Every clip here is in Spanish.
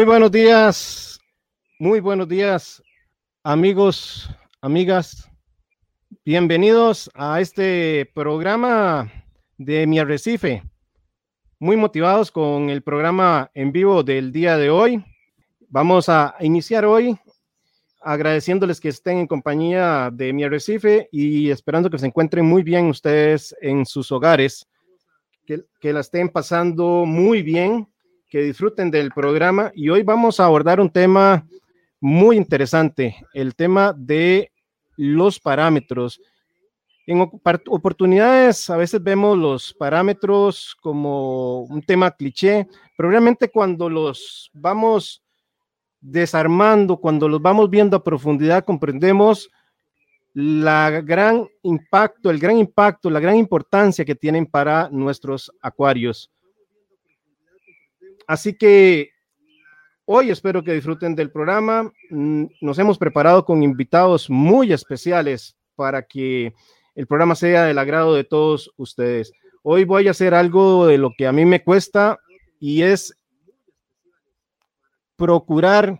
Muy buenos días, muy buenos días, amigos, amigas. Bienvenidos a este programa de Mi Arrecife. Muy motivados con el programa en vivo del día de hoy. Vamos a iniciar hoy agradeciéndoles que estén en compañía de Mi Arrecife y esperando que se encuentren muy bien ustedes en sus hogares, que, que la estén pasando muy bien que disfruten del programa y hoy vamos a abordar un tema muy interesante, el tema de los parámetros. En oportunidades a veces vemos los parámetros como un tema cliché, pero realmente cuando los vamos desarmando, cuando los vamos viendo a profundidad, comprendemos la gran impacto, el gran impacto, la gran importancia que tienen para nuestros acuarios. Así que hoy espero que disfruten del programa. Mm, nos hemos preparado con invitados muy especiales para que el programa sea del agrado de todos ustedes. Hoy voy a hacer algo de lo que a mí me cuesta y es procurar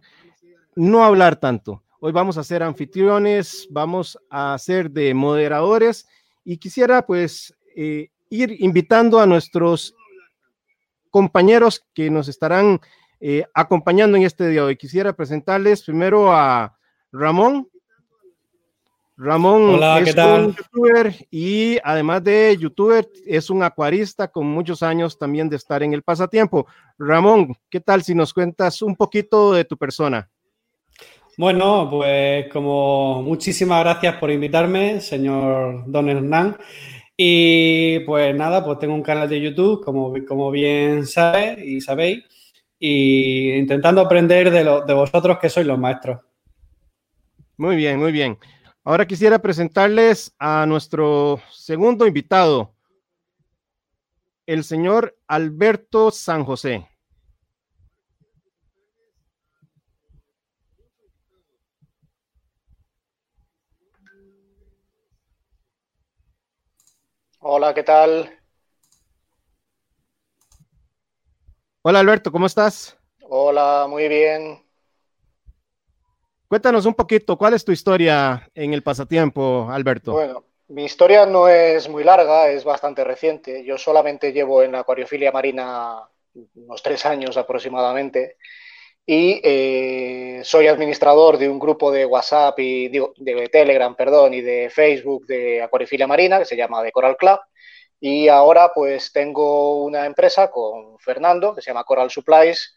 no hablar tanto. Hoy vamos a ser anfitriones, vamos a ser de moderadores y quisiera pues eh, ir invitando a nuestros compañeros que nos estarán eh, acompañando en este día hoy. Quisiera presentarles primero a Ramón. Ramón es un youtuber y además de youtuber es un acuarista con muchos años también de estar en el pasatiempo. Ramón, ¿qué tal si nos cuentas un poquito de tu persona? Bueno, pues como muchísimas gracias por invitarme, señor Don Hernán. Y pues nada, pues tengo un canal de YouTube, como, como bien sabes y sabéis, y intentando aprender de, de vosotros que sois los maestros. Muy bien, muy bien. Ahora quisiera presentarles a nuestro segundo invitado, el señor Alberto San José. Hola, ¿qué tal? Hola Alberto, ¿cómo estás? Hola, muy bien. Cuéntanos un poquito, ¿cuál es tu historia en el pasatiempo, Alberto? Bueno, mi historia no es muy larga, es bastante reciente. Yo solamente llevo en la acuariofilia marina unos tres años aproximadamente y eh, soy administrador de un grupo de WhatsApp y de, Telegram, perdón, y de Facebook de Acuariofilia Marina que se llama The Coral Club. Y ahora pues tengo una empresa con Fernando que se llama Coral Supplies,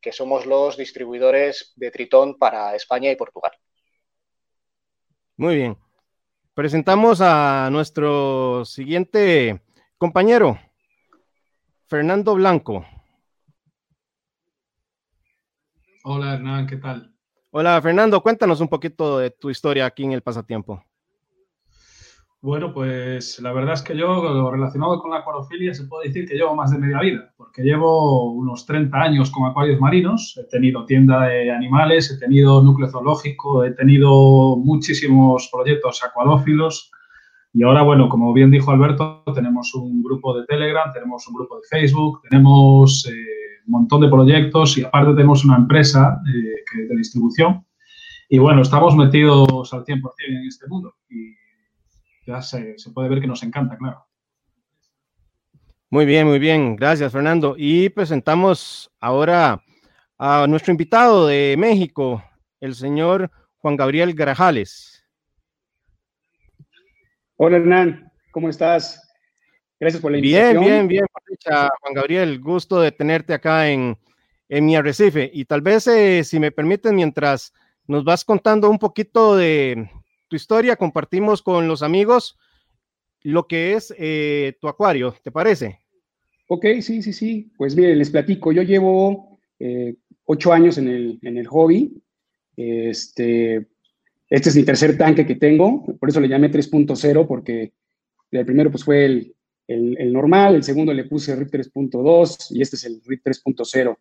que somos los distribuidores de Tritón para España y Portugal. Muy bien. Presentamos a nuestro siguiente compañero, Fernando Blanco. Hola Hernán, ¿qué tal? Hola Fernando, cuéntanos un poquito de tu historia aquí en el pasatiempo. Bueno, pues la verdad es que yo, relacionado con la acuariofilia, se puede decir que llevo más de media vida, porque llevo unos 30 años con acuarios marinos, he tenido tienda de animales, he tenido núcleo zoológico, he tenido muchísimos proyectos acuadófilos y ahora, bueno, como bien dijo Alberto, tenemos un grupo de Telegram, tenemos un grupo de Facebook, tenemos... Eh, un montón de proyectos y aparte tenemos una empresa eh, de distribución. Y bueno, estamos metidos al 100% en este mundo y ya se, se puede ver que nos encanta, claro. Muy bien, muy bien. Gracias, Fernando. Y presentamos ahora a nuestro invitado de México, el señor Juan Gabriel Grajales. Hola, Hernán. ¿Cómo estás? Gracias por la invitación. Bien, bien, bien, Juan Gabriel. Gusto de tenerte acá en, en mi arrecife. Y tal vez, eh, si me permiten, mientras nos vas contando un poquito de tu historia, compartimos con los amigos lo que es eh, tu acuario, ¿te parece? Ok, sí, sí, sí. Pues miren, les platico. Yo llevo eh, ocho años en el, en el hobby. Este, este es mi tercer tanque que tengo, por eso le llamé 3.0, porque el primero pues fue el, el, normal, el segundo le puse RIP 3.2 y este es el RIP 3.0.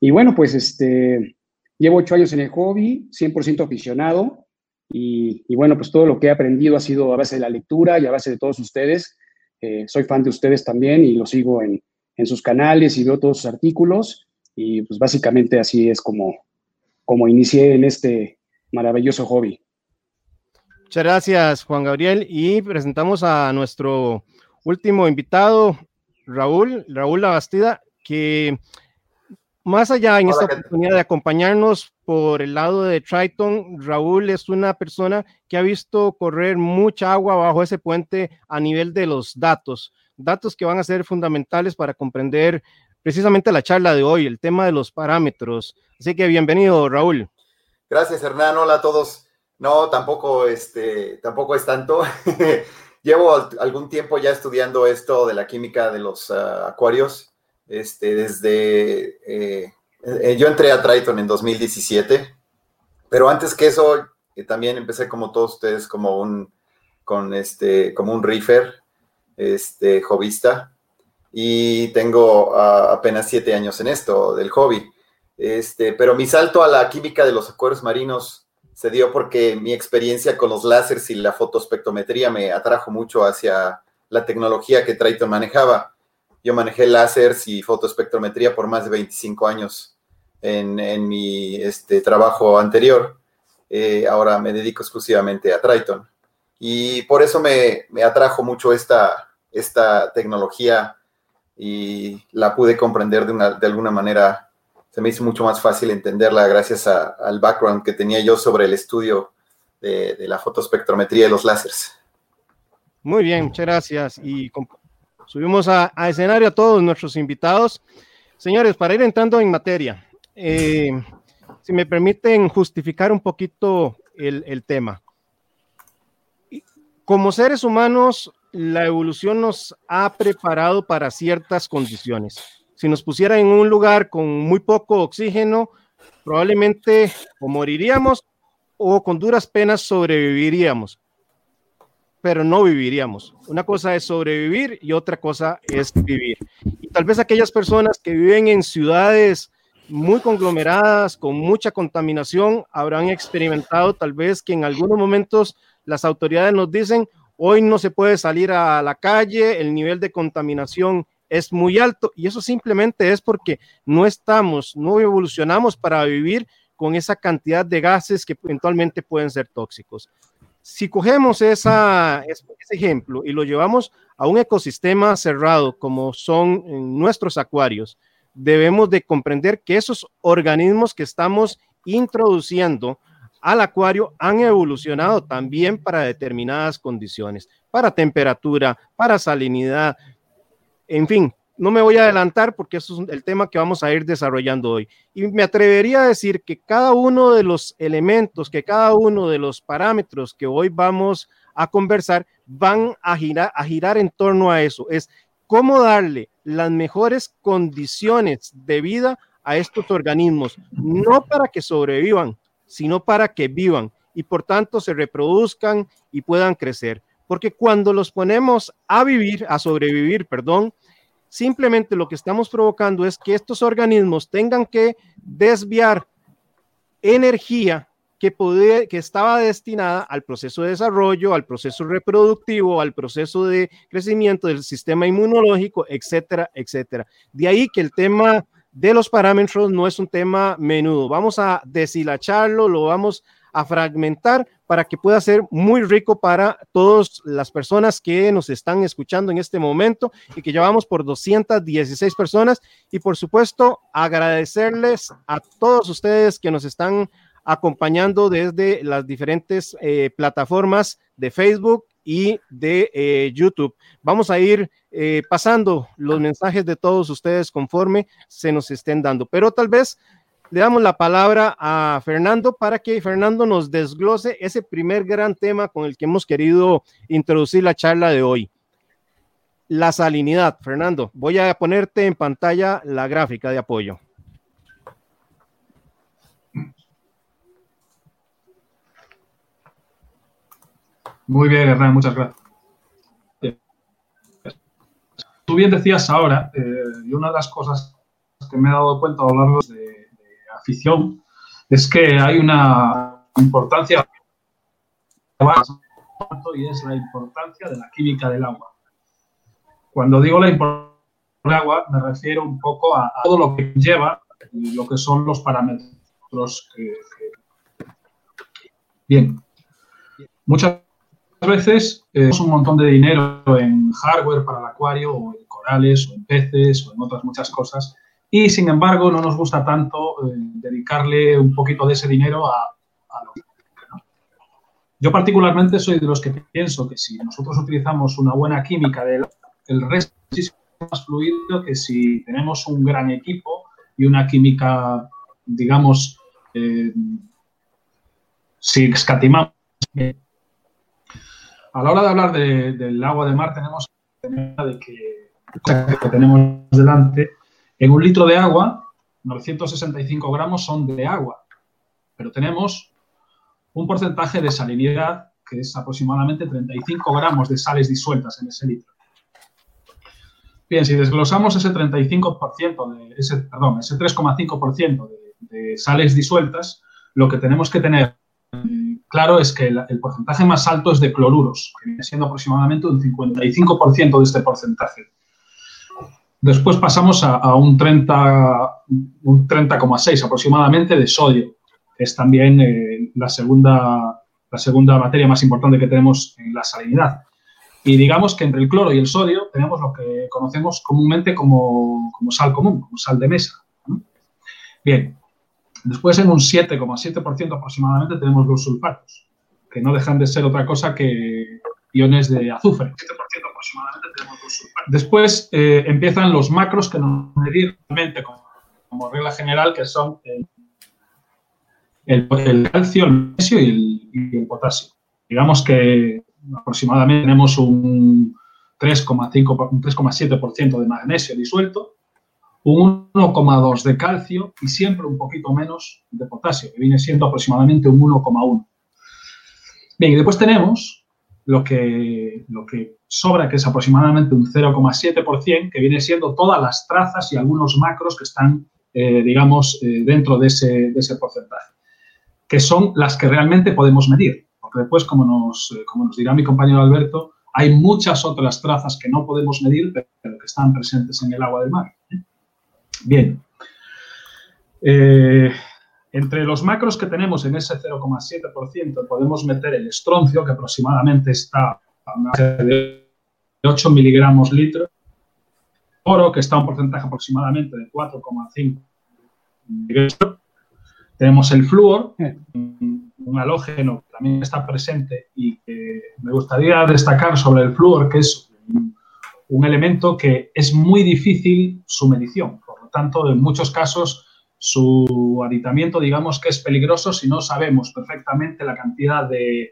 Y bueno, pues este, llevo ocho años en el hobby, 100% aficionado y, bueno, pues todo lo que he aprendido ha sido a base de la lectura y a base de todos ustedes. Eh, soy fan de ustedes también y lo sigo en, sus canales y veo todos sus artículos. Y pues básicamente así es como, como inicié en este maravilloso hobby. Muchas gracias, Juan Gabriel. Y presentamos a nuestro último invitado, Raúl, Raúl Labastida, que más allá en esta oportunidad de acompañarnos por el lado de Triton, Raúl es una persona que ha visto correr mucha agua bajo ese puente a nivel de los datos, datos que van a ser fundamentales para comprender precisamente la charla de hoy, el tema de los parámetros. Así que bienvenido, Raúl. Gracias, Hernán. Hola a todos. No, tampoco, este, tampoco es tanto. Llevo algún tiempo ya estudiando esto de la química de los ah, acuarios este, desde, eh, eh, yo entré a Triton en 2017, pero antes que eso, eh, también empecé como todos ustedes, como un, con este, como un reefer, este, hobbyista, y tengo ah, apenas siete años en esto del hobby. Este, pero mi salto a la química de los acuarios marinos se dio porque mi experiencia con los láseres y la fotospectrometría me atrajo mucho hacia la tecnología que Triton manejaba. Yo manejé láseres y fotoespectrometría por más de 25 años en, mi este, trabajo anterior. Eh, ahora me dedico exclusivamente a Triton. Y por eso me, atrajo mucho esta, esta tecnología y la pude comprender de, una, de alguna manera. Se me hizo mucho más fácil entenderla gracias al background que tenía yo sobre el estudio de, la fotoespectrometría de los láseres. Muy bien, muchas gracias. Y Subimos a, escenario a todos nuestros invitados. Señores, para ir entrando en materia, eh, si me permiten justificar un poquito el tema. Como seres humanos, la evolución nos ha preparado para ciertas condiciones. Si nos pusiera en un lugar con muy poco oxígeno, probablemente o moriríamos o con duras penas sobreviviríamos pero no viviríamos. Una cosa es sobrevivir y otra cosa es vivir. Y tal vez aquellas personas que viven en ciudades muy conglomeradas, con mucha contaminación, habrán experimentado tal vez que en algunos momentos las autoridades nos dicen, hoy no se puede salir a la calle, el nivel de contaminación es muy alto y eso simplemente es porque no estamos, no evolucionamos para vivir con esa cantidad de gases que eventualmente pueden ser tóxicos. Si cogemos ese ejemplo y lo llevamos a un ecosistema cerrado como son nuestros acuarios, debemos de comprender que esos organismos que estamos introduciendo al acuario han evolucionado también para determinadas condiciones, para temperatura, para salinidad, en fin, no me voy a adelantar porque eso es el tema que vamos a ir desarrollando hoy. Y me atrevería a decir que cada uno de los elementos, que cada uno de los parámetros que hoy vamos a conversar van a girar, en torno a eso. Es cómo darle las mejores condiciones de vida a estos organismos, no para que sobrevivan, sino para que vivan y por tanto se reproduzcan y puedan crecer. Porque cuando los ponemos a vivir, a sobrevivir, perdón, Simplemente lo que estamos provocando es que estos organismos tengan que desviar energía que, que estaba destinada al proceso de desarrollo, al proceso reproductivo, al proceso de crecimiento del sistema inmunológico, etcétera, etcétera. De ahí que el tema de los parámetros no es un tema menudo. Vamos a deshilacharlo, lo vamos a fragmentar para que pueda ser muy rico para todas las personas que nos están escuchando en este momento y que llevamos por 216 personas. Y por supuesto, agradecerles a todos ustedes que nos están acompañando desde las diferentes eh, plataformas de Facebook y de eh, YouTube. Vamos a ir eh, pasando los mensajes de todos ustedes conforme se nos estén dando, pero tal vez le damos la palabra a Fernando para que Fernando nos desglose ese primer gran tema con el que hemos querido introducir la charla de hoy. La salinidad. Fernando, voy a ponerte en pantalla la gráfica de apoyo. Muy bien, Hernán, muchas gracias. Tú bien decías ahora, eh, y una de las cosas que me he dado cuenta a lo largo de es que hay una importancia y es la importancia de la química del agua. Cuando digo la importancia del agua, me refiero un poco a, todo lo que lleva lo que son los parámetros que, Bien, muchas veces eh, un montón de dinero en hardware para el acuario o en corales o en peces o en otras muchas cosas y sin embargo no nos gusta tanto eh, dedicarle un poquito de ese dinero a, lo que yo particularmente soy de los que pienso que si nosotros utilizamos una buena química del el resto es más fluido que si tenemos un gran equipo y una química, digamos, eh, si escatimamos. A la hora de hablar del agua de mar tenemos de que, que tenemos delante, en un litro de agua, 965 gramos son de agua, pero tenemos un porcentaje de salinidad que es aproximadamente 35 gramos de sales disueltas en ese litro. Bien, si desglosamos ese 35%, de ese, perdón, ese 3,5% de, de, sales disueltas, lo que tenemos que tener claro es que el, el, porcentaje más alto es de cloruros, que viene siendo aproximadamente un 55% de este porcentaje. Después pasamos a, un 30,6 un 30 aproximadamente de sodio, que es también eh, la, segunda, materia más importante que tenemos en la salinidad. Y digamos que entre el cloro y el sodio tenemos lo que conocemos comúnmente como, sal común, como sal de mesa. Bien, después en un 7,7% aproximadamente tenemos los sulfatos, que no dejan de ser otra cosa que iones de azufre. 7% aproximadamente tenemos los sulfatos. Después eh, empiezan los macros que nos medir como, como regla general, que son el el, calcio, el magnesio y el, y el, potasio. Digamos que aproximadamente tenemos un 3,5, un 3,7% de magnesio disuelto, un 1,2 de calcio y siempre un poquito menos de potasio, que viene siendo aproximadamente un 1,1. Bien, y después tenemos lo que, lo que sobra, que es aproximadamente un 0,7%, que viene siendo todas las trazas y algunos macros que están, eh, digamos, eh, dentro de ese, de ese porcentaje que son las que realmente podemos medir. Porque después, como nos, eh, como nos dirá mi compañero Alberto, hay muchas otras trazas que no podemos medir, pero que están presentes en el agua del mar. Bien. Entre los macros que tenemos en ese 0,7% podemos meter el estroncio, que aproximadamente está a de 8 miligramos litro, oro, que está a un porcentaje aproximadamente de 4,5 tenemos el flúor, un halógeno que también está presente y que me gustaría destacar sobre el flúor, que es un elemento que es muy difícil su medición. Por lo tanto, en muchos casos su aditamiento, digamos que es peligroso si no sabemos perfectamente la cantidad de,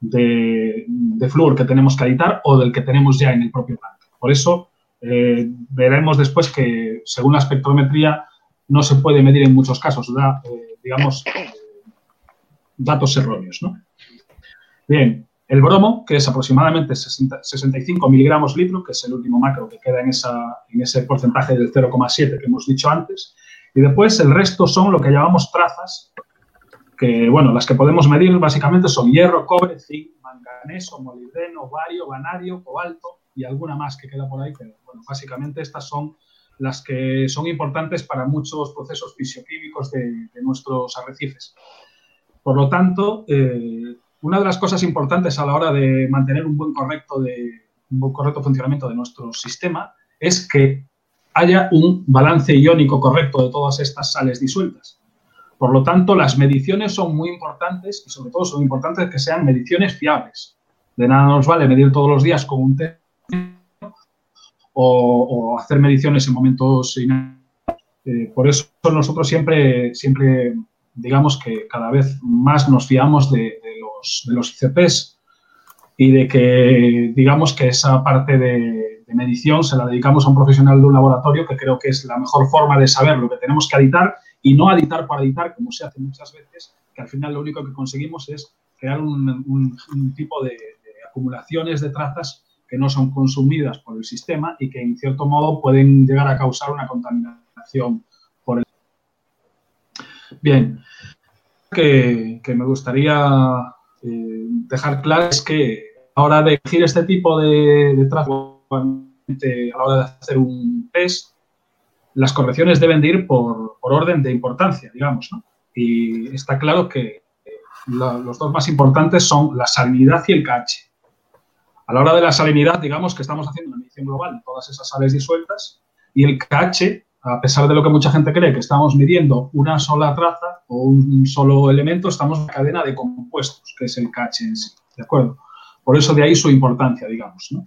de, flúor que tenemos que aditar o del que tenemos ya en el propio tanque. Por eso eh, veremos después que, según la espectrometría, no se puede medir en muchos casos. Da, eh, digamos, datos erróneos. ¿no? Bien, el bromo, que es aproximadamente 60, 65 miligramos litro, que es el último macro que queda en, esa, en ese porcentaje del 0,7 que hemos dicho antes. Y después el resto son lo que llamamos trazas, que, bueno, las que podemos medir básicamente son hierro, cobre, zinc, manganeso, molibdeno, bario, vanadio, cobalto y alguna más que queda por ahí, pero bueno, básicamente estas son las que son importantes para muchos procesos fisioquímicos de, de nuestros arrecifes. Por lo tanto, eh, una de las cosas importantes a la hora de mantener un buen, correcto de, un buen correcto funcionamiento de nuestro sistema es que haya un balance iónico correcto de todas estas sales disueltas. Por lo tanto, las mediciones son muy importantes y sobre todo son importantes que sean mediciones fiables. De nada nos vale medir todos los días con un test o, o hacer mediciones en momentos eh, por eso nosotros siempre, siempre, digamos que cada vez más nos fiamos de, de, los, de los ICPs y de que, digamos que esa parte de, de, medición se la dedicamos a un profesional de un laboratorio, que creo que es la mejor forma de saber lo que tenemos que editar y no editar para editar, como se hace muchas veces, que al final lo único que conseguimos es crear un, tipo de, acumulaciones de trazas que no son consumidas por el sistema y que en cierto modo pueden llegar a causar una contaminación por el. Bien, que, que me gustaría eh, dejar claro es que a la hora de elegir este tipo de, de trazo, a la hora de hacer un test, las correcciones deben de ir por, orden de importancia, digamos, ¿no? Y está claro que eh, los dos más importantes son la salinidad y el KH. A la hora de la salinidad, digamos que estamos haciendo una medición global de todas esas sales disueltas y el KH, a pesar de lo que mucha gente cree que estamos midiendo una sola traza o un solo elemento, estamos en cadena de compuestos, que es el KH en sí, ¿de acuerdo? Por eso de ahí su importancia, digamos, ¿no?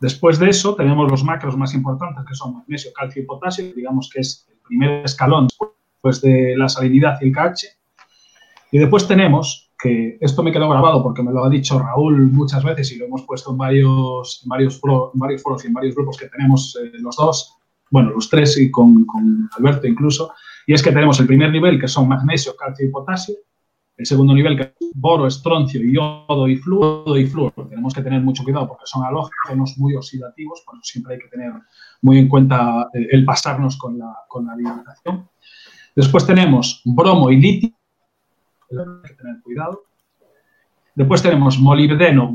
Después de eso tenemos los macros más importantes que son magnesio, calcio y potasio, digamos que es el primer escalón después de la salinidad y el KH. Y después tenemos, que esto me quedó grabado porque me lo ha dicho Raúl muchas veces y lo hemos puesto en varios, varios, foros y en varios grupos que tenemos eh, los dos, bueno, los tres y con, con Alberto incluso, y es que tenemos el primer nivel que son magnesio, calcio y potasio, el segundo nivel, que es boro, estroncio, yodo y y flúor. Tenemos que tener mucho cuidado porque son halógenos muy oxidativos, por eso siempre hay que tener muy en cuenta eh, el pasarnos con la, con alimentación. Después tenemos bromo y litio, hay que tener cuidado. Después tenemos molibdeno,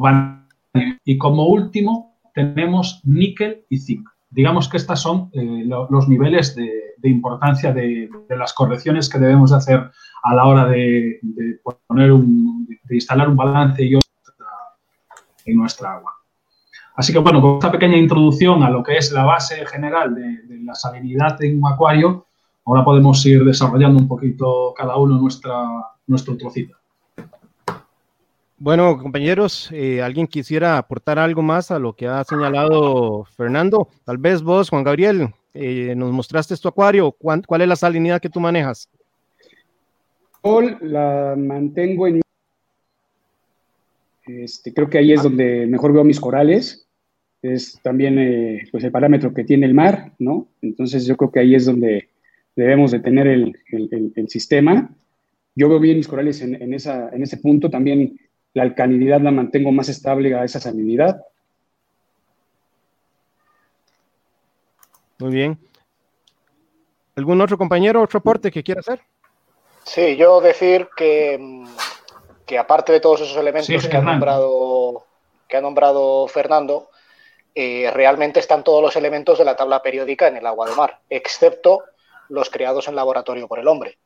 y como último tenemos níquel y zinc. Digamos que estos son eh, los niveles de, importancia de, de, las correcciones que debemos de hacer a la hora de, poner de instalar un balance y en nuestra agua. Así que bueno, con esta pequeña introducción a lo que es la base general de, la salinidad en un acuario, ahora podemos ir desarrollando un poquito cada uno nuestra, nuestro trocito. Bueno, compañeros, eh, ¿alguien quisiera aportar algo más a lo que ha señalado Fernando? Tal vez vos, Juan Gabriel, eh, nos mostraste tu acuario. ¿Cuál, ¿Cuál es la salinidad que tú manejas? la mantengo en... Este, creo que ahí es donde mejor veo mis corales. Es también eh, pues el parámetro que tiene el mar, ¿no? Entonces yo creo que ahí es donde debemos de tener el, sistema. Yo veo bien mis corales en, en ese punto. También la alcalinidad la mantengo más estable a esa salinidad. Muy bien. ¿Algún otro compañero, otro aporte que quiera hacer? Sí, yo decir que, mm, que aparte de todos esos elementos que, ha nombrado, que ha nombrado Fernando, eh, realmente están todos los elementos de la tabla periódica en el agua de mar, excepto los creados en laboratorio por el hombre.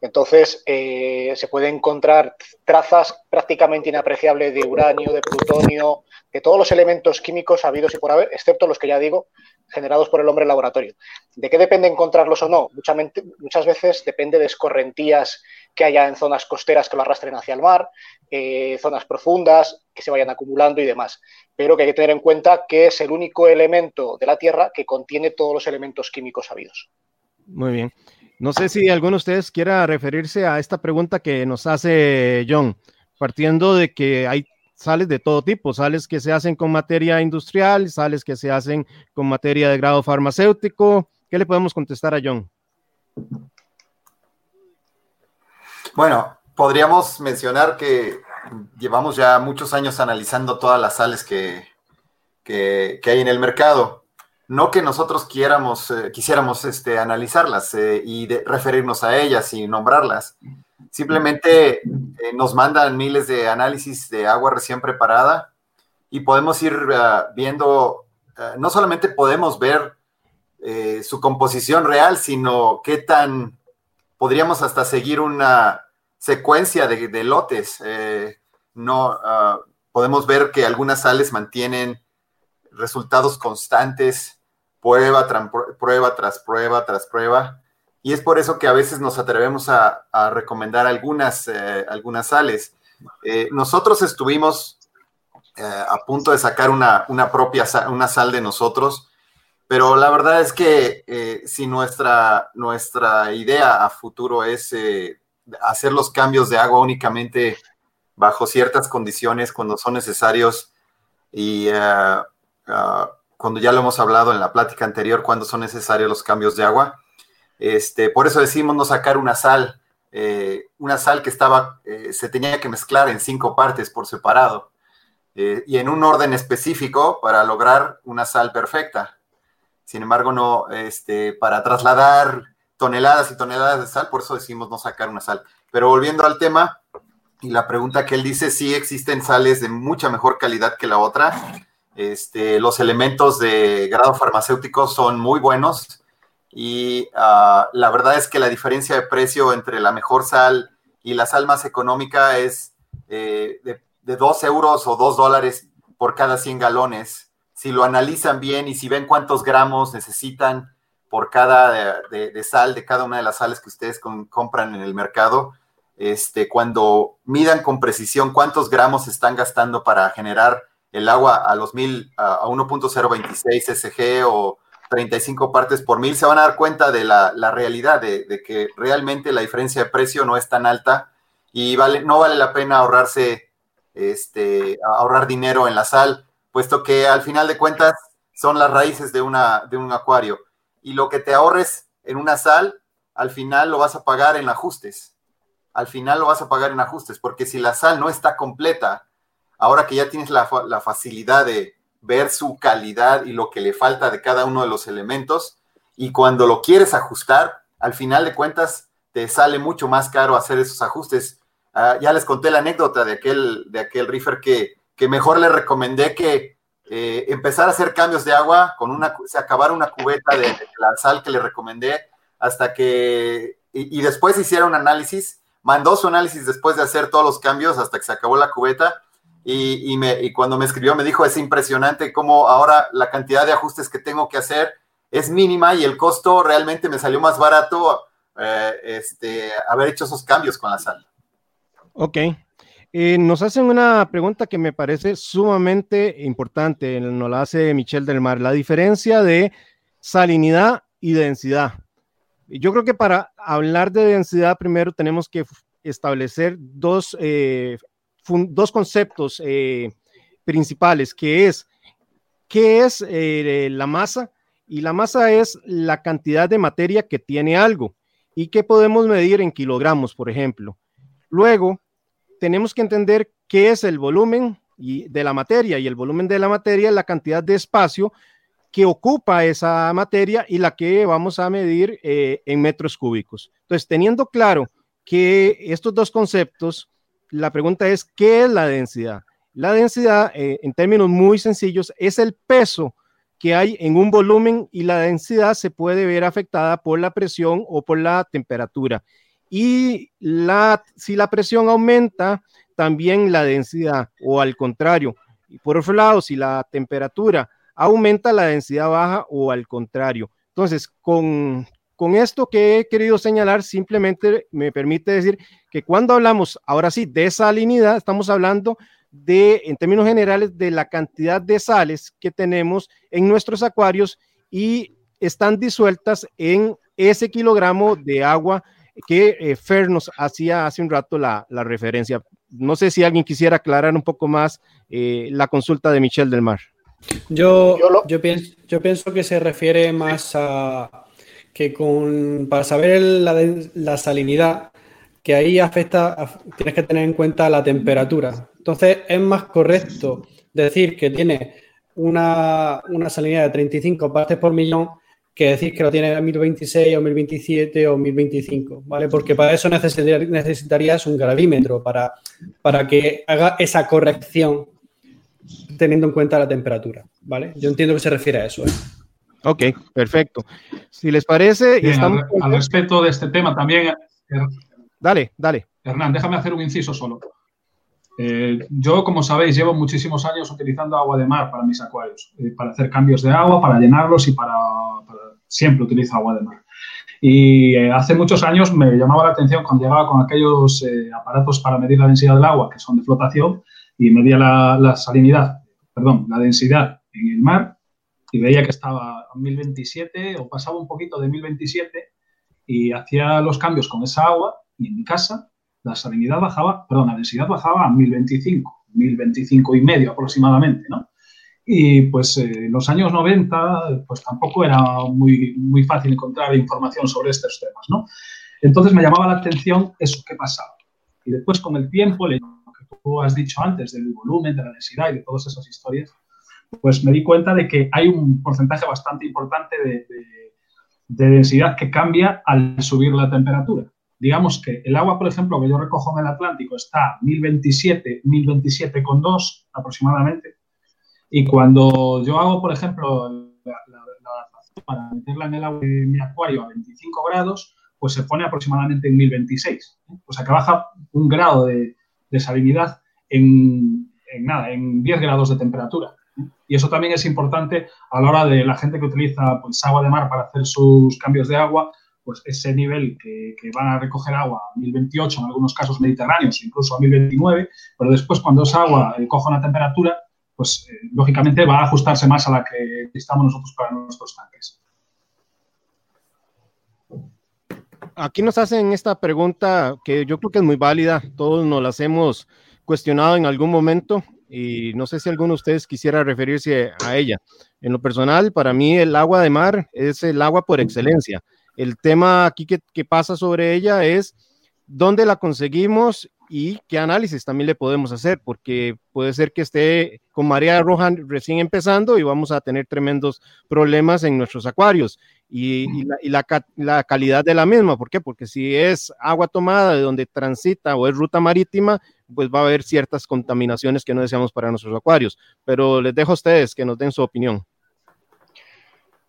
Entonces, eh, se pueden encontrar trazas prácticamente inapreciables de uranio, de plutonio, de todos los elementos químicos habidos y por haber, excepto los que ya digo, generados por el hombre en laboratorio. ¿De qué depende encontrarlos o no? muchas veces depende de escorrentías que haya en zonas costeras que lo arrastren hacia el mar, eh, zonas profundas que se vayan acumulando y demás. Pero que hay que tener en cuenta que es el único elemento de la Tierra que contiene todos los elementos químicos habidos. Muy bien. No sé si alguno de ustedes quiera referirse a esta pregunta que nos hace John, partiendo de que hay sales de todo tipo, sales que se hacen con materia industrial, sales que se hacen con materia de grado farmacéutico. ¿Qué le podemos contestar a John? Bueno, podríamos mencionar que llevamos ya muchos años analizando todas las sales que, que, hay en el mercado. No que nosotros quieramos, eh, quisiéramos este, analizarlas eh, y referirnos a ellas y nombrarlas, Simplemente eh, nos mandan miles de análisis de agua recién preparada y podemos ir viendo, no solamente podemos ver su composición real, sino qué tan, podríamos hasta seguir una secuencia de, lotes. no, ah, podemos ver que algunas sales mantienen resultados constantes, prueba, prueba tras prueba tras prueba y es por eso que a veces nos atrevemos a, recomendar algunas, eh, algunas sales. Eh, nosotros estuvimos eh, a punto de sacar una, propia una sal de nosotros, pero la verdad es que si nuestra, nuestra idea a futuro es hacer los cambios de agua únicamente bajo ciertas condiciones cuando son necesarios y cuando ya lo hemos hablado en la plática anterior, cuando son necesarios los cambios de agua, este, por eso decimos no sacar una sal, eh, una sal que estaba, eh, se tenía que mezclar en cinco partes por separado eh, y en un orden específico para lograr una sal perfecta. Sin embargo, no, este, para trasladar toneladas y toneladas de sal, por eso decimos no sacar una sal. Pero volviendo al tema y la pregunta que él dice, sí existen sales de mucha mejor calidad que la otra. Este, los elementos de grado farmacéutico son muy buenos y ah, la verdad es que la diferencia de precio entre la mejor sal y la sal más económica es eh, de, de 2 euros o 2 dólares por cada 100 galones. Si lo analizan bien y si ven cuántos gramos necesitan por cada de, sal, de cada una de las sales que ustedes compran en el mercado, este, cuando midan con precisión cuántos gramos están gastando para generar el agua a los mil, a 1.026 SG o 35 partes por mil, se van a dar cuenta de la, realidad, de, que realmente la diferencia de precio no es tan alta y vale, no vale la pena ahorrarse, este, ahorrar dinero en la sal, puesto que al final de cuentas son las raíces de, una, de un acuario y lo que te ahorres en una sal, al final lo vas a pagar en ajustes. Al final lo vas a pagar en ajustes, porque si la sal no está completa, ahora que ya tienes la, facilidad de ver su calidad y lo que le falta de cada uno de los elementos, y cuando lo quieres ajustar, al final de cuentas te sale mucho más caro hacer esos ajustes. Ah, ya les conté la anécdota de aquel, de aquel que, que mejor le recomendé que eh, empezar a hacer cambios de agua con una, se acabar una cubeta de, la sal que le recomendé hasta que, y, después hiciera un análisis, mandó su análisis después de hacer todos los cambios hasta que se acabó la cubeta y, cuando me escribió me dijo, es impresionante cómo ahora la cantidad de ajustes que tengo que hacer es mínima y el costo realmente me salió más barato eh, este, haber hecho esos cambios con la sal. Ok, eh, nos hacen una pregunta que me parece sumamente importante, nos la hace Michelle del Mar, la diferencia de salinidad y densidad. Yo creo que para hablar de densidad primero tenemos que establecer dos, eh, dos conceptos eh, principales, que es qué es la masa y la masa es la cantidad de materia que tiene algo y que podemos medir en kilogramos, por ejemplo. Luego, tenemos que entender qué es el volumen de la materia y el volumen de la materia es la cantidad de espacio que ocupa esa materia y la que vamos a medir eh, en metros cúbicos. Entonces, teniendo claro que estos dos conceptos, la pregunta es, ¿qué es la densidad? La densidad, eh, en términos muy sencillos, es el peso que hay en un volumen y la densidad se puede ver afectada por la presión o por la temperatura y la, si la presión aumenta, también la densidad o al contrario. Y por otro lado, si la temperatura aumenta, la densidad baja o al contrario. Entonces, con, con esto que he querido señalar, simplemente me permite decir que cuando hablamos, ahora sí, de salinidad, estamos hablando de, en términos generales, de la cantidad de sales que tenemos en nuestros acuarios y están disueltas en ese kilogramo de agua que eh, Fer nos hacía hace un rato la, referencia. No sé si alguien quisiera aclarar un poco más eh, la consulta de Michelle del Mar. Yo, yo, pienso, yo pienso que se refiere más a que con, para saber la, la salinidad, que ahí afecta, tienes que tener en cuenta la temperatura. Entonces es más correcto decir que tiene una, una salinidad de 35 partes por millón que decir que lo tiene a 1026 o 1027 o 1025, ¿vale? Porque para eso necesitarías un gravímetro para, para que haga esa corrección teniendo en cuenta la temperatura, ¿vale? Yo entiendo que se refiere a eso. ¿eh? Ok, perfecto. Si les parece... al, respecto de este tema también... Dale, dale. Hernán, déjame hacer un inciso solo. Eh, yo, como sabéis, llevo muchísimos años utilizando agua de mar para mis acuarios, eh, para hacer cambios de agua, para llenarlos y para, siempre utilizo agua de mar. Y eh, hace muchos años me llamaba la atención cuando llegaba con aquellos aparatos para medir la densidad del agua, que son de flotación, y medía la, salinidad, perdón, la densidad en el mar, y veía que estaba 1027 o pasaba un poquito de 1027 y hacía los cambios con esa agua y en mi casa la salinidad bajaba, perdón, la densidad bajaba a 1025, 1025 y medio aproximadamente, ¿no? Y pues en los años 90, pues tampoco era muy, muy fácil encontrar información sobre estos temas, ¿no? Entonces me llamaba la atención eso, ¿qué pasaba? Y después con el tiempo, lo que tú has dicho antes del volumen, de la densidad y de todas esas historias, pues me di cuenta de que hay un porcentaje bastante importante de, de densidad que cambia al subir la temperatura digamos que el agua, por ejemplo, que yo recojo en el Atlántico está a 1027, 1027,2 aproximadamente. Y cuando yo hago, por ejemplo, la, para meterla en el agua de mi acuario a 25 grados, pues se pone aproximadamente en 1026. O sea que baja un grado de, salinidad en, nada, en 10 grados de temperatura. Y eso también es importante a la hora de la gente que utiliza pues, agua de mar para hacer sus cambios de agua, pues ese nivel que, van a recoger agua a 1028, en algunos casos mediterráneos, incluso a 1029, pero después cuando esa agua eh, coja una temperatura, pues eh, lógicamente va a ajustarse más a la que necesitamos nosotros para nuestros tanques. Aquí nos hacen esta pregunta que yo creo que es muy válida, todos nos las hemos cuestionado en algún momento y no sé si alguno de ustedes quisiera referirse a ella. En lo personal, para mí el agua de mar es el agua por excelencia. El tema aquí que, pasa sobre ella es dónde la conseguimos y qué análisis también le podemos hacer, porque puede ser que esté con María Roja recién empezando y vamos a tener tremendos problemas en nuestros acuarios y, la, la, calidad de la misma. ¿Por qué? Porque si es agua tomada de donde transita o es ruta marítima, pues va a haber ciertas contaminaciones que no deseamos para nuestros acuarios. Pero les dejo a ustedes que nos den su opinión.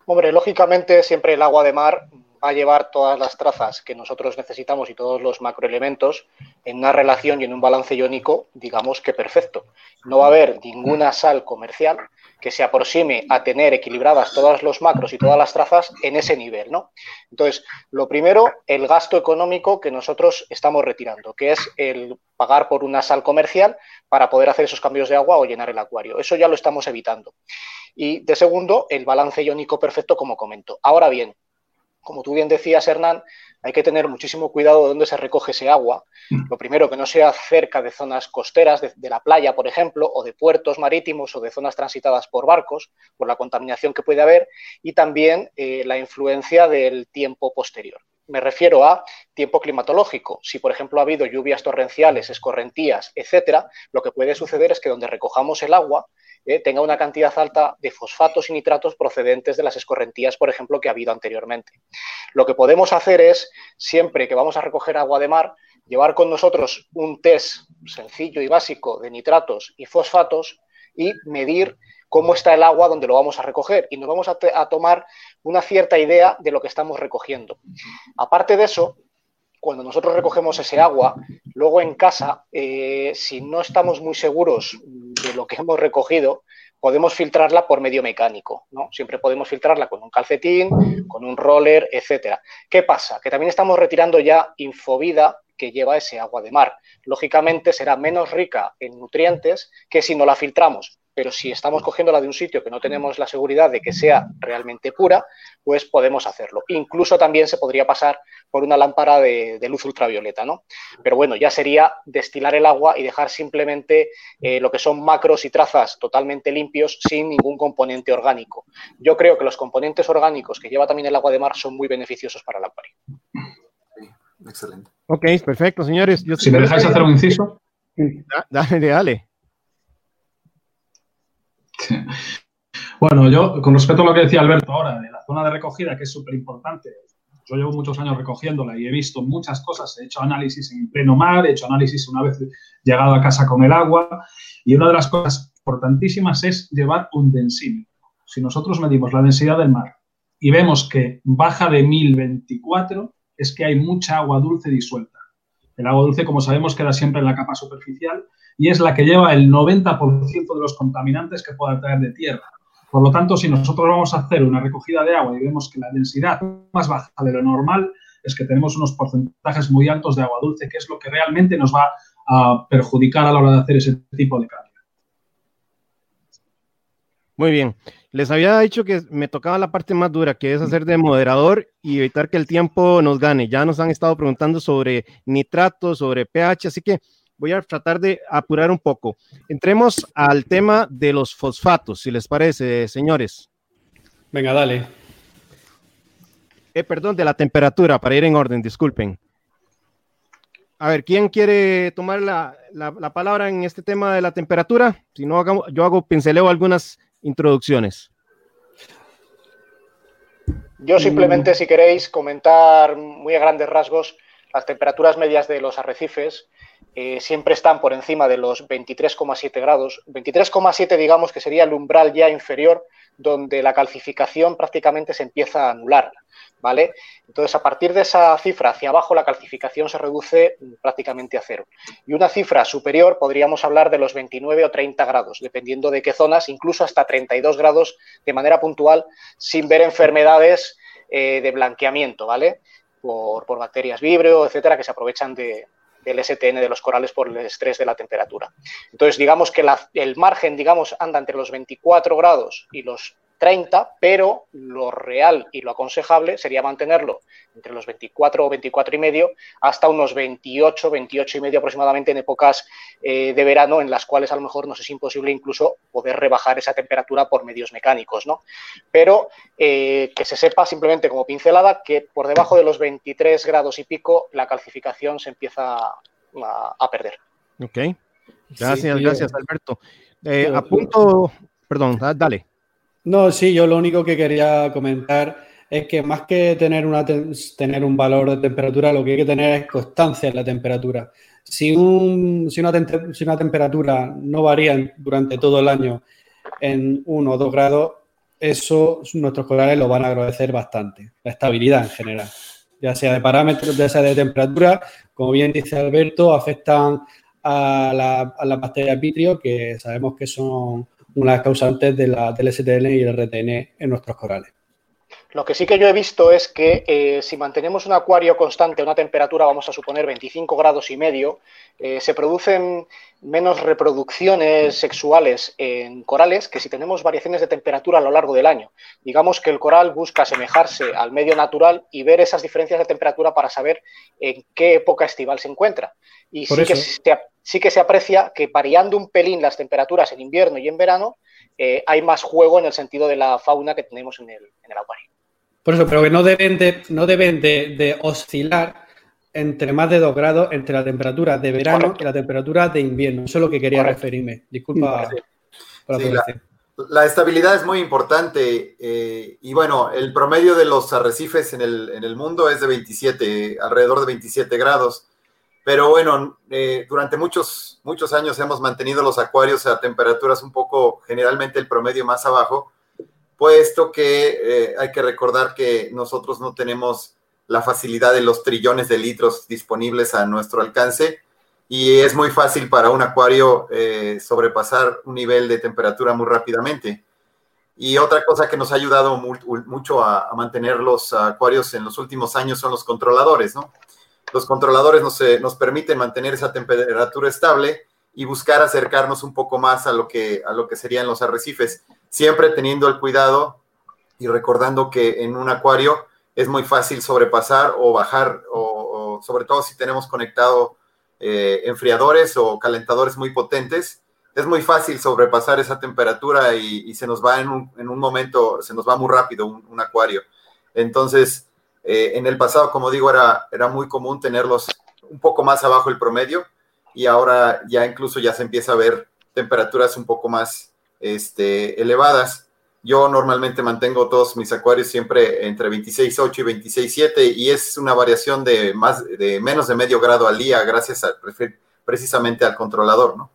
Hombre, lógicamente siempre el agua de mar va a llevar todas las trazas que nosotros necesitamos y todos los macroelementos en una relación y en un balance iónico, digamos que perfecto. No va a haber ninguna sal comercial que se aproxime a tener equilibradas todos los macros y todas las trazas en ese nivel, ¿no? Entonces, lo primero, el gasto económico que nosotros estamos retirando, que es el pagar por una sal comercial para poder hacer esos cambios de agua o llenar el acuario. Eso ya lo estamos evitando. Y de segundo, el balance iónico perfecto, como comento. Ahora bien, como tú bien decías, Hernán, hay que tener muchísimo cuidado de dónde se recoge ese agua. Mm. Lo primero, que no sea cerca de zonas costeras, de, la playa, por ejemplo, o de puertos marítimos o de zonas transitadas por barcos, por la contaminación que puede haber, y también eh, la influencia del tiempo posterior. Me refiero a tiempo climatológico. Si, por ejemplo, ha habido lluvias torrenciales, escorrentías, etcétera, lo que puede suceder es que donde recojamos el agua, eh, tenga una cantidad alta de fosfatos y nitratos procedentes de las escorrentías, por ejemplo, que ha habido anteriormente. Lo que podemos hacer es, siempre que vamos a recoger agua de mar, llevar con nosotros un test sencillo y básico de nitratos y fosfatos y medir cómo está el agua donde lo vamos a recoger y nos vamos a, a tomar una cierta idea de lo que estamos recogiendo. Aparte de eso, cuando nosotros recogemos ese agua, luego en casa, eh, si no estamos muy seguros de lo que hemos recogido, podemos filtrarla por medio mecánico, ¿no? Siempre podemos filtrarla con un calcetín, con un roller, etcétera. ¿Qué pasa? Que también estamos retirando ya infovida que lleva ese agua de mar. Lógicamente será menos rica en nutrientes que si no la filtramos pero si estamos cogiéndola de un sitio que no tenemos la seguridad de que sea realmente pura, pues podemos hacerlo. Incluso también se podría pasar por una lámpara de, luz ultravioleta, ¿no? Pero bueno, ya sería destilar el agua y dejar simplemente eh, lo que son macros y trazas totalmente limpios sin ningún componente orgánico. Yo creo que los componentes orgánicos que lleva también el agua de mar son muy beneficiosos para el acuario. Excelente. Ok, perfecto, señores. si me dejáis hacer un inciso. Dale, dale. Bueno, yo con respecto a lo que decía Alberto ahora, de la zona de recogida, que es súper importante, yo llevo muchos años recogiéndola y he visto muchas cosas, he hecho análisis en pleno mar, he hecho análisis una vez llegado a casa con el agua y una de las cosas importantísimas es llevar un densímetro. Si nosotros medimos la densidad del mar y vemos que baja de 1024, es que hay mucha agua dulce disuelta. El agua dulce, como sabemos, queda siempre en la capa superficial y es la que lleva el 90% de los contaminantes que pueda traer de tierra. Por lo tanto, si nosotros vamos a hacer una recogida de agua y vemos que la densidad más baja de lo normal, es que tenemos unos porcentajes muy altos de agua dulce, que es lo que realmente nos va a perjudicar a la hora de hacer ese tipo de cambio. Muy bien. Les había dicho que me tocaba la parte más dura, que es hacer de moderador y evitar que el tiempo nos gane. Ya nos han estado preguntando sobre nitratos, sobre pH, así que voy a tratar de apurar un poco. Entremos al tema de los fosfatos, si les parece, señores. Venga, dale. Eh, perdón, de la temperatura, para ir en orden, disculpen. A ver, ¿quién quiere tomar la, palabra en este tema de la temperatura? Si no, yo hago pinceleo algunas introducciones. Yo simplemente, si queréis, comentar muy a grandes rasgos las temperaturas medias de los arrecifes eh, siempre están por encima de los 23,7 grados. 23,7 digamos que sería el umbral ya inferior donde la calcificación prácticamente se empieza a anular. ¿Vale? Entonces, a partir de esa cifra hacia abajo, la calcificación se reduce prácticamente a cero. Y una cifra superior podríamos hablar de los 29 o 30 grados, dependiendo de qué zonas, incluso hasta 32 grados de manera puntual, sin ver enfermedades eh, de blanqueamiento, ¿vale? Por, bacterias vibrio, etcétera, que se aprovechan de, del STN de los corales por el estrés de la temperatura. Entonces, digamos que el margen, digamos, anda entre los 24 grados y los 30, pero lo real y lo aconsejable sería mantenerlo entre los 24 o 24 y medio hasta unos 28, 28 y medio aproximadamente en épocas eh, de verano en las cuales a lo mejor nos es imposible incluso poder rebajar esa temperatura por medios mecánicos, ¿no? Pero eh, que se sepa simplemente como pincelada que por debajo de los 23 grados y pico la calcificación se empieza a, perder. Ok. Gracias, gracias Alberto. Eh, a punto, perdón, dale. No, sí, yo lo único que quería comentar es que más que tener, una tener un valor de temperatura, lo que hay que tener es constancia en la temperatura. Si, un, si, una, si una temperatura no varía durante todo el año en 1 o 2 grados, eso nuestros corales lo van a agradecer bastante. La estabilidad en general, ya sea de parámetros, ya sea de temperatura, como bien dice Alberto, afectan a la, a la bacteria vitrio, que sabemos que son una de las causantes de la, del STN y el RTN en nuestros corales. Lo que sí que yo he visto es que eh, si mantenemos un acuario constante a una temperatura, vamos a suponer 25 grados y medio, eh, se producen menos reproducciones sexuales en corales que si tenemos variaciones de temperatura a lo largo del año. Digamos que el coral busca asemejarse al medio natural y ver esas diferencias de temperatura para saber en qué época estival se encuentra. Y sí que, se, sí que, se, aprecia que variando un pelín las temperaturas en invierno y en verano, eh, hay más juego en el sentido de la fauna que tenemos en el, en el acuario. Por eso, pero que no deben de, no deben de, oscilar entre más de 2 grados entre la temperatura de verano y la temperatura de invierno. Eso es lo que quería referirme. Disculpa por la, la, estabilidad es muy importante eh, y bueno, el promedio de los arrecifes en el, en el, mundo es de 27, alrededor de 27 grados. Pero bueno, eh, durante muchos, muchos años hemos mantenido los acuarios a temperaturas un poco, generalmente el promedio más abajo puesto que eh, hay que recordar que nosotros no tenemos la facilidad de los trillones de litros disponibles a nuestro alcance y es muy fácil para un acuario eh, sobrepasar un nivel de temperatura muy rápidamente. Y otra cosa que nos ha ayudado mucho a, mantener los acuarios en los últimos años son los controladores, ¿no? Los controladores nos, eh, nos permiten mantener esa temperatura estable y buscar acercarnos un poco más a lo que, a lo serían los arrecifes siempre teniendo el cuidado y recordando que en un acuario es muy fácil sobrepasar o bajar, o, sobre todo si tenemos conectado eh, enfriadores o calentadores muy potentes, es muy fácil sobrepasar esa temperatura y, se nos va en un, momento, se nos va muy rápido un, acuario. Entonces, eh, en el pasado, como digo, era, era muy común tenerlos un poco más abajo el promedio y ahora ya incluso ya se empieza a ver temperaturas un poco más este, elevadas. Yo normalmente mantengo todos mis acuarios siempre entre 26.8 y 26.7 y es una variación de, más, de menos de medio grado al día gracias a, precisamente al controlador, ¿no?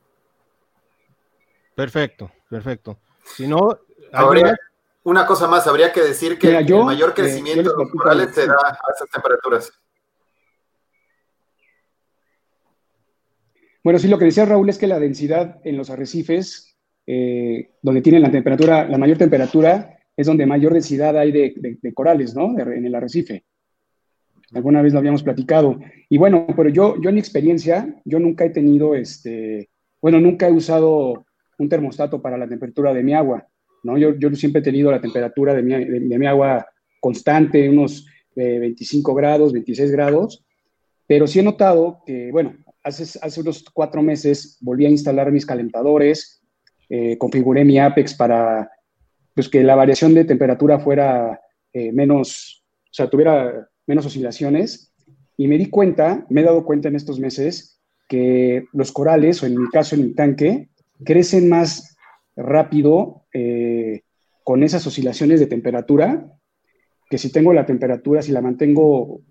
Perfecto, perfecto. Si no, habría, una cosa más, habría que decir que el mayor eh, crecimiento de los corales se da a esas temperaturas. Bueno, sí, lo que decía Raúl es que la densidad en los arrecifes eh, donde tienen la temperatura, la mayor temperatura, es donde mayor densidad hay de, corales, ¿no? en el arrecife. Alguna vez lo habíamos platicado. Y bueno, pero yo, yo en mi experiencia, yo nunca he tenido, este, bueno, nunca he usado un termostato para la temperatura de mi agua, ¿no? Yo, yo siempre he tenido la temperatura de mi, de, mi agua constante, unos 25 eh, grados, 26 grados, pero sí he notado que, bueno, hace, hace unos cuatro meses volví a instalar mis calentadores, eh, configuré mi Apex para pues, que la variación de temperatura fuera eh, menos, o sea, tuviera menos oscilaciones. Y me di cuenta, me he dado cuenta en estos meses, que los corales, o en mi caso en mi tanque, crecen más rápido eh, con esas oscilaciones de temperatura que si tengo la temperatura, si la mantengo,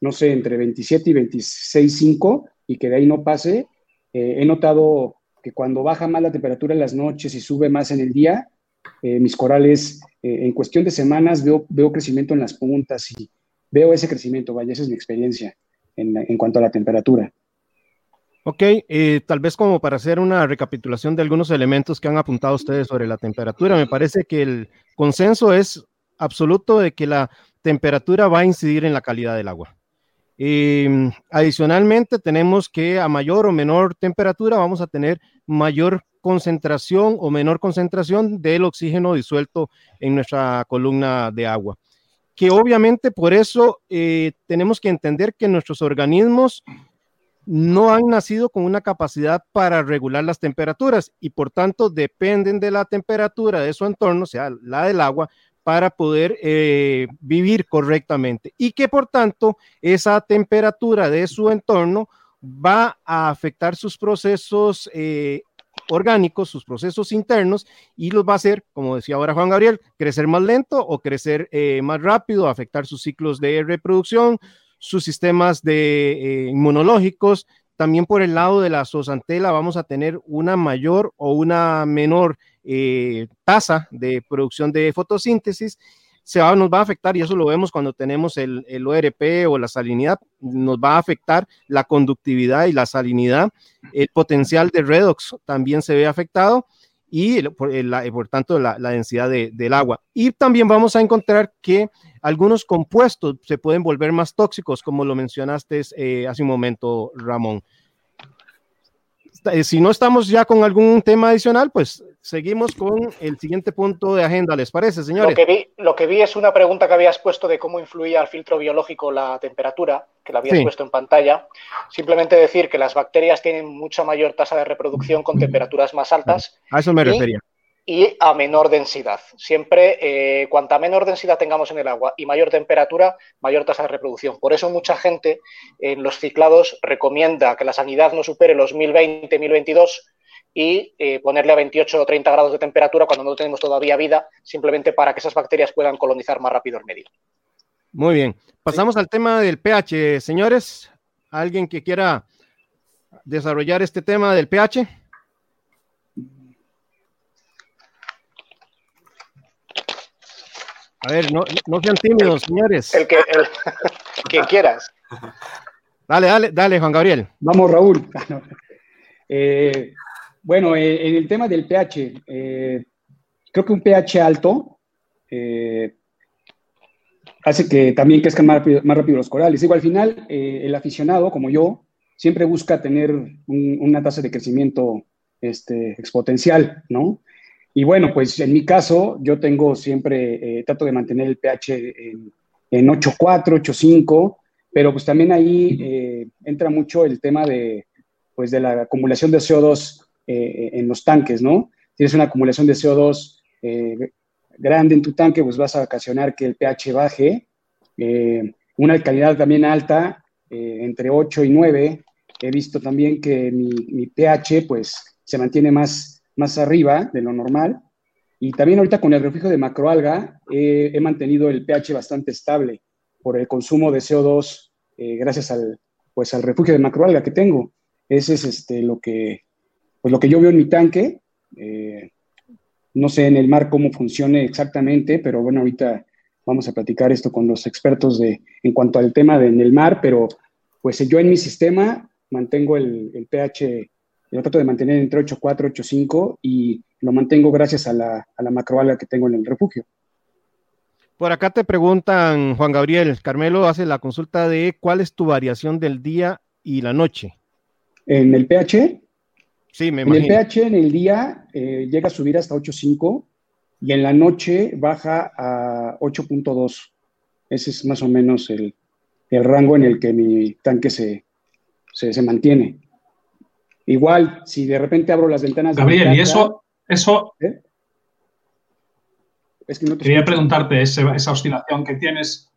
no sé, entre 27 y 26.5, y que de ahí no pase. Eh, he notado que cuando baja más la temperatura en las noches y sube más en el día, eh, mis corales en cuestión de semanas veo, veo crecimiento en las puntas y veo ese crecimiento, vaya, esa es mi experiencia en, en cuanto a la temperatura. Ok, tal vez como para hacer una recapitulación de algunos elementos que han apuntado ustedes sobre la temperatura, me parece que el consenso es absoluto de que la temperatura va a incidir en la calidad del agua. Em, adicionalmente, tenemos que a mayor o menor temperatura vamos a tener mayor concentración o menor concentración del oxígeno disuelto en nuestra columna de agua. Que obviamente por eso eh, tenemos que entender que nuestros organismos no han nacido con una capacidad para regular las temperaturas y por tanto dependen de la temperatura de su entorno, o sea, la del agua, para poder eh, vivir correctamente. Y que por tanto esa temperatura de su entorno va a afectar sus procesos eh, orgánicos, sus procesos internos y los va a hacer, como decía ahora Juan Gabriel, crecer más lento o crecer eh, más rápido, afectar sus ciclos de reproducción, sus sistemas de inmunológicos. También por el lado de la zooxantela vamos a tener una mayor o una menor eh, tasa de producción de fotosíntesis, se va, nos va a afectar, y eso lo vemos cuando tenemos el, el, ORP o la salinidad, nos va a afectar la conductividad y la salinidad, el potencial de redox también se ve afectado y por, por tanto la, la densidad de, del agua. Y también vamos a encontrar que algunos compuestos se pueden volver más tóxicos, como lo mencionaste eh, hace un momento, Ramón. Eh, si no estamos ya con algún tema adicional, pues seguimos con el siguiente punto de agenda. ¿Les parece, señores? Lo que vi, lo que vi es una pregunta que habías puesto de cómo influía al filtro biológico la temperatura, que la habías sí. puesto en pantalla. Simplemente decir que las bacterias tienen mucha mayor tasa de reproducción con temperaturas más altas. A eso me refería y a menor densidad. Siempre, eh, cuanta menor densidad tengamos en el agua y mayor temperatura, mayor tasa de reproducción. Por eso mucha gente en los ciclados recomienda que la sanidad no supere los 1020-1022 y eh, ponerle a 28 o 30 grados de temperatura cuando no tenemos todavía vida, simplemente para que esas bacterias puedan colonizar más rápido el medio. Muy bien. Pasamos sí. al tema del pH, señores. ¿Alguien que quiera desarrollar este tema del pH? A ver, no, no sean tímidos, señores. El que, el, quien quieras. Dale, dale, dale, Juan Gabriel. Vamos, Raúl. Eh, bueno, eh, en el tema del pH, eh, creo que un pH alto eh, hace que también crezcan más rápido, más rápido los corales. Digo, al final, eh, el aficionado, como yo, siempre busca tener un, una tasa de crecimiento este, exponencial, ¿no? Y bueno, pues en mi caso, yo tengo siempre, eh, trato de mantener el pH en, en 8.4, 8.5, pero pues también ahí eh, entra mucho el tema de, pues de la acumulación de CO2 eh, en los tanques, ¿no? Tienes una acumulación de CO2 eh, grande en tu tanque, pues vas a ocasionar que el pH baje. una alcalinidad también alta, entre 8 y 9. He visto también que mi, mi pH, pues, se mantiene más más arriba de lo normal. Y también ahorita con el refugio de macroalga eh, he mantenido el pH bastante estable por el consumo de CO2 eh, gracias al, pues, al refugio de macroalga que tengo. Ese es este, lo, que, pues, lo que yo veo en mi tanque. Eh, no sé en el mar cómo funcione exactamente, pero bueno, ahorita vamos a platicar esto con los expertos de, en cuanto al tema de, en el mar, pero pues yo en mi sistema mantengo el, el pH yo trato de mantener entre 8.4, 8.5 y lo mantengo gracias a la, a la macroalga que tengo en el refugio. Por acá te preguntan, Juan Gabriel, Carmelo hace la consulta de cuál es tu variación del día y la noche. ¿En el pH? Sí, me imagino. En el pH en el día eh, llega a subir hasta 8.5 y en la noche baja a 8.2. Ese es más o menos el, el, rango en el que mi tanque se, se, se mantiene. Igual, si de repente abro las ventanas. Gabriel, y eso, eso. ¿eh? Es que no quería escucho. preguntarte ese, esa oscilación que tienes,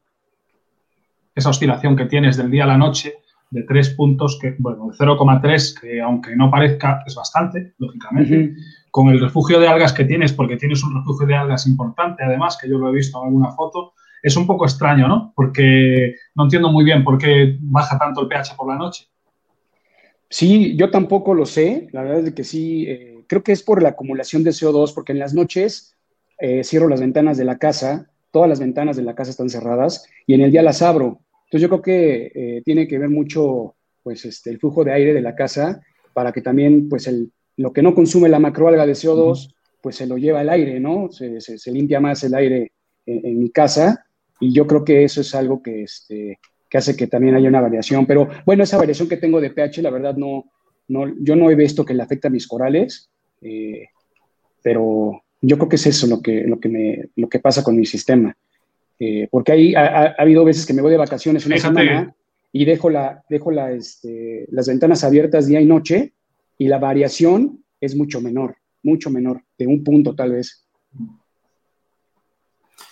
esa oscilación que tienes del día a la noche de tres puntos, que, bueno, 0,3, que aunque no parezca, es bastante, lógicamente, uh -huh. con el refugio de algas que tienes, porque tienes un refugio de algas importante, además, que yo lo he visto en alguna foto, es un poco extraño, ¿no? Porque no entiendo muy bien por qué baja tanto el pH por la noche. Sí, yo tampoco lo sé. La verdad es que sí, eh, creo que es por la acumulación de CO2, porque en las noches eh, cierro las ventanas de la casa, todas las ventanas de la casa están cerradas y en el día las abro. Entonces yo creo que eh, tiene que ver mucho pues, este, el flujo de aire de la casa para que también pues, el, lo que no consume la macroalga de CO2 pues se lo lleva el aire, ¿no? Se, se, limpia más el aire en, mi casa y yo creo que eso es algo que, este, que hace que también haya una variación. Pero bueno, esa variación que tengo de pH, la verdad no, no yo no he visto que le afecte a mis corales, eh, pero yo creo que es eso lo que, lo que, me, lo que pasa con mi sistema. Eh, porque ahí ha, habido veces que me voy de vacaciones una semana y dejo, la, dejo la, este, las ventanas abiertas día y noche y la variación es mucho menor, mucho menor, de un punto tal vez.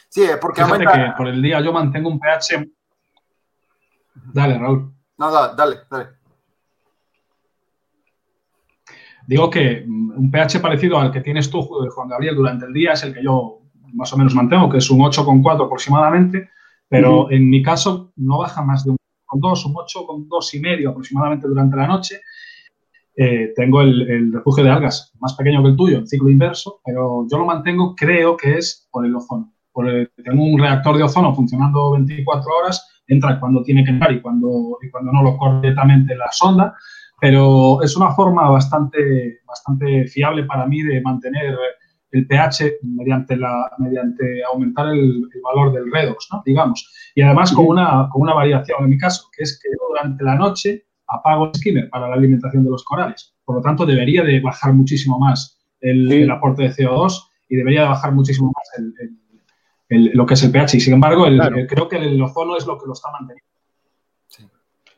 Sí, porque que por el día yo mantengo un pH. Dale, Raúl. No, dale, dale. Digo que mm, un pH parecido al que tienes tú, Juan Gabriel, durante el día es el que yo más o menos mantengo, que es un 8,4 aproximadamente, pero en mi caso no baja más de un 8,2, un 8,2 y medio aproximadamente durante la noche. Eh, tengo el, refugio de algas más pequeño que el tuyo, el ciclo inverso, pero yo lo mantengo, creo que es por el ozono. tengo un reactor de ozono funcionando 24 horas, entra cuando tiene que entrar y cuando, y cuando no lo correctamente la sonda, pero es una forma bastante, bastante fiable para mí de mantener el pH mediante, la, mediante aumentar el, valor del redox, ¿no? digamos. Y además con una, con una variación en mi caso, que es que durante la noche apago el skimmer para la alimentación de los corales. Por lo tanto, debería de bajar muchísimo más el, aporte de CO2 y debería de bajar muchísimo más el, lo que es el pH. Y sin embargo, creo que el ozono es lo que lo está manteniendo.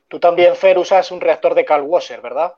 Tú también, Fer, usas un reactor de Calwasser, ¿verdad?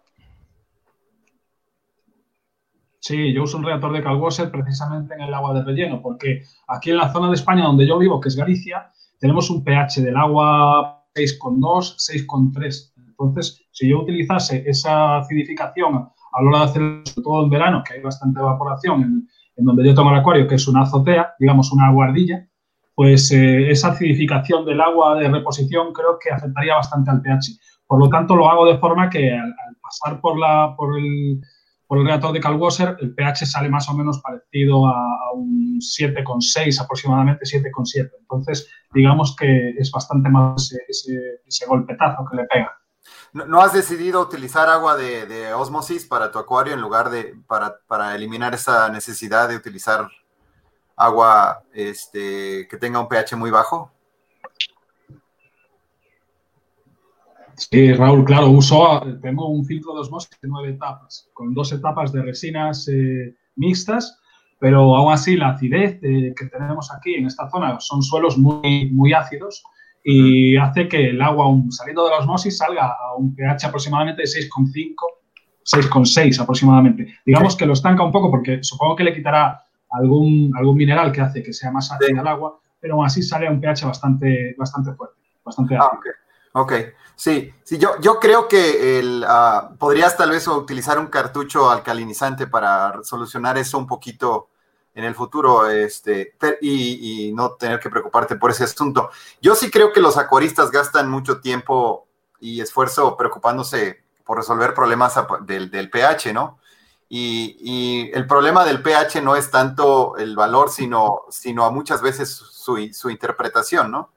Sí, yo uso un reactor de Calwasser precisamente en el agua de relleno, porque aquí en la zona de España donde yo vivo, que es Galicia, tenemos un pH del agua 6,2, 6,3. Entonces, si yo utilizase esa acidificación a la hora de hacer, sobre todo en verano, que hay bastante evaporación, en, donde yo tomo el acuario, que es una azotea, digamos una guardilla, pues eh, esa acidificación del agua de reposición creo que afectaría bastante al pH. Por lo tanto, lo hago de forma que al, pasar por, la, por, el, por el reactor de Calwasser, el pH sale más o menos parecido a, un 7,6 aproximadamente, 7,7. Entonces, digamos que es bastante más ese, golpetazo que le pega. ¿No, has decidido utilizar agua de, de, osmosis para tu acuario en lugar de para, para eliminar esa necesidad de utilizar agua este, que tenga un pH muy bajo? Sí, Raúl, claro, uso, tengo un filtro de osmosis de nueve etapas, con dos etapas de resinas eh, mixtas, pero aún así la acidez que tenemos aquí en esta zona son suelos muy, muy ácidos y hace que el agua, saliendo de la osmosis, salga a un pH aproximadamente de 6,5, 6,6 aproximadamente. Digamos que lo estanca un poco porque supongo que le quitará algún, algún mineral que hace que sea más ácido el agua, pero aún así sale a un pH bastante, bastante fuerte, bastante ah, ok, sí, sí yo, yo creo que el, uh, podrías tal vez utilizar un cartucho alcalinizante para solucionar eso un poquito en el futuro este, y, no tener que preocuparte por ese asunto. Yo sí creo que los acuaristas gastan mucho tiempo y esfuerzo preocupándose por resolver problemas del, del pH, ¿no? Y, el problema del pH no es tanto el valor, sino, sino a muchas veces su, interpretación, ¿no?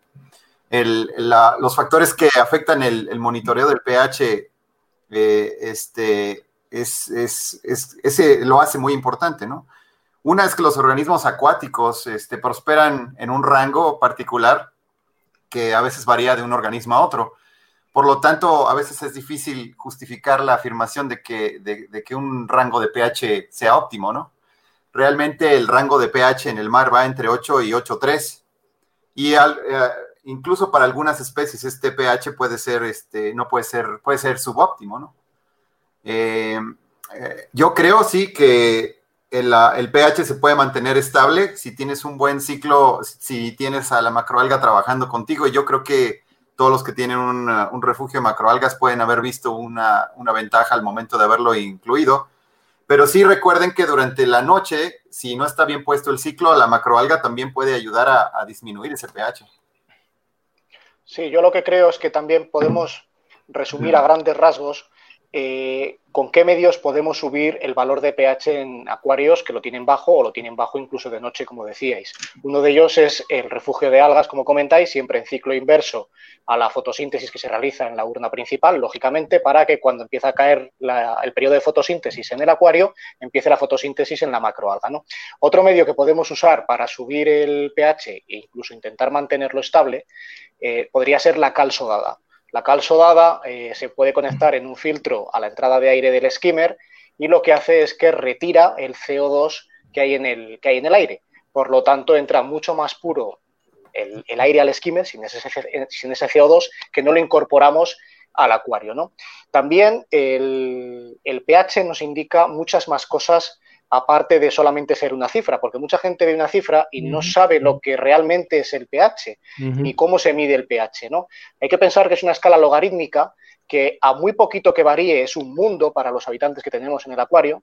los factores que afectan el, monitoreo del pH, eh, este, es, ese lo hace muy importante, ¿no? Una es que los organismos acuáticos este, prosperan en un rango particular que a veces varía de un organismo a otro. Por lo tanto, a veces es difícil justificar la afirmación de que, de, que un rango de pH sea óptimo, ¿no? Realmente el rango de pH en el mar va entre 8 y 8,3. Y eh, incluso para algunas especies este pH puede ser, este, no puede ser, puede ser subóptimo, ¿no? Eh, eh, yo creo sí que el, el, pH se puede mantener estable si tienes un buen ciclo, si tienes a la macroalga trabajando contigo. Y yo creo que todos los que tienen un, refugio de macroalgas pueden haber visto una, ventaja al momento de haberlo incluido. Pero sí recuerden que durante la noche, si no está bien puesto el ciclo, la macroalga también puede ayudar a, disminuir ese pH. Sí, yo lo que creo es que también podemos resumir a grandes rasgos eh, con qué medios podemos subir el valor de pH en acuarios que lo tienen bajo o lo tienen bajo incluso de noche, como decíais. Uno de ellos es el refugio de algas, como comentáis, siempre en ciclo inverso a la fotosíntesis que se realiza en la urna principal, lógicamente, para que cuando empieza a caer el periodo de fotosíntesis en el acuario, empiece la fotosíntesis en la macroalga. ¿no? Otro medio que podemos usar para subir el pH e incluso intentar mantenerlo estable eh, podría ser la cal sodada. La cal sodada eh, se puede conectar en un filtro a la entrada de aire del skimmer y lo que hace es que retira el CO2 que hay en el, que hay en el aire. Por lo tanto, entra mucho más puro el, aire al skimmer sin ese, sin ese, CO2 que no lo incorporamos al acuario. ¿no? También el pH nos indica muchas más cosas aparte de solamente ser una cifra, porque mucha gente ve una cifra y no sabe lo que realmente es el pH ni cómo se mide el pH, ¿no? Hay que pensar que es una escala logarítmica que a muy poquito que varíe es un mundo para los habitantes que tenemos en el acuario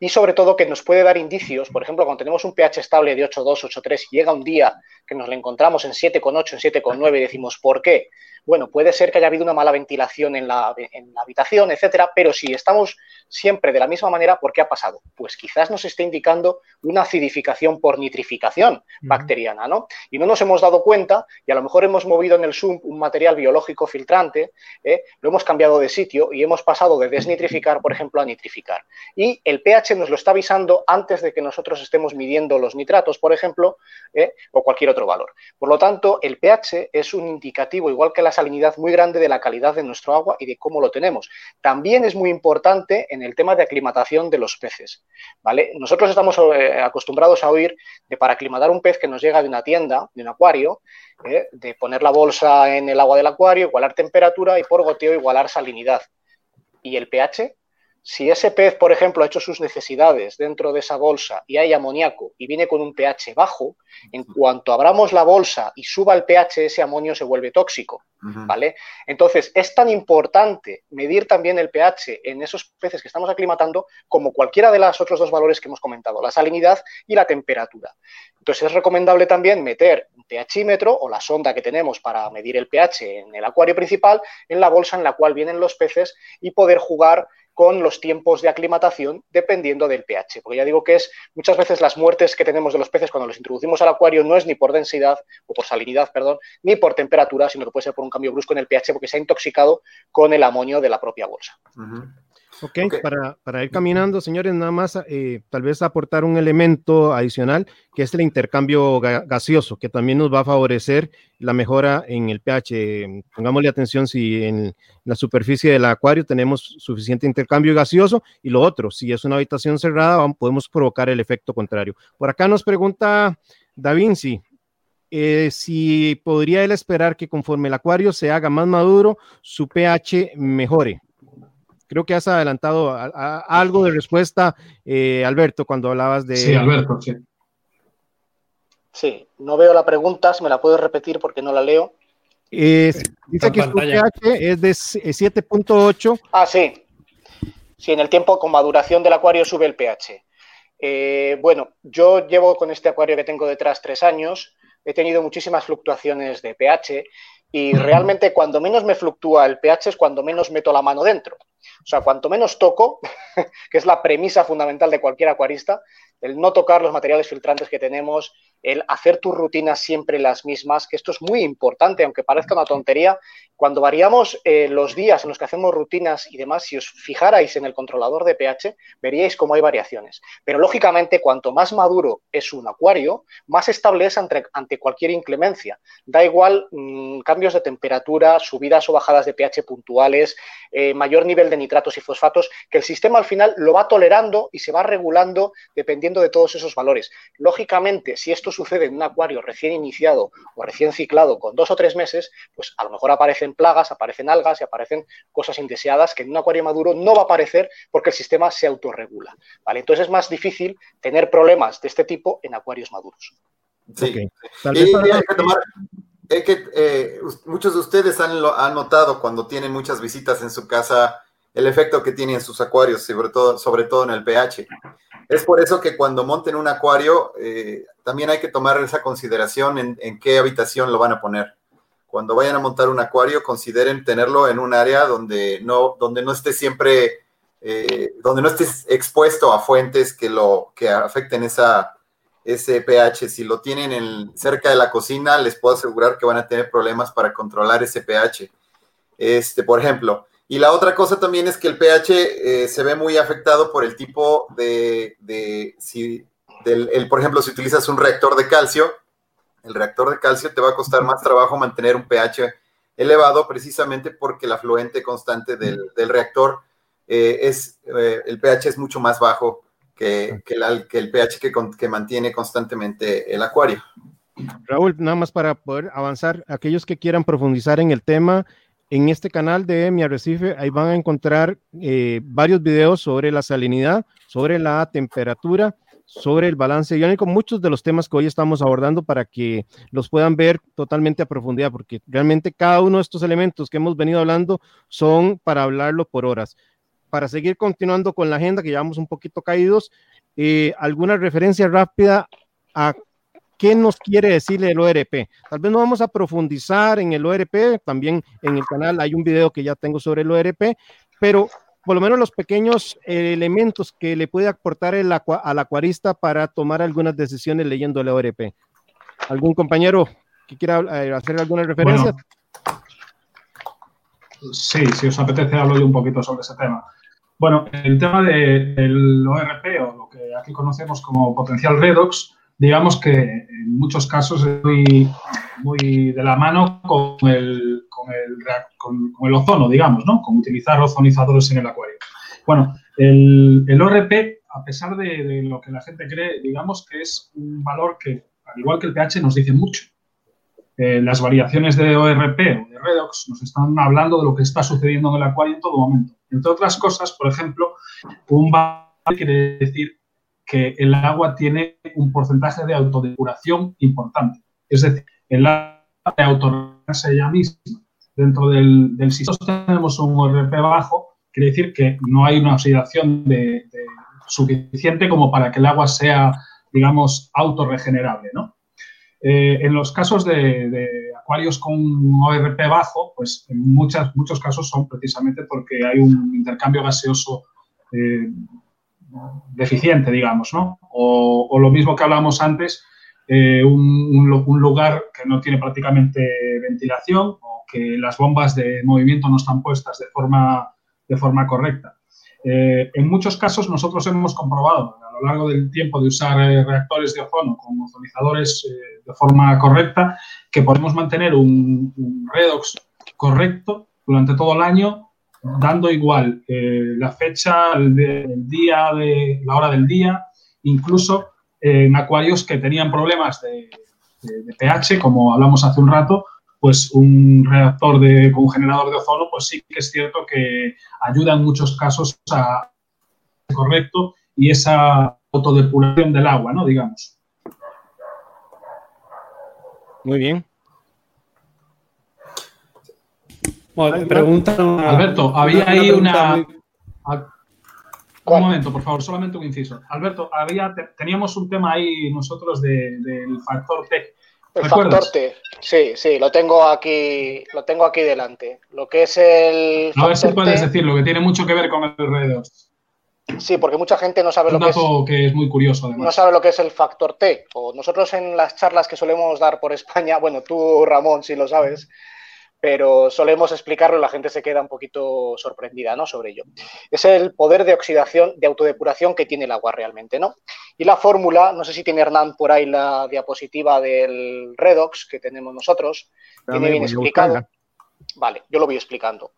y sobre todo que nos puede dar indicios, por ejemplo, cuando tenemos un pH estable de 8,2, 8,3 y llega un día que nos lo encontramos en 7,8, en 7,9 y decimos, ¿por qué? Bueno, puede ser que haya habido una mala ventilación en la, habitación, etcétera, pero si estamos siempre de la misma manera, ¿por qué ha pasado? Pues quizás nos esté indicando una acidificación por nitrificación bacteriana, ¿no? Y no nos hemos dado cuenta y a lo mejor hemos movido en el SUMP un material biológico filtrante, ¿eh? lo hemos cambiado de sitio y hemos pasado de desnitrificar, por ejemplo, a nitrificar. Y el pH nos lo está avisando antes de que nosotros estemos midiendo los nitratos, por ejemplo, ¿eh? o cualquier otro valor. Por lo tanto, el pH es un indicativo, igual que las salinidad muy grande de la calidad de nuestro agua y de cómo lo tenemos. También es muy importante en el tema de aclimatación de los peces. ¿vale? Nosotros estamos eh, acostumbrados a oír de para aclimatar un pez que nos llega de una tienda, de un acuario, ¿eh? de poner la bolsa en el agua del acuario, igualar temperatura y por goteo igualar salinidad. ¿Y el pH? Si ese pez, por ejemplo, ha hecho sus necesidades dentro de esa bolsa y hay amoníaco y viene con un pH bajo, en cuanto abramos la bolsa y suba el pH, ese amonio se vuelve tóxico, ¿vale? Entonces, es tan importante medir también el pH en esos peces que estamos aclimatando como cualquiera de los otros dos valores que hemos comentado, la salinidad y la temperatura. Entonces, es recomendable también meter un pHímetro o la sonda que tenemos para medir el pH en el acuario principal en la bolsa en la cual vienen los peces y poder jugar con los tiempos de aclimatación dependiendo del pH. Porque ya digo que es muchas veces las muertes que tenemos de los peces cuando los introducimos al acuario no es ni por densidad o por salinidad, perdón, ni por temperatura, sino que puede ser por un cambio brusco en el pH porque se ha intoxicado con el amonio de la propia bolsa. Ok, Para, ir caminando, señores, nada más eh, tal vez aportar un elemento adicional, que es el intercambio gaseoso, que también nos va a favorecer la mejora en el pH. Pongámosle atención si en la superficie del acuario tenemos suficiente intercambio gaseoso y lo otro, si es una habitación cerrada, podemos provocar el efecto contrario. Por acá nos pregunta Da Vinci, eh, si podría él esperar que conforme el acuario se haga más maduro, su pH mejore. Creo que has adelantado algo de respuesta, eh, Alberto, cuando hablabas de... Sí, Alberto, sí. Sí, no veo la pregunta, si me la puedes repetir porque no la leo. dice que su pH es de 7.8. Ah, sí. Sí, en el tiempo con maduración del acuario sube el pH. Eh, bueno, yo llevo con este acuario que tengo detrás tres años, he tenido muchísimas fluctuaciones de pH y realmente cuando menos me fluctúa el pH es cuando menos meto la mano dentro. O sea, cuanto menos toco, que es la premisa fundamental de cualquier acuarista, el no tocar los materiales filtrantes que tenemos, el hacer tus rutinas siempre las mismas, que esto es muy importante, aunque parezca una tontería. Cuando variamos eh, los días en los que hacemos rutinas y demás, si os fijarais en el controlador de pH, veríais cómo hay variaciones. Pero lógicamente, cuanto más maduro es un acuario, más estable es ante, cualquier inclemencia. Da igual mm, cambios de temperatura, subidas o bajadas de pH puntuales, eh, mayor nivel de nitratos y fosfatos, que el sistema al final lo va tolerando y se va regulando dependiendo de todos esos valores. Lógicamente, si esto sucede en un acuario recién iniciado o recién ciclado con dos o tres meses, pues a lo mejor aparecen plagas, aparecen algas y aparecen cosas indeseadas que en un acuario maduro no va a aparecer porque el sistema se autorregula. ¿vale? Entonces es más difícil tener problemas de este tipo en acuarios maduros. Sí. es que eh, muchos de ustedes han, han, notado cuando tienen muchas visitas en su casa el efecto que tienen sus acuarios, sobre todo, sobre todo en el pH. Es por eso que cuando monten un acuario, eh, también hay que tomar esa consideración en, qué habitación lo van a poner. cuando vayan a montar un acuario, consideren tenerlo en un área donde no, donde no esté siempre, eh, donde no estés expuesto a fuentes que lo que afecten esa, ese pH. Si lo tienen en, cerca de la cocina, les puedo asegurar que van a tener problemas para controlar ese pH. Este, por ejemplo, y la otra cosa también es que el pH eh, se ve muy afectado por el tipo de, de si, del, el, por ejemplo, si utilizas un reactor de calcio, el reactor de calcio te va a costar más trabajo mantener un pH elevado precisamente porque la afluente constante del, del reactor eh, es, eh, el pH es mucho más bajo que, que, la, que el pH que, que mantiene constantemente el acuario. Raúl, nada más para poder avanzar, aquellos que quieran profundizar en el tema, en este canal de Mi Arrecife, ahí van a encontrar eh, varios videos sobre la salinidad, sobre la temperatura, sobre el balance iónico, muchos de los temas que hoy estamos abordando para que los puedan ver totalmente a profundidad, porque realmente cada uno de estos elementos que hemos venido hablando son para hablarlo por horas. Para seguir continuando con la agenda, que llevamos un poquito caídos, eh, alguna referencia rápida a ¿Qué nos quiere decir el ORP? Tal vez no vamos a profundizar en el ORP, también en el canal hay un video que ya tengo sobre el ORP, pero por lo menos los pequeños elementos que le puede aportar al acuarista para tomar algunas decisiones leyendo el ORP. ¿Algún compañero que quiera eh, hacer alguna referencia? sí, si os apetece hablo un poquito sobre ese tema. Bueno, el tema de, del ORP o lo que aquí conocemos como potencial redox, digamos que en muchos casos es muy, muy de la mano con el, con el, con, el, ozono, digamos, ¿no? Con utilizar ozonizadores en el acuario. Bueno, el, el ORP, a pesar de, de, lo que la gente cree, digamos que es un valor que, al igual que el pH, nos dice mucho. Eh, las variaciones de ORP o de redox nos están hablando de lo que está sucediendo en el acuario en todo momento. Entre otras cosas, por ejemplo, un valor quiere decir que el agua tiene un porcentaje de autodepuración importante. Es decir, el agua de autorregularse ella misma. Dentro del, del sistema tenemos un ORP bajo, quiere decir que no hay una oxidación suficiente como para que el agua sea, digamos, autorregenerable, ¿no? Eh, en los casos de, acuarios con ORP bajo, pues en muchos casos son precisamente porque hay un intercambio gaseoso eh, deficiente, digamos, ¿no? O, lo mismo que hablamos antes, eh, un, lugar que no tiene prácticamente ventilación o que las bombas de movimiento no están puestas de forma, de forma correcta. Eh, en muchos casos nosotros hemos comprobado a lo largo del tiempo de usar eh, reactores de ozono con ozonizadores de forma correcta que podemos mantener un redox correcto durante todo el año dando igual eh, la fecha, el, de, el, día, de, la hora del día, incluso eh, en acuarios que tenían problemas de, pH, como hablamos hace un rato, pues un reactor de, con un generador de ozono, pues sí que es cierto que ayuda en muchos casos a correcto y esa autodepuración del agua, ¿no? Digamos. Muy bien. Bueno, pregunta, Alberto, había una ahí una. Muy... Un momento, por favor, solamente un inciso. Alberto, había, teníamos un tema ahí nosotros de, del factor T. El factor T, sí, sí, lo tengo aquí, lo tengo aquí delante. Lo que es el. A ver si puedes decir, lo que tiene mucho que ver con el redos. Sí, porque mucha gente no sabe un lo que es. que es muy curioso, además. No sabe lo que es el factor T. O nosotros en las charlas que solemos dar por España, bueno, tú, Ramón, si lo sabes, pero solemos explicarlo y la gente se queda un poquito sorprendida ¿no? sobre ello. Es el poder de oxidación, de autodepuración que tiene el agua realmente. ¿no? Y la fórmula, no sé si tiene Hernán por ahí la diapositiva del redox que tenemos nosotros, Dame, tiene bien explicado. Vale, yo lo voy explicando.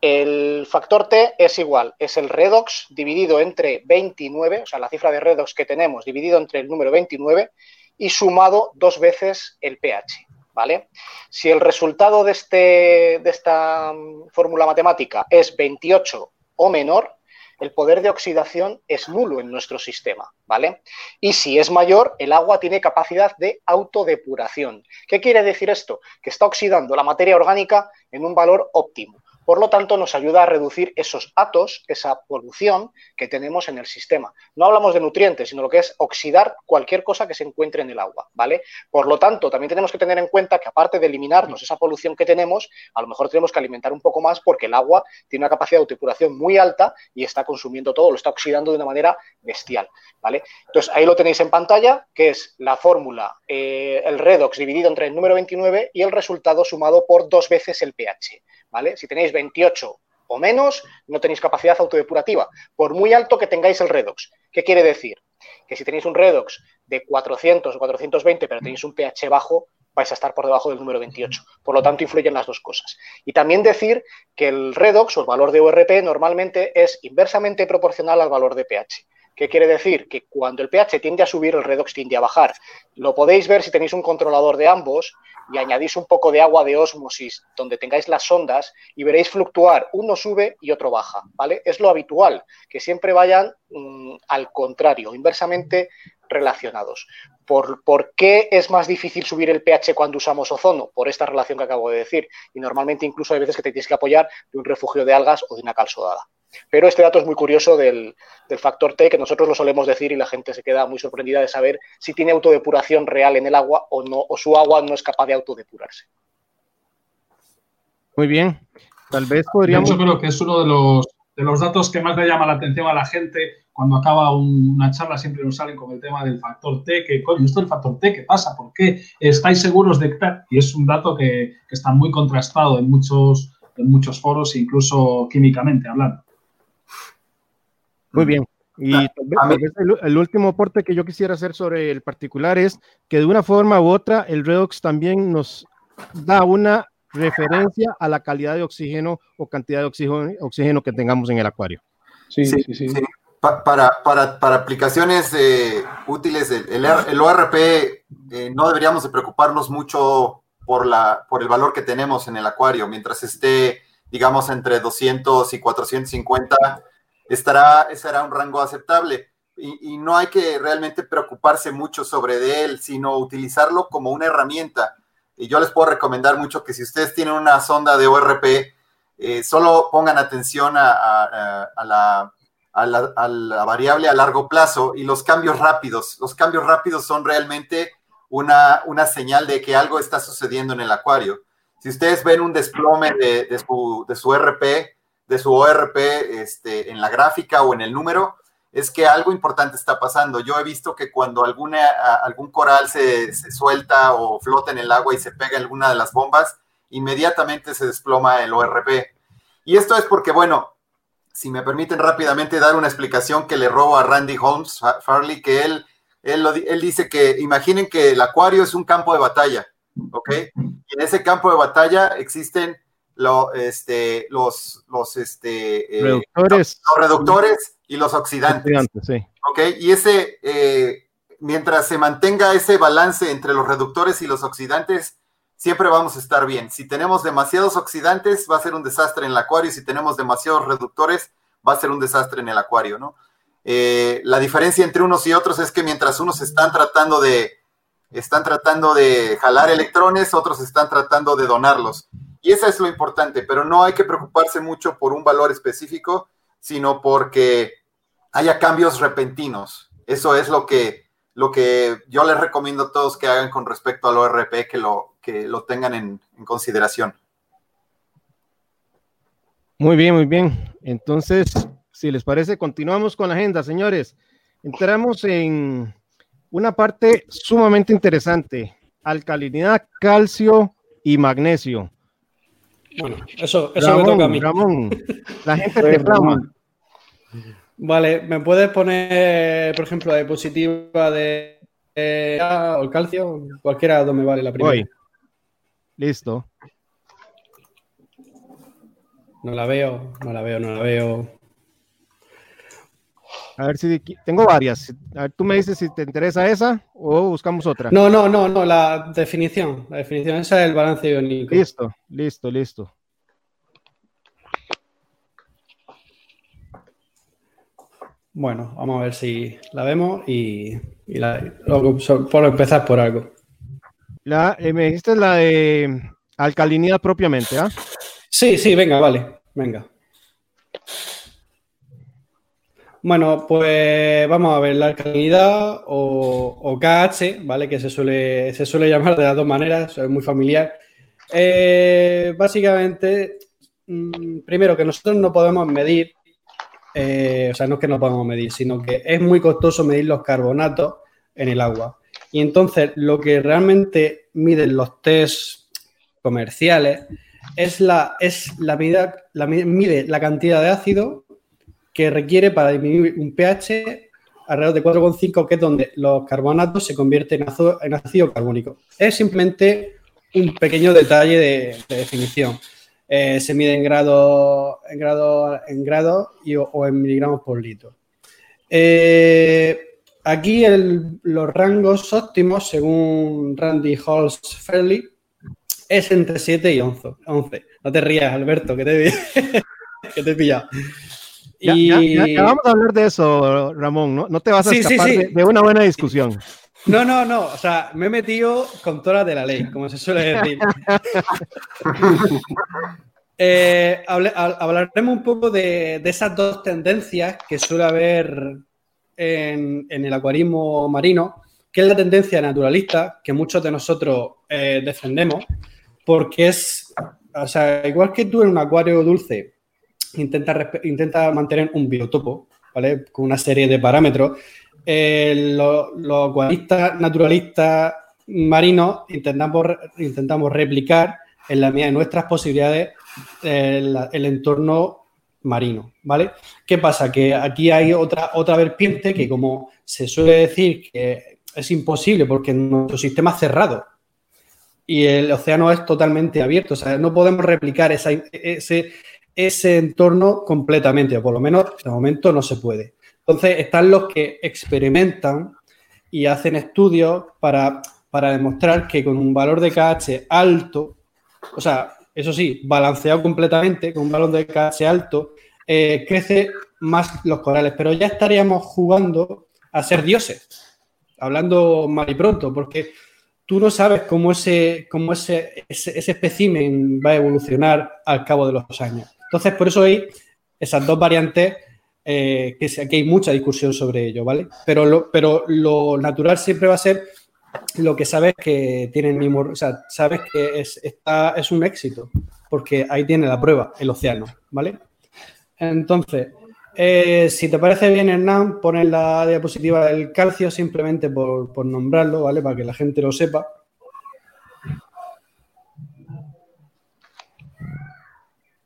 El factor T es igual, es el redox dividido entre 29, o sea, la cifra de redox que tenemos dividido entre el número 29 y sumado dos veces el pH. ¿Vale? Si el resultado de, este, de esta fórmula matemática es 28 o menor, el poder de oxidación es nulo en nuestro sistema, ¿vale? Y si es mayor, el agua tiene capacidad de autodepuración. ¿Qué quiere decir esto? Que está oxidando la materia orgánica en un valor óptimo. Por lo tanto, nos ayuda a reducir esos atos, esa polución que tenemos en el sistema. No hablamos de nutrientes, sino lo que es oxidar cualquier cosa que se encuentre en el agua, ¿vale? Por lo tanto, también tenemos que tener en cuenta que aparte de eliminarnos esa polución que tenemos, a lo mejor tenemos que alimentar un poco más porque el agua tiene una capacidad de autodepuración muy alta y está consumiendo todo, lo está oxidando de una manera bestial, ¿vale? Entonces, ahí lo tenéis en pantalla, que es la fórmula, eh, el redox dividido entre el número 29 y el resultado sumado por dos veces el pH. ¿Vale? Si tenéis 28 o menos, no tenéis capacidad autodepurativa, por muy alto que tengáis el redox. ¿Qué quiere decir? Que si tenéis un redox de 400 o 420, pero tenéis un pH bajo, vais a estar por debajo del número 28. Por lo tanto, influyen las dos cosas. Y también decir que el redox o el valor de ORP normalmente es inversamente proporcional al valor de pH. ¿Qué quiere decir? Que cuando el pH tiende a subir, el redox tiende a bajar. Lo podéis ver si tenéis un controlador de ambos y añadís un poco de agua de osmosis donde tengáis las ondas y veréis fluctuar, uno sube y otro baja, ¿vale? Es lo habitual, que siempre vayan mm, al contrario, inversamente relacionados. ¿Por, ¿Por, qué es más difícil subir el pH cuando usamos ozono? Por esta relación que acabo de decir. Y normalmente incluso hay veces que te tienes que apoyar de un refugio de algas o de una cal sodada. Pero este dato es muy curioso del, factor T, que nosotros lo solemos decir y la gente se queda muy sorprendida de saber si tiene autodepuración real en el agua o no, o su agua no es capaz de autodepurarse. Muy bien. Tal vez podríamos. Yo creo que es uno de los, de los datos que más le llama la atención a la gente cuando acaba una charla siempre nos salen con el tema del factor T, que coño, esto del factor T, ¿qué pasa? ¿Por qué estáis seguros de que Y es un dato que, que, está muy contrastado en muchos, en muchos foros, incluso químicamente hablando. Muy bien. Y el, último aporte que yo quisiera hacer sobre el particular es que de una forma u otra el redox también nos da una referencia a la calidad de oxígeno o cantidad de oxígeno, que tengamos en el acuario. Sí, sí, sí. para, para, para, aplicaciones eh, útiles, el, el, ORP eh, no deberíamos de preocuparnos mucho por, la, por el valor que tenemos en el acuario. Mientras esté, digamos, entre 200 y 450 estará, será un rango aceptable. Y, no hay que realmente preocuparse mucho sobre él, sino utilizarlo como una herramienta. Y yo les puedo recomendar mucho que si ustedes tienen una sonda de ORP, eh, solo pongan atención a, la, variable a largo plazo y los cambios rápidos. Los cambios rápidos son realmente una, una señal de que algo está sucediendo en el acuario. Si ustedes ven un desplome de, de, su, de su RP, de su ORP este, en la gráfica o en el número, es que algo importante está pasando. Yo he visto que cuando alguna, algún coral se, suelta o flota en el agua y se pega alguna de las bombas, inmediatamente se desploma el ORP. Y esto es porque, bueno, si me permiten rápidamente dar una explicación que le robo a Randy Holmes, Farley, que él, él, él dice que imaginen que el acuario es un campo de batalla, ¿ok? Y en ese campo de batalla existen lo, este, los, los, este, eh, reductores. Los, reductores y los oxidantes. Y ese, eh, mientras se mantenga ese balance entre los reductores y los oxidantes, siempre vamos a estar bien. Si tenemos demasiados oxidantes, va a ser un desastre en el acuario. Si tenemos demasiados reductores, va a ser un desastre en el acuario, ¿no? Eh, la diferencia entre unos y otros es que mientras unos están tratando de están tratando de jalar electrones, otros están tratando de donarlos. Y eso es lo importante, pero no hay que preocuparse mucho por un valor específico, sino porque haya cambios repentinos. Eso es lo que, lo que yo les recomiendo a todos que hagan con respecto al ORP, que lo, que lo tengan en, consideración. Muy bien, muy bien. Entonces, si les parece, continuamos con la agenda, señores. Entramos en una parte sumamente interesante, alcalinidad, calcio y magnesio. Bueno, eso, eso me toca a mí. Ramón, la gente te reclama. Vale, ¿me puedes poner, por ejemplo, la diapositiva de eh, o el calcio? Cualquiera donde vale la primera. Listo. No la veo, no la veo, no la veo. A ver si tengo varias. A ver, tú me dices si te interesa esa o buscamos otra. No, no, no, no, la definición. La definición, esa es el balance iónico. Listo, listo, listo. Bueno, vamos a ver si la vemos y, por empezar por algo. La, eh, me dijiste la de alcalinidad propiamente, ¿ah? Sí, sí, venga, vale, venga. Bueno, pues vamos a ver la alcalinidad o, KH, ¿vale? Que se suele, se suele llamar de las dos maneras, es muy familiar. Eh, básicamente, mm, primero que nosotros no podemos medir, eh, o sea, no es que no podemos medir, sino que es muy costoso medir los carbonatos en el agua. Y entonces lo que realmente miden los test comerciales es la, es la medida, la, mide la cantidad de ácido que requiere para disminuir un pH alrededor de 4,5, que es donde los carbonatos se convierten en ácido, carbónico. Es simplemente un pequeño detalle de, definición. Eh, se mide en grados en grado, en grado y, o, en miligramos por litro. Eh, aquí los rangos óptimos, según Randy Halls Fairley, es entre 7 y 11. 11. No te rías, Alberto, que te, que te he pillado. Ya, vamos a hablar de eso, Ramón. No, no te vas a escapar De, una buena discusión. No, no, no. O sea, me he metido con todas de la ley, como se suele decir. Eh, hablaremos un poco de, esas dos tendencias que suele haber en, el acuarismo marino, que es la tendencia naturalista, que muchos de nosotros eh, defendemos, porque es, o sea, igual que tú en un acuario dulce intenta, intenta mantener un biotopo, ¿vale? Con una serie de parámetros. Eh, los, acuaristas naturalistas marinos intentamos, intentamos replicar en la medida de nuestras posibilidades el, el, entorno marino, ¿vale? ¿Qué pasa? Que aquí hay otra, otra vertiente que como se suele decir que es imposible porque nuestro sistema es cerrado y el océano es totalmente abierto, o sea, no podemos replicar ese, ese entorno completamente, o por lo menos de momento no se puede. Entonces están los que experimentan y hacen estudios para, demostrar que con un valor de KH alto, o sea, eso sí, balanceado completamente, con un valor de KH alto, eh, crece más los corales, pero ya estaríamos jugando a ser dioses, hablando mal y pronto, porque tú no sabes cómo ese, cómo ese, ese, ese va a evolucionar al cabo de los años. Entonces, por eso hay esas dos variantes eh, que aquí hay mucha discusión sobre ello, ¿vale? Pero lo, pero lo natural siempre va a ser lo que sabes que tiene mismo, o sea, sabes que es, es un éxito, porque ahí tiene la prueba, el océano, ¿vale? Entonces, eh, si te parece bien, Hernán, pones la diapositiva del calcio simplemente por, por nombrarlo, ¿vale? Para que la gente lo sepa.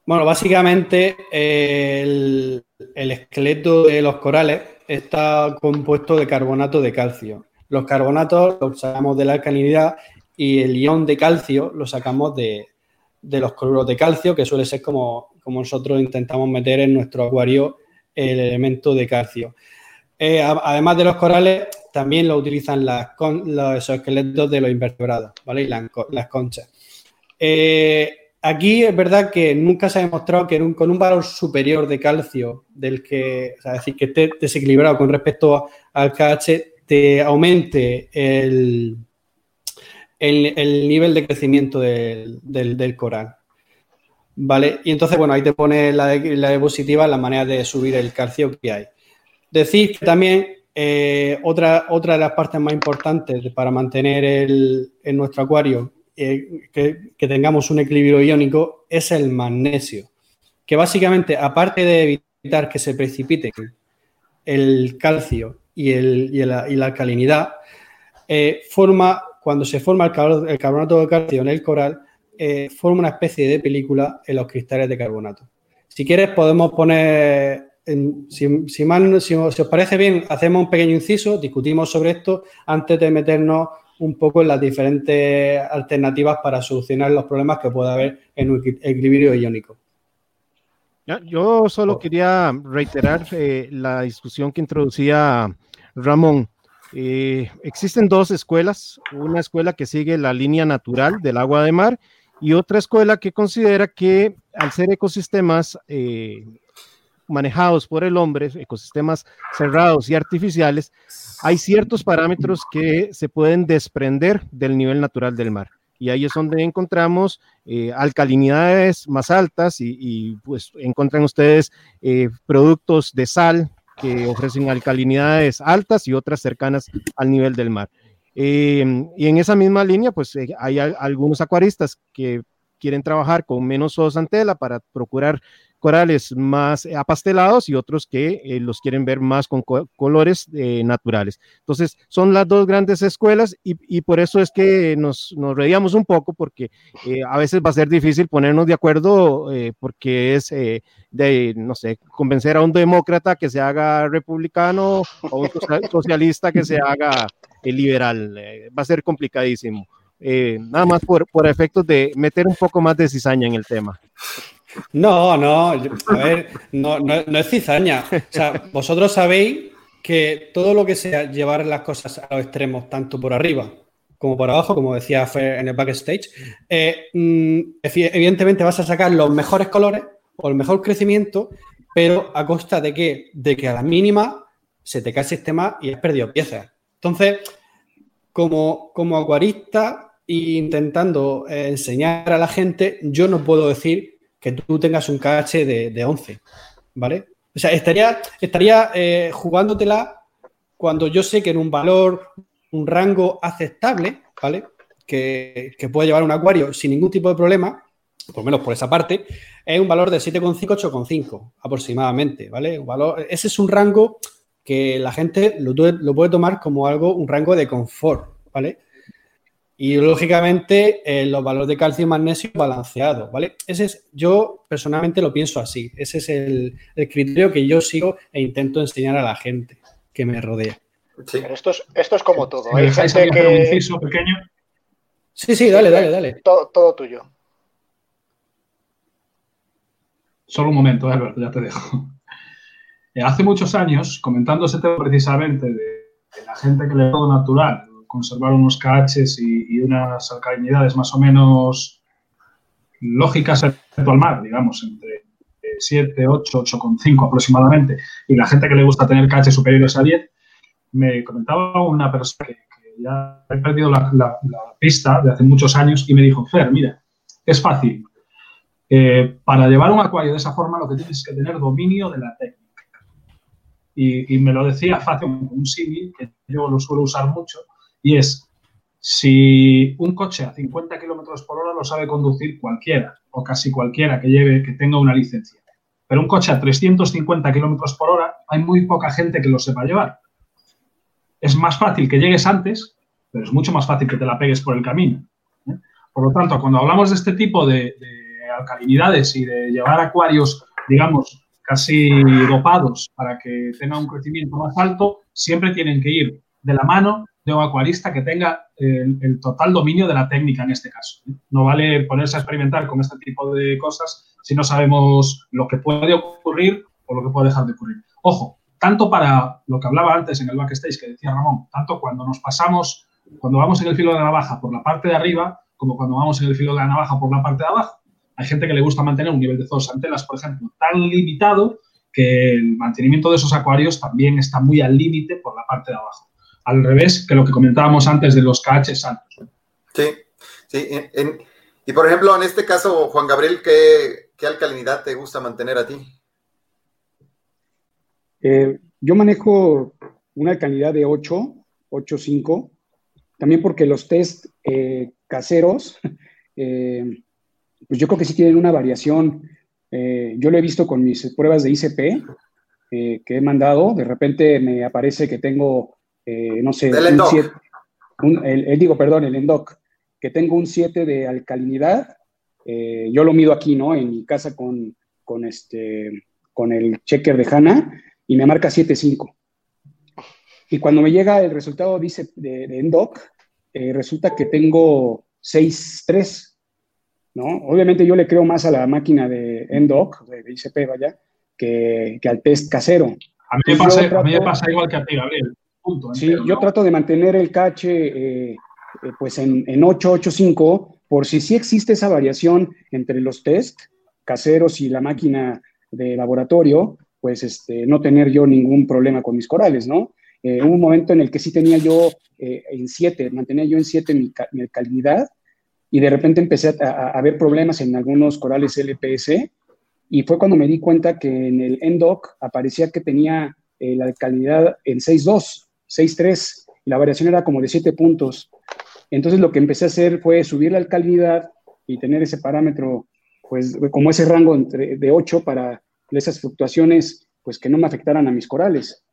Bueno, básicamente el, esqueleto de los corales está compuesto de carbonato de calcio. Los carbonatos los sacamos de la alcalinidad y el ion de calcio lo sacamos de, los cloruros de calcio, que suele ser como, como, nosotros intentamos meter en nuestro acuario el elemento de calcio. Eh, además de los corales, también lo utilizan las, los esqueletos de los invertebrados, ¿vale? Y las, conchas. Eh, Aquí es verdad que nunca se ha demostrado que con un valor superior de calcio, del que, o decir, que esté desequilibrado con respecto al KH, te aumente el, el, nivel de crecimiento del, coral. ¿Vale? Y entonces, bueno, ahí te pone la, la diapositiva la manera de subir el calcio que hay. Decir que también eh, otra, otra de las partes más importantes para mantener el, en nuestro acuario eh, que, tengamos un equilibrio iónico es el magnesio, que básicamente, aparte de evitar que se precipite el calcio y, el, y, la, alcalinidad, eh, forma, cuando se forma el, carbonato de calcio en el coral, eh, forma una especie de película en los cristales de carbonato. Si quieres, podemos poner, si, si, os parece bien, hacemos un pequeño inciso, discutimos sobre esto antes de meternos un poco en las diferentes alternativas para solucionar los problemas que pueda haber en un equilibrio iónico. Yo solo quería reiterar eh, la discusión que introducía Ramón. Eh, existen dos escuelas, una escuela que sigue la línea natural del agua de mar y otra escuela que considera que al ser ecosistemas eh, manejados por el hombre, ecosistemas cerrados y artificiales, hay ciertos parámetros que se pueden desprender del nivel natural del mar. y ahí es donde encontramos eh, alcalinidades más altas y, pues encuentran ustedes eh, productos de sal que ofrecen alcalinidades altas y otras cercanas al nivel del mar. Em, y en esa misma línea, pues hay algunos acuaristas que quieren trabajar con menos zoosantela para procurar corales más apastelados y otros que eh, los quieren ver más con colores eh, naturales. Entonces, son las dos grandes escuelas y, por eso es que nos, nos reíamos un poco porque eh, a veces va a ser difícil ponernos de acuerdo porque es de, no sé, convencer a un demócrata que se haga republicano o un socialista que se haga liberal. va a ser complicadísimo. nada más por, por efectos de meter un poco más de cizaña en el tema. No, no, a ver, no, no, es cizaña. O sea, vosotros sabéis que todo lo que sea llevar las cosas a los extremos, tanto por arriba como por abajo, como decía en el backstage, eh, mm, evidentemente vas a sacar los mejores colores o el mejor crecimiento, pero a costa de que, de que a la mínima se te cae el sistema y has perdido piezas. Entonces, como, como acuarista e intentando eh, enseñar a la gente, yo no puedo decir que tú tengas un KH de, 11, ¿vale? O sea, estaría, estaría eh, jugándotela cuando yo sé que en un valor, un rango aceptable, ¿vale? Que, que puede llevar un acuario sin ningún tipo de problema, por menos por esa parte, es un valor de 7,5, 8,5 aproximadamente, ¿vale? Ese es un rango que la gente lo, lo, puede tomar como algo, un rango de confort, ¿vale? Y lógicamente eh, los valores de calcio y magnesio balanceados, ¿vale? Ese es, yo personalmente lo pienso así. Ese es el, criterio que yo sigo e intento enseñar a la gente que me rodea. Sí. esto, es, esto es como todo. Hay gente que... un inciso pequeño? Sí, sí, dale, dale, dale. Todo, todo tuyo. Solo un momento, Albert, ya te dejo. Eh, hace muchos años, comentando ese tema precisamente de, de la gente que le da todo natural, conservar unos KHs y, unas alcalinidades más o menos lógicas respecto al mar, digamos, entre 7, 8, 8,5 aproximadamente, y la gente que le gusta tener KH superiores a 10, me comentaba una persona que, ya ha perdido la, pista de hace muchos años y me dijo, Fer, mira, es fácil. Eh, para llevar un acuario de esa forma lo que tienes que tener dominio de la técnica. Y, me lo decía fácil, un símil, que yo lo suelo usar mucho, y es, si un coche a 50 kilómetros por hora lo sabe conducir cualquiera, o casi cualquiera que lleve, que tenga una licencia. Pero un coche a 350 kilómetros por hora, hay muy poca gente que lo sepa llevar. Es más fácil que llegues antes, pero es mucho más fácil que te la pegues por el camino. ¿eh? Por lo tanto, cuando hablamos de este tipo de, de alcalinidades y de llevar acuarios, digamos, casi dopados para que tenga un crecimiento más alto, siempre tienen que ir de la mano de un acuarista que tenga el, total dominio de la técnica en este caso. No vale ponerse a experimentar con este tipo de cosas si no sabemos lo que puede ocurrir o lo que puede dejar de ocurrir. Ojo, tanto para lo que hablaba antes en el backstage que decía Ramón, tanto cuando nos pasamos, cuando vamos en el filo de la navaja por la parte de arriba, como cuando vamos en el filo de la navaja por la parte de abajo. Hay gente que le gusta mantener un nivel de zoosantelas, por ejemplo, tan limitado que el mantenimiento de esos acuarios también está muy al límite por la parte de abajo al revés que lo que comentábamos antes de los KH altos. Sí, sí. y por ejemplo, en este caso, Juan Gabriel, ¿qué, alcalinidad te gusta mantener a ti? Eh, yo manejo una alcalinidad de 8, 8.5, también porque los test eh, caseros, eh, pues yo creo que sí tienen una variación. yo lo he visto con mis pruebas de ICP que he mandado, de repente me aparece que tengo eh, no sé, un el, digo, perdón, el ENDOC, que tengo un 7 de alcalinidad, eh, yo lo mido aquí, ¿no? En mi casa con, con, este, con el checker de HANA y me marca 7.5. Y cuando me llega el resultado dice de, ENDOC, eh, resulta que tengo 6.3, ¿no? Obviamente yo le creo más a la máquina de ENDOC, de, ICP, vaya, que, que, al test casero. A mí, me pasa, a mí me pasa igual que a ti, Gabriel. Sí, yo trato de mantener el cache eh, eh, pues en, en 8, por si sí existe esa variación entre los test caseros y la máquina de laboratorio, pues este, no tener yo ningún problema con mis corales, ¿no? Eh, hubo un momento en el que sí tenía yo en 7, mantenía yo en 7 mi, mi calidad, y de repente empecé a, ver problemas en algunos corales LPS y fue cuando me di cuenta que en el NDOC aparecía que tenía eh, la calidad en 6.2, 6.3, y la variación era como de 7 puntos. Entonces lo que empecé a hacer fue subir la alcalinidad y tener ese parámetro, pues como ese rango entre, de 8 para esas fluctuaciones, pues que no me afectaran a mis corales.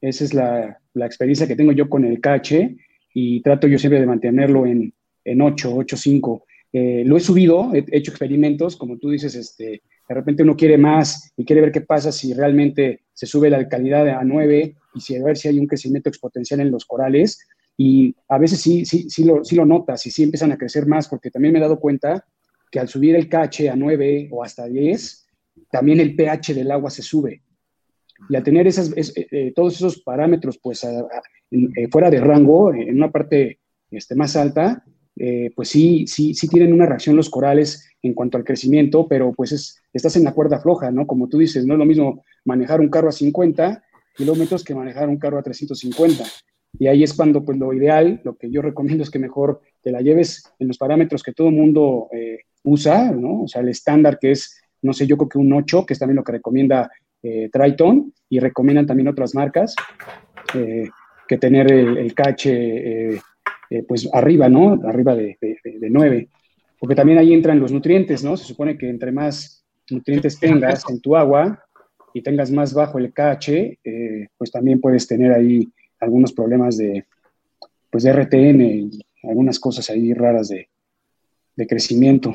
Esa es la, la experiencia que tengo yo con el KH y trato yo siempre de mantenerlo en, en 8, 8, 5. lo he subido, he hecho experimentos, como tú dices, este, de repente uno quiere más y quiere ver qué pasa si realmente se sube la calidad a 9 y si a ver si hay un crecimiento exponencial en los corales. Y a veces sí, sí, sí, lo, sí lo notas y sí empiezan a crecer más, porque también me he dado cuenta que al subir el KH a 9 o hasta 10, también el pH del agua se sube. Y al tener esas, eh, eh, todos esos parámetros pues eh, fuera de rango, en una parte este, más alta, pues sí, sí, sí tienen una reacción los corales en cuanto al crecimiento, pero pues es, estás en la cuerda floja, ¿no? Como tú dices, no es lo mismo manejar un carro a 50 kilómetros que manejar un carro a 350. Y ahí es cuando, pues lo ideal, lo que yo recomiendo es que mejor te la lleves en los parámetros que todo el mundo usa, ¿no? O sea, el estándar que es, no sé, yo creo que un 8, que es también lo que recomienda eh, Triton y recomiendan también otras marcas eh, que tener el, el cache eh, pues arriba, ¿no? Arriba de, de, 9. Porque también ahí entran los nutrientes, ¿no? Se supone que entre más nutrientes tengas en tu agua y tengas más bajo el KH, pues también puedes tener ahí algunos problemas de, pues de RTN y algunas cosas ahí raras de, de crecimiento.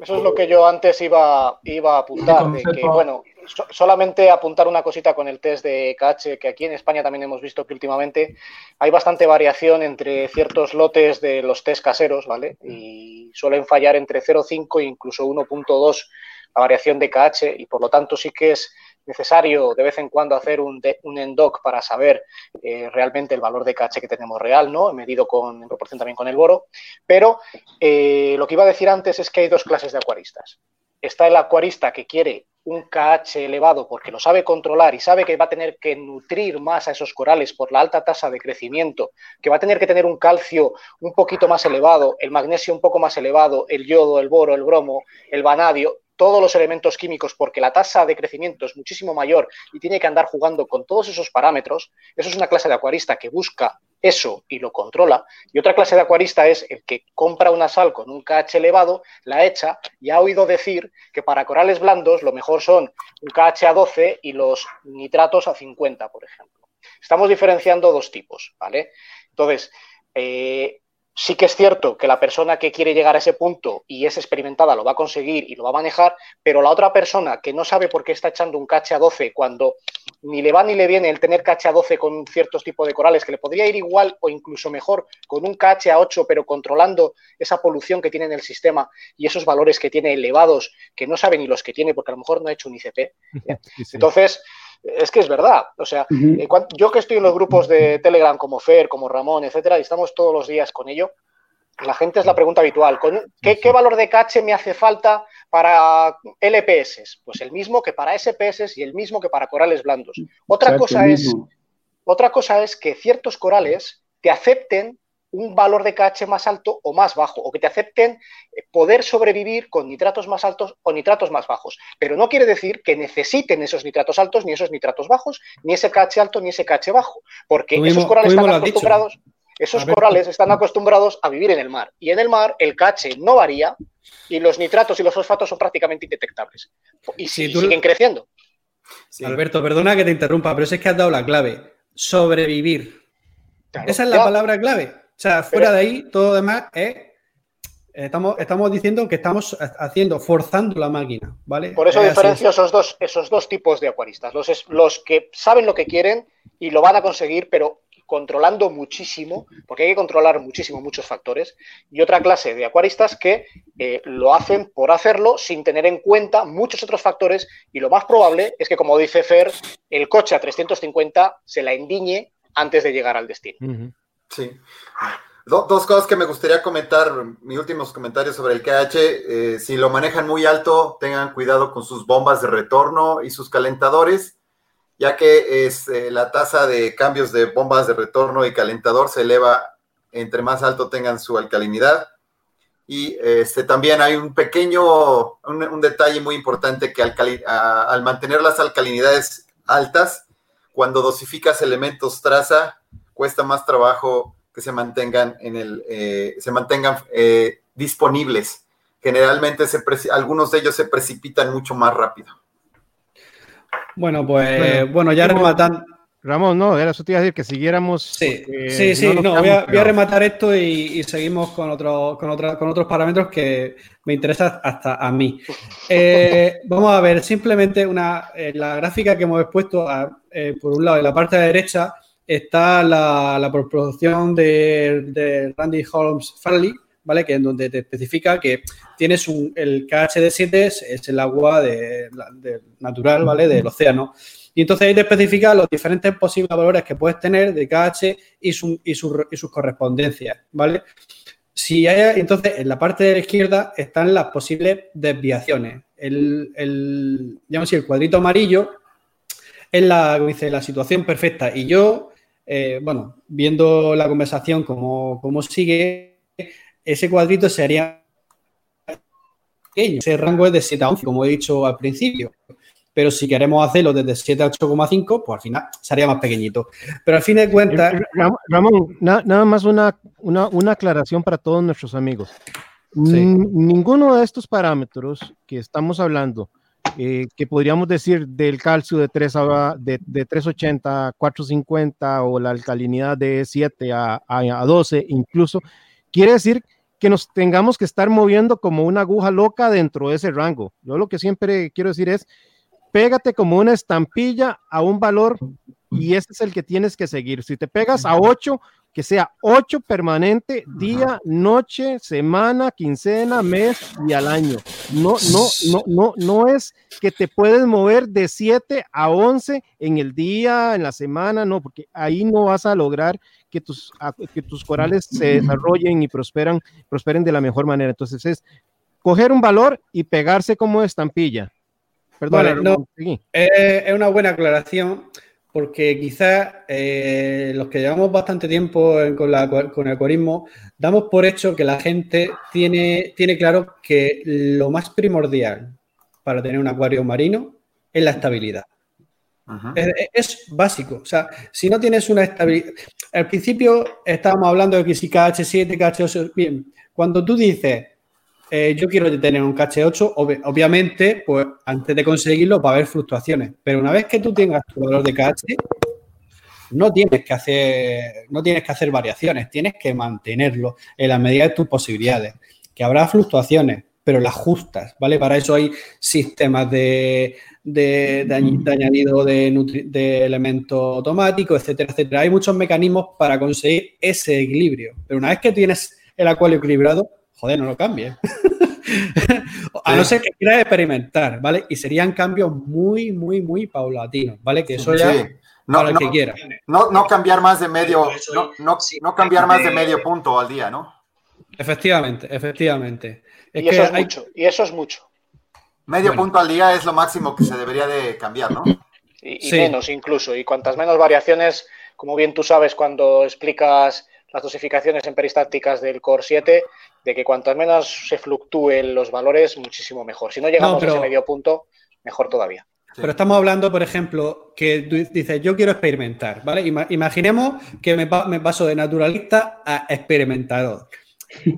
Eso es lo que yo antes iba, iba a apuntar, de que, bueno, solamente apuntar una cosita con el test de KH, que aquí en España también hemos visto que últimamente hay bastante variación entre ciertos lotes de los test caseros, ¿vale? Y suelen fallar entre 0,5 e incluso 1.2 la variación de KH y por lo tanto sí que es necesario de vez en cuando hacer un, un endoc para saber eh, realmente el valor de KH que tenemos real, ¿no? Medido con, en proporción también con el boro. Pero eh, lo que iba a decir antes es que hay dos clases de acuaristas. Está el acuarista que quiere un KH elevado porque lo sabe controlar y sabe que va a tener que nutrir más a esos corales por la alta tasa de crecimiento, que va a tener que tener un calcio un poquito más elevado, el magnesio un poco más elevado, el yodo, el boro, el bromo, el vanadio, todos los elementos químicos porque la tasa de crecimiento es muchísimo mayor y tiene que andar jugando con todos esos parámetros, eso es una clase de acuarista que busca eso y lo controla. Y otra clase de acuarista es el que compra una sal con un KH elevado, la echa y ha oído decir que para corales blandos lo mejor son un KH a 12 y los nitratos a 50, por ejemplo. Estamos diferenciando dos tipos, ¿vale? Entonces, eh, sí que es cierto que la persona que quiere llegar a ese punto y es experimentada lo va a conseguir y lo va a manejar, pero la otra persona que no sabe por qué está echando un cache a 12 cuando ni le va ni le viene el tener cache a 12 con ciertos tipos de corales, que le podría ir igual o incluso mejor con un cache a 8, pero controlando esa polución que tiene en el sistema y esos valores que tiene elevados, que no sabe ni los que tiene porque a lo mejor no ha hecho un ICP. Entonces, es que es verdad. O sea, eh, yo que estoy en los grupos de Telegram como Fer, como Ramón, etcétera, y estamos todos los días con ello, la gente es la pregunta habitual. ¿Qué, ¿Qué, valor de cache me hace falta para LPS? Pues el mismo que para SPS y el mismo que para corales blandos. Otra, cosa es, otra cosa es que ciertos corales te acepten un valor de KH más alto o más bajo, o que te acepten eh, poder sobrevivir con nitratos más altos o nitratos más bajos. Pero no quiere decir que necesiten esos nitratos altos, ni esos nitratos bajos, ni ese KH alto, ni ese KH bajo, porque esos corales están acostumbrados. Esos corales están acostumbrados a vivir en el mar y en el mar el KH no varía y los nitratos y los fosfatos son prácticamente indetectables y, siguen creciendo. Alberto, perdona que te interrumpa, pero es que has dado la clave. Sobrevivir. Esa es la palabra clave. O sea, fuera de ahí, todo lo demás es. Estamos, estamos diciendo que estamos haciendo, forzando la máquina, ¿vale? Por eso diferencio esos dos, esos dos tipos de acuaristas. Los, los que saben lo que quieren y lo van a conseguir, pero controlando muchísimo, porque hay que controlar muchísimo muchos factores, y otra clase de acuaristas que eh, lo hacen por hacerlo sin tener en cuenta muchos otros factores, y lo más probable es que, como dice Fer, el coche a 350 se la endiñe antes de llegar al destino. Sí. dos cosas que me gustaría comentar, mis últimos comentarios sobre el KH. Eh, si lo manejan muy alto, tengan cuidado con sus bombas de retorno y sus calentadores, ya que es, eh, la tasa de cambios de bombas de retorno y calentador se eleva entre más alto tengan su alcalinidad. Y este, también hay un pequeño, un, detalle muy importante que al mantener las alcalinidades altas, cuando dosificas elementos traza, cuesta más trabajo que se mantengan en el, eh, se mantengan eh, disponibles. Generalmente se algunos de ellos se precipitan mucho más rápido. Bueno, pues bueno, ya rematando. Ramón, no, era eso te iba a decir que siguiéramos. Sí, sí, sí, no, voy, a, rematar esto y, seguimos con, otro, con, con otros parámetros que me interesan hasta a mí. Eh, vamos a ver, simplemente una, la gráfica que hemos expuesto, por un lado, en la parte de la derecha, está la, la producción de, Randy Holmes Farley, ¿vale? Que en donde te especifica que tienes un, el KHD7 es, el agua de, natural, ¿vale? Del océano. Y entonces ahí te especifica los diferentes posibles valores que puedes tener de KH y, su, y, sus correspondencias, ¿vale? Si hay, entonces, en la parte de la izquierda están las posibles desviaciones. El, el, el cuadrito amarillo es la, dice, la situación perfecta. Y yo eh, bueno, viendo la conversación como, sigue, ese cuadrito sería pequeño. Ese rango es de 7 a 11, como he dicho al principio. Pero si queremos hacerlo desde 7 a 8,5, pues al final sería más pequeñito. Pero al fin de cuentas. Eh, Ramón, nada más una, una, aclaración para todos nuestros amigos. Ninguno de estos parámetros que estamos hablando eh, que podríamos decir del calcio de, 3 a, de, de 380 a 450 o la alcalinidad de 7 a, a, 12 incluso, quiere decir que nos tengamos que estar moviendo como una aguja loca dentro de ese rango. Yo lo que siempre quiero decir es, pégate como una estampilla a un valor y ese es el que tienes que seguir. Si te pegas a 8, que sea 8 permanente, día, noche, semana, quincena, mes y al año. No, no, no, no, no es que te puedes mover de 7 a 11 en el día, en la semana, no, porque ahí no vas a lograr que tus, que tus corales se desarrollen y prosperan, prosperen de la mejor manera. Entonces es coger un valor y pegarse como estampilla. Perdón, no, es una buena aclaración porque quizás eh, los que llevamos bastante tiempo con, el acuarismo, damos por hecho que la gente tiene, tiene claro que lo más primordial para tener un acuario marino es la estabilidad. Es, básico. O sea, si no tienes una estabilidad. Al principio estábamos hablando de que si KH7, KH8. Bien, cuando tú dices eh, yo quiero tener un cache 8, obviamente, pues antes de conseguirlo va a haber fluctuaciones, pero una vez que tú tengas tu valor de cache, no tienes que hacer, no tienes que hacer variaciones, tienes que mantenerlo en la medida de tus posibilidades. Que habrá fluctuaciones, pero las justas, ¿vale? Para eso hay sistemas de, de, añadido de, de elementos automáticos, etcétera, etcétera. Hay muchos mecanismos para conseguir ese equilibrio, pero una vez que tienes el acuario equilibrado, joder, no lo cambie. a no ser que quieras experimentar, ¿vale? Y serían cambios muy, muy, muy paulatinos, ¿vale? Que eso ya no, para el que quiera. No, cambiar más de medio, no, cambiar más de medio punto al día, ¿no? Efectivamente, efectivamente. y, eso es mucho, y eso es mucho. Medio punto al día es lo máximo que se debería de cambiar, ¿no? Y, menos incluso. Y cuantas menos variaciones, como bien tú sabes cuando explicas las dosificaciones en peristáticas del Core 7, de que cuanto menos se fluctúen los valores, muchísimo mejor. Si no llegamos a ese medio punto, mejor todavía. Pero estamos hablando, por ejemplo, que tú dices, yo quiero experimentar, ¿vale? Imaginemos que me, paso de naturalista a experimentador.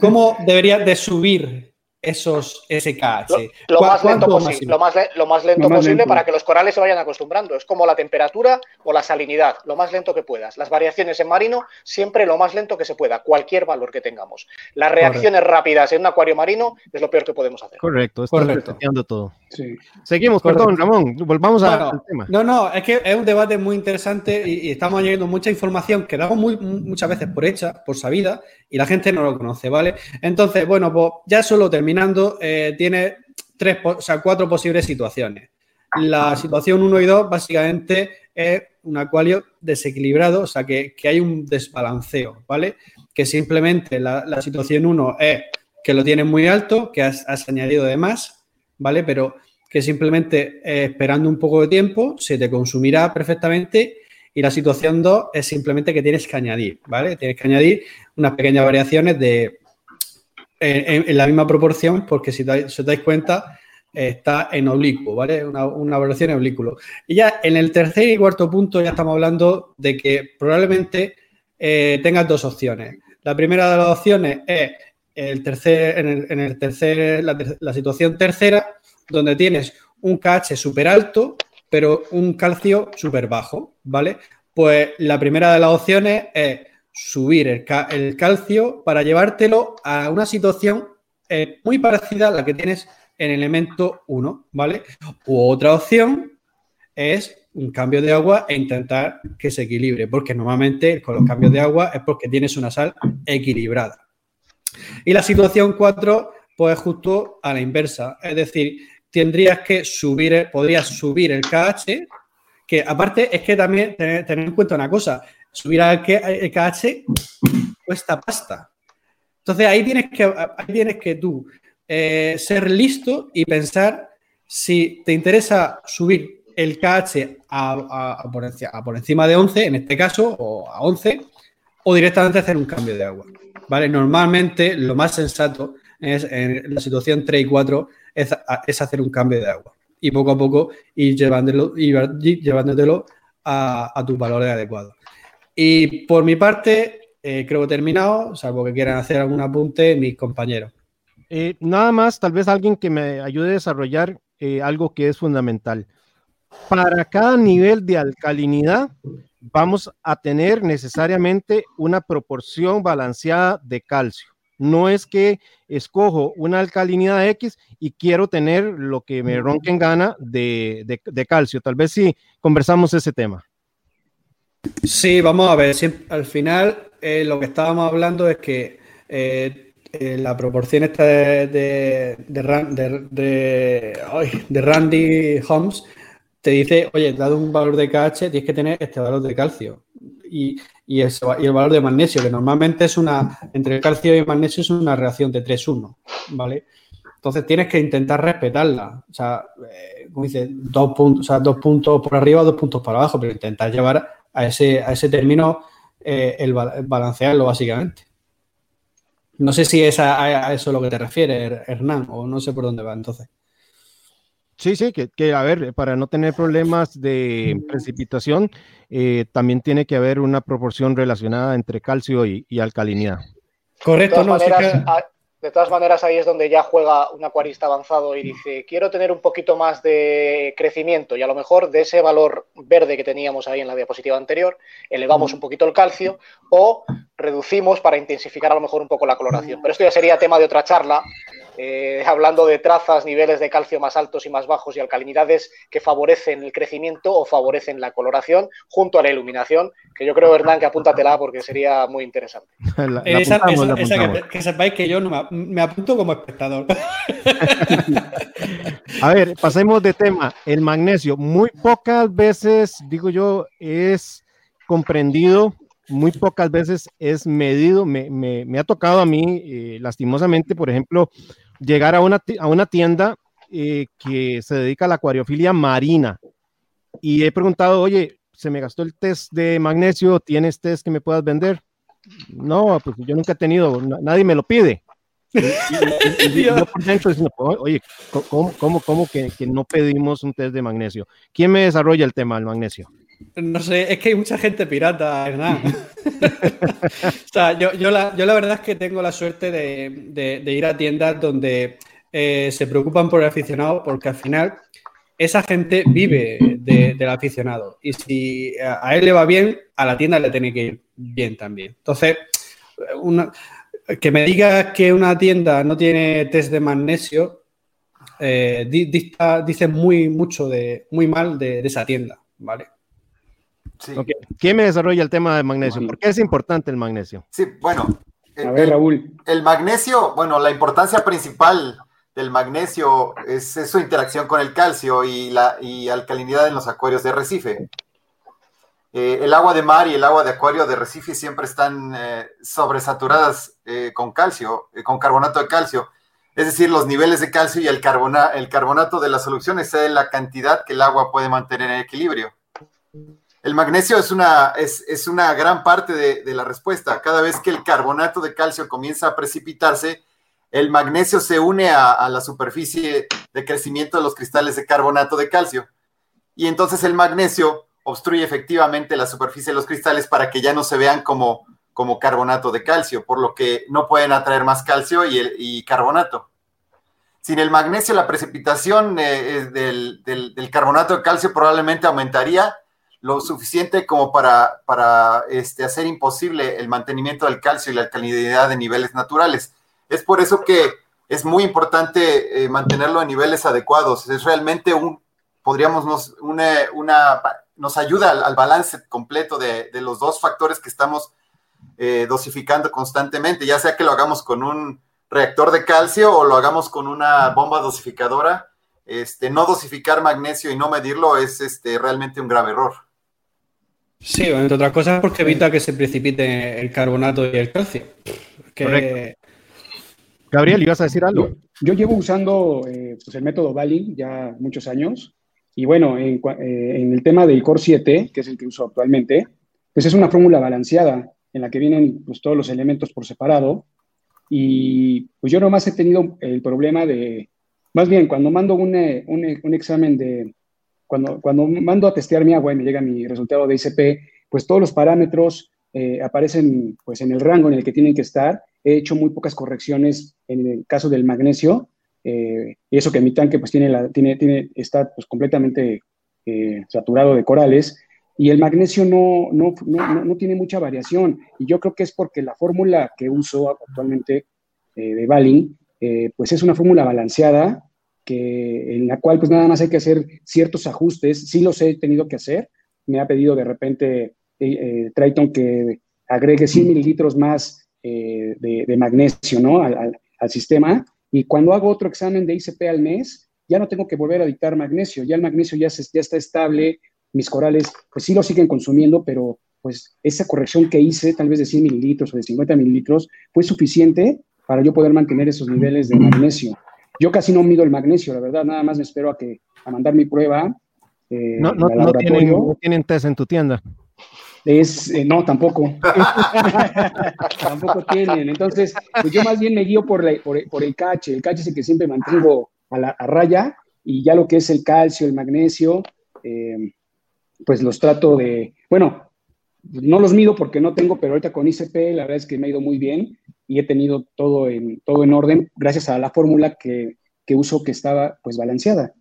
¿Cómo debería de subir esos SKH. Lo, más lento posible, lo, más, lento posible para que los corales se vayan acostumbrando. Es como la temperatura o la salinidad, lo más lento que puedas. Las variaciones en marino, siempre lo más lento que se pueda, cualquier valor que tengamos. Las reacciones rápidas en un acuario marino es lo peor que podemos hacer. Correcto, estoy Correcto. todo. Seguimos, perdón, Ramón, volvamos al tema. No, no, es que es un debate muy interesante y, estamos añadiendo mucha información que damos muy, muchas veces por hecha, por sabida, y la gente no lo conoce, ¿vale? Entonces, bueno, pues ya solo terminando, eh, tiene tres, o sea, cuatro posibles situaciones. La situación 1 y 2 básicamente es un acuario desequilibrado, o sea, que, hay un desbalanceo, ¿vale? Que simplemente la, situación 1 es que lo tienes muy alto, que has, añadido de más, ¿vale? Pero que simplemente eh, esperando un poco de tiempo se te consumirá perfectamente y la situación 2 es simplemente que tienes que añadir, ¿vale? Tienes que añadir unas pequeñas variaciones de en, la misma proporción, porque si, os dais cuenta, está en oblicuo, ¿vale? Una, una evaluación en oblicuo. Y ya en el tercer y cuarto punto ya estamos hablando de que probablemente eh, tengas dos opciones. La primera de las opciones es el tercer, en, el, tercer, la, situación tercera, donde tienes un KH súper alto, pero un calcio súper bajo, ¿vale? Pues la primera de las opciones es subir el, calcio para llevártelo a una situación eh, muy parecida a la que tienes en elemento 1, ¿vale? U otra opción es un cambio de agua e intentar que se equilibre, porque normalmente con los cambios de agua es porque tienes una sal equilibrada. Y la situación 4, pues justo a la inversa, es decir, tendrías que subir, podrías subir el KH, que aparte es que también tener en cuenta una cosa, subir al KH cuesta pasta. Entonces ahí tienes que, ahí tienes que tú eh, ser listo y pensar si te interesa subir el KH a, por, encima de 11, en este caso, o a 11, o directamente hacer un cambio de agua. ¿vale? Normalmente lo más sensato es en la situación 3 y 4 es, hacer un cambio de agua y poco a poco ir llevándolo, llevándotelo a, a tus valores adecuados. Y por mi parte, eh, creo que he terminado, salvo que quieran hacer algún apunte mis compañeros. Eh, nada más, tal vez alguien que me ayude a desarrollar eh, algo que es fundamental. Para cada nivel de alcalinidad, vamos a tener necesariamente una proporción balanceada de calcio. No es que escojo una alcalinidad X y quiero tener lo que me ronquen gana de, de calcio. Tal vez si conversamos ese tema. Sí, vamos a ver. al final, eh, lo que estábamos hablando es que eh, eh, la proporción esta de, de, Randy Holmes te dice, oye, dado un valor de KH, tienes que tener este valor de calcio. Y, y, el valor de magnesio, que normalmente es una, entre el calcio y el magnesio es una reacción de 3-1, ¿vale? Entonces tienes que intentar respetarla. O sea, como dice, dos puntos, o sea, dos puntos por arriba, dos puntos por abajo, pero intentar llevar a ese, a ese término eh, el, balancearlo básicamente. No sé si es a, eso lo que te refiere, Hernán, o no sé por dónde va entonces. Sí, sí, que, a ver, para no tener problemas de precipitación, eh, también tiene que haber una proporción relacionada entre calcio y, alcalinidad. Correcto, no, de todas maneras, ahí es donde ya juega un acuarista avanzado y dice, quiero tener un poquito más de crecimiento y a lo mejor de ese valor verde que teníamos ahí en la diapositiva anterior, elevamos un poquito el calcio o reducimos para intensificar a lo mejor un poco la coloración. Pero esto ya sería tema de otra charla eh, hablando de trazas, niveles de calcio más altos y más bajos y alcalinidades que favorecen el crecimiento o favorecen la coloración junto a la iluminación, que yo creo, Hernán, que apúntatela porque sería muy interesante. que, sepáis que yo me, apunto como espectador. a ver, pasemos de tema. El magnesio, muy pocas veces, digo yo, es comprendido muy pocas veces es medido. Me, ha tocado a mí, eh, lastimosamente, por ejemplo, llegar a una, a una tienda eh, que se dedica a la acuariofilia marina y he preguntado, oye, se me gastó el test de magnesio, ¿tienes test que me puedas vender? No, pues yo nunca he tenido, nadie me lo pide. Y, yo por dentro diciendo, oye, ¿cómo, cómo, cómo que, que, no pedimos un test de magnesio? ¿Quién me desarrolla el tema del magnesio? No sé, es que hay mucha gente pirata, Hernán. o sea, yo, yo, la, yo, la, verdad es que tengo la suerte de, de, ir a tiendas donde eh, se preocupan por el aficionado, porque al final esa gente vive del aficionado. Y si a él le va bien, a la tienda le tiene que ir bien también. Entonces, que me digas que una tienda no tiene test de magnesio, eh, dice muy mucho de, muy mal de esa tienda, ¿vale? ¿Quién me desarrolla el tema del magnesio? ¿Por qué es importante el magnesio? Sí, bueno. A ver, Raúl. El, magnesio, bueno, la importancia principal del magnesio es, su interacción con el calcio y la alcalinidad en los acuarios de Recife. Eh, el agua de mar y el agua de acuario de Recife siempre están eh, sobresaturadas eh, con calcio, con carbonato de calcio. Es decir, los niveles de calcio y el, el carbonato de la solución es la cantidad que el agua puede mantener en equilibrio el magnesio es una, es, una gran parte de, la respuesta. Cada vez que el carbonato de calcio comienza a precipitarse, el magnesio se une a, la superficie de crecimiento de los cristales de carbonato de calcio. Y entonces el magnesio obstruye efectivamente la superficie de los cristales para que ya no se vean como, como carbonato de calcio, por lo que no pueden atraer más calcio y, carbonato. Sin el magnesio, la precipitación eh, eh, del, carbonato de calcio probablemente aumentaría lo suficiente como para, para este, hacer imposible el mantenimiento del calcio y la alcalinidad de niveles naturales. Es por eso que es muy importante eh, mantenerlo a niveles adecuados. Es realmente un, podríamos, nos, una, nos ayuda al, balance completo de, los dos factores que estamos eh, dosificando constantemente, ya sea que lo hagamos con un reactor de calcio o lo hagamos con una bomba dosificadora. Este, no dosificar magnesio y no medirlo es este, realmente un grave error. Sí, entre otras cosas porque evita que se precipite el carbonato y el calcio. Que, Gabriel, ¿ibas a decir algo? Yo, llevo usando eh, pues el método Bali ya muchos años. Y bueno, en, eh, en, el tema del Core 7, que es el que uso actualmente, pues es una fórmula balanceada en la que vienen pues, todos los elementos por separado. Y pues yo nomás he tenido el problema de, más bien, cuando mando un, eh, un, un examen de, cuando, cuando mando a testear mi agua y me llega mi resultado de ICP, pues todos los parámetros aparecen pues en el rango en el que tienen que estar. He hecho muy pocas correcciones en el caso del magnesio, eh, y eso que mi tanque pues tiene, la, tiene, tiene está pues completamente eh, saturado de corales, y el magnesio no, no, no, no, tiene mucha variación, y yo creo que es porque la fórmula que uso actualmente eh, de Balin, pues es una fórmula balanceada, que, en la cual pues nada más hay que hacer ciertos ajustes, sí los he tenido que hacer, me ha pedido de repente Triton que agregue 100 mililitros más eh, de, magnesio ¿no? Al, sistema. Y cuando hago otro examen de ICP al mes, ya no tengo que volver a dictar magnesio, ya el magnesio ya, ya está estable, mis corales pues sí lo siguen consumiendo, pero pues esa corrección que hice, tal vez de 100 mililitros o de 50 mililitros, fue suficiente para yo poder mantener esos niveles de magnesio. Yo casi no mido el magnesio, la verdad, nada más me espero a que a mandar mi prueba. Eh, no, no, no, tienen, no tienen test en tu tienda. Es, eh, no, tampoco. tampoco tienen. Entonces, pues yo más bien me guío por, por, el cache. El cache es el que siempre mantengo a, la, raya y ya lo que es el calcio, el magnesio, eh, pues los trato de, bueno, no los mido porque no tengo, pero ahorita con ICP la verdad es que me ha ido muy bien y he tenido todo en, todo en orden gracias a la fórmula que, que uso que estaba pues balanceada.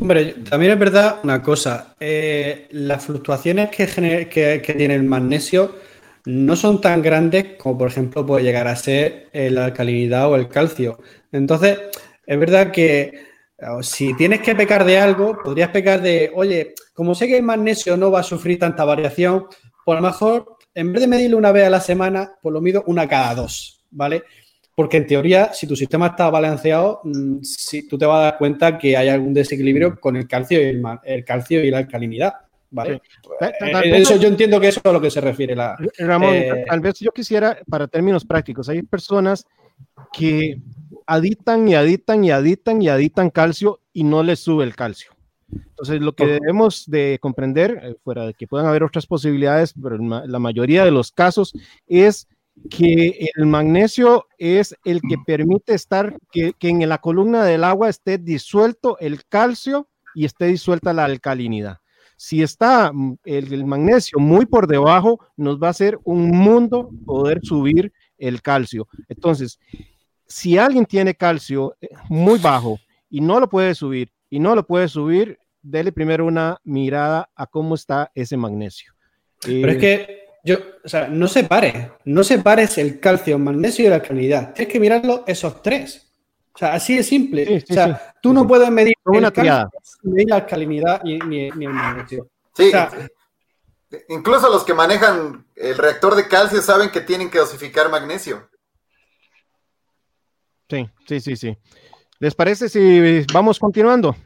Hombre, también es verdad una cosa, eh, las fluctuaciones que, que, tiene el magnesio no son tan grandes como por ejemplo puede llegar a ser la alcalinidad o el calcio. Entonces, es verdad que si tienes que pecar de algo, podrías pecar de, oye, como sé que el magnesio no va a sufrir tanta variación, pues a lo mejor en vez de medirlo una vez a la semana, pues lo mido una cada dos, ¿vale? Porque en teoría, si tu sistema está balanceado, mm, si tú te vas a dar cuenta que hay algún desequilibrio con el calcio y, el, calcio y la alcalinidad. ¿vale? Eh, eso yo entiendo que eso es a lo que se refiere la. Ramón, eh, tal vez yo quisiera, para términos prácticos, hay personas que aditan y aditan y aditan y aditan calcio y no les sube el calcio. Entonces, lo que debemos de comprender, eh, fuera de que puedan haber otras posibilidades, pero la mayoría de los casos, es que el magnesio es el que permite estar, que, en la columna del agua esté disuelto el calcio y esté disuelta la alcalinidad. Si está mm, el, magnesio muy por debajo, nos va a hacer un mundo poder subir el calcio. Entonces, si alguien tiene calcio eh, muy bajo y no lo puede subir y no lo puede subir, dele primero una mirada a cómo está ese magnesio. Pero es eh, que yo, o sea, no separes, no separes el calcio, el magnesio y la alcalinidad. Tienes que mirarlo esos tres. O sea, así de simple. o sea, tú no puedes medir una calcio, ni la alcalinidad ni, ni, el magnesio. Sí. Incluso los que manejan el reactor de calcio saben que tienen que dosificar magnesio. Sí, sí, sí, sí. ¿Les parece si vamos continuando?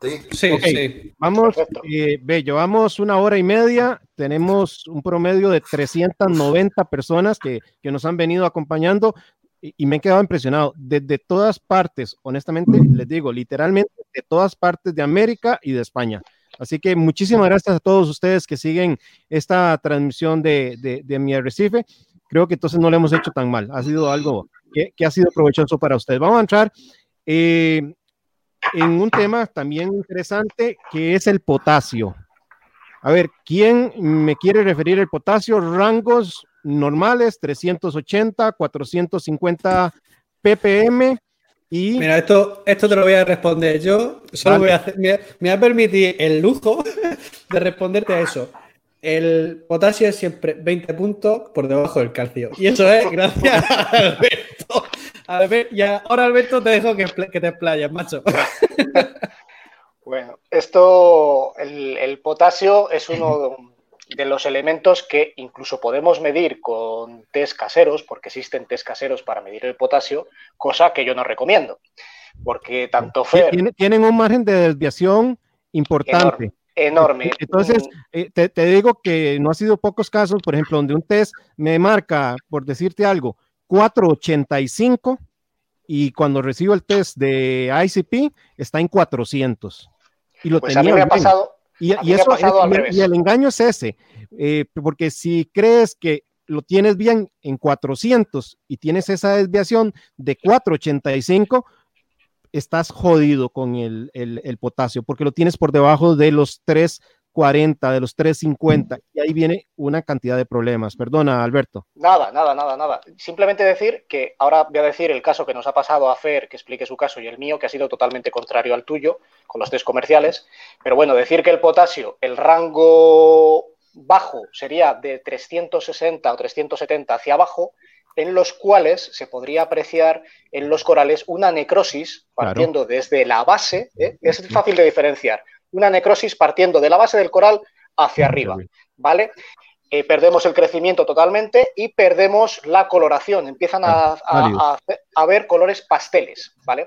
Sí, sí, Vamos, eh, Bello, vamos una hora y media. Tenemos un promedio de 390 personas que, nos han venido acompañando y, me he quedado impresionado. Desde todas partes, honestamente, les digo, literalmente de todas partes de América y de España. Así que muchísimas gracias a todos ustedes que siguen esta transmisión de, de, mi Arrecife. creo que entonces no le hemos hecho tan mal. Ha sido algo que, ha sido provechoso para ustedes. Vamos a entrar eh, en un tema también interesante que es el potasio. A ver, ¿quién me quiere referir el potasio? Rangos normales, 380, 450 ppm. Y... Mira, esto, esto te lo voy a responder yo. Solo voy a hacer, me, me, va a permitir el lujo de responderte a eso. El potasio es siempre 20 puntos por debajo del calcio. Y eso es gracias a. Alberto y ahora, Alberto, te dejo que, que te explayas, macho. Bueno, esto, el, el potasio es uno de los elementos que incluso podemos medir con test caseros, porque existen test caseros para medir el potasio, cosa que yo no recomiendo. Porque tanto Fer. Tienen un margen de desviación importante. Enorme. Entonces, mm. eh, te, te, digo que no ha sido pocos casos, por ejemplo, donde un test me marca, por decirte algo, 485 y cuando recibo el test de ICP está en 400. Y lo pues tenía a mí me ha pasado. Y, y eso, y, y, el engaño es ese, eh, porque si crees que lo tienes bien en 400 y tienes esa desviación de 485, estás jodido con el, el, el, potasio, porque lo tienes por debajo de los 340, de los 350, y ahí viene una cantidad de problemas. Perdona, Alberto. Nada, nada, nada, nada. Simplemente decir que ahora voy a decir el caso que nos ha pasado a Fer, que explique su caso, y el mío, que ha sido totalmente contrario al tuyo, con los test comerciales. Pero bueno, decir que el potasio, el rango bajo sería de 360 o 370 hacia abajo, en los cuales se podría apreciar en los corales una necrosis partiendo claro. desde la base, ¿eh? es fácil de diferenciar, una necrosis partiendo de la base del coral hacia arriba, ¿vale? Eh, perdemos el crecimiento totalmente y perdemos la coloración, empiezan a, a, a, a ver colores pasteles, ¿vale?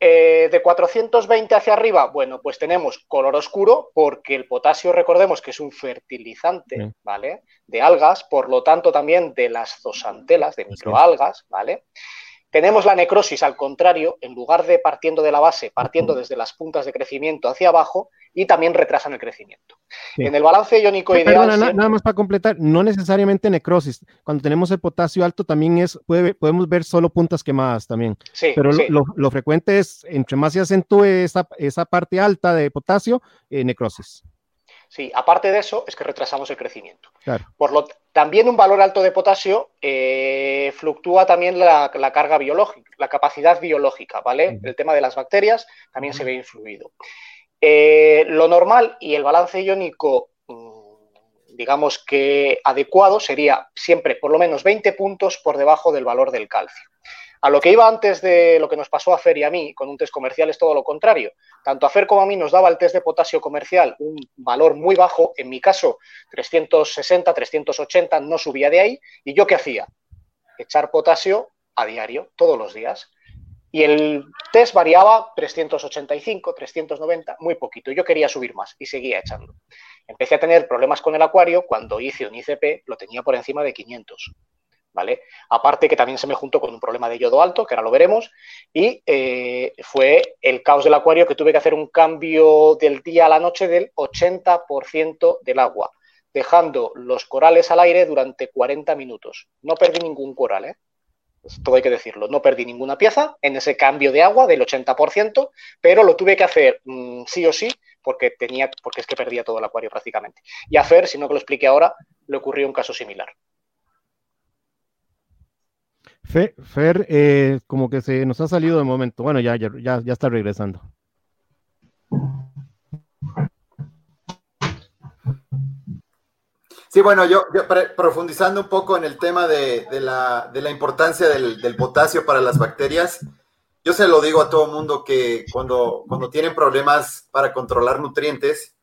Eh, de 420 hacia arriba, bueno, pues tenemos color oscuro porque el potasio, recordemos que es un fertilizante. ¿vale? De algas, por lo tanto también de las zoosantelas, de microalgas, ¿vale? Tenemos la necrosis al contrario, en lugar de partiendo de la base, partiendo desde las puntas de crecimiento hacia abajo y también retrasan el crecimiento. Sí. En el balance iónico Pero, ideal. Perdona, nada más para completar, no necesariamente necrosis. Cuando tenemos el potasio alto también es, puede, podemos ver solo puntas quemadas también. Sí, Pero sí. Lo, lo, frecuente es, entre más se acentúe esa, esa parte alta de potasio, eh, necrosis. Sí, aparte de eso, es que retrasamos el crecimiento. Claro. Por lo, también un valor alto de potasio eh, fluctúa también la, la, carga biológica, la capacidad biológica, ¿vale? Uh -huh. El tema de las bacterias también uh -huh. se ve influido. Eh, lo normal y el balance iónico, mm, digamos que adecuado, sería siempre por lo menos 20 puntos por debajo del valor del calcio. A lo que iba antes de lo que nos pasó a Fer y a mí con un test comercial es todo lo contrario. Tanto a Fer como a mí nos daba el test de potasio comercial un valor muy bajo, en mi caso 360, 380, no subía de ahí. ¿Y yo qué hacía? Echar potasio a diario, todos los días. Y el test variaba 385, 390, muy poquito. Yo quería subir más y seguía echando. Empecé a tener problemas con el acuario cuando hice un ICP, lo tenía por encima de 500. ¿Vale? Aparte que también se me juntó con un problema de yodo alto, que ahora lo veremos, y eh, fue el caos del acuario que tuve que hacer un cambio del día a la noche del 80% del agua, dejando los corales al aire durante 40 minutos. No perdí ningún coral, ¿eh? Todo hay que decirlo, no perdí ninguna pieza en ese cambio de agua del 80%, pero lo tuve que hacer mmm, sí o sí porque tenía, porque es que perdía todo el acuario prácticamente. Y a Fer, si no que lo explique ahora, le ocurrió un caso similar. Fer, Fer eh, como que se nos ha salido de momento. Bueno, ya, ya, ya está regresando. Sí, bueno, yo, profundizando un poco en el tema de, la, importancia del, potasio para las bacterias, yo se lo digo a todo mundo que cuando, cuando tienen problemas para controlar nutrientes,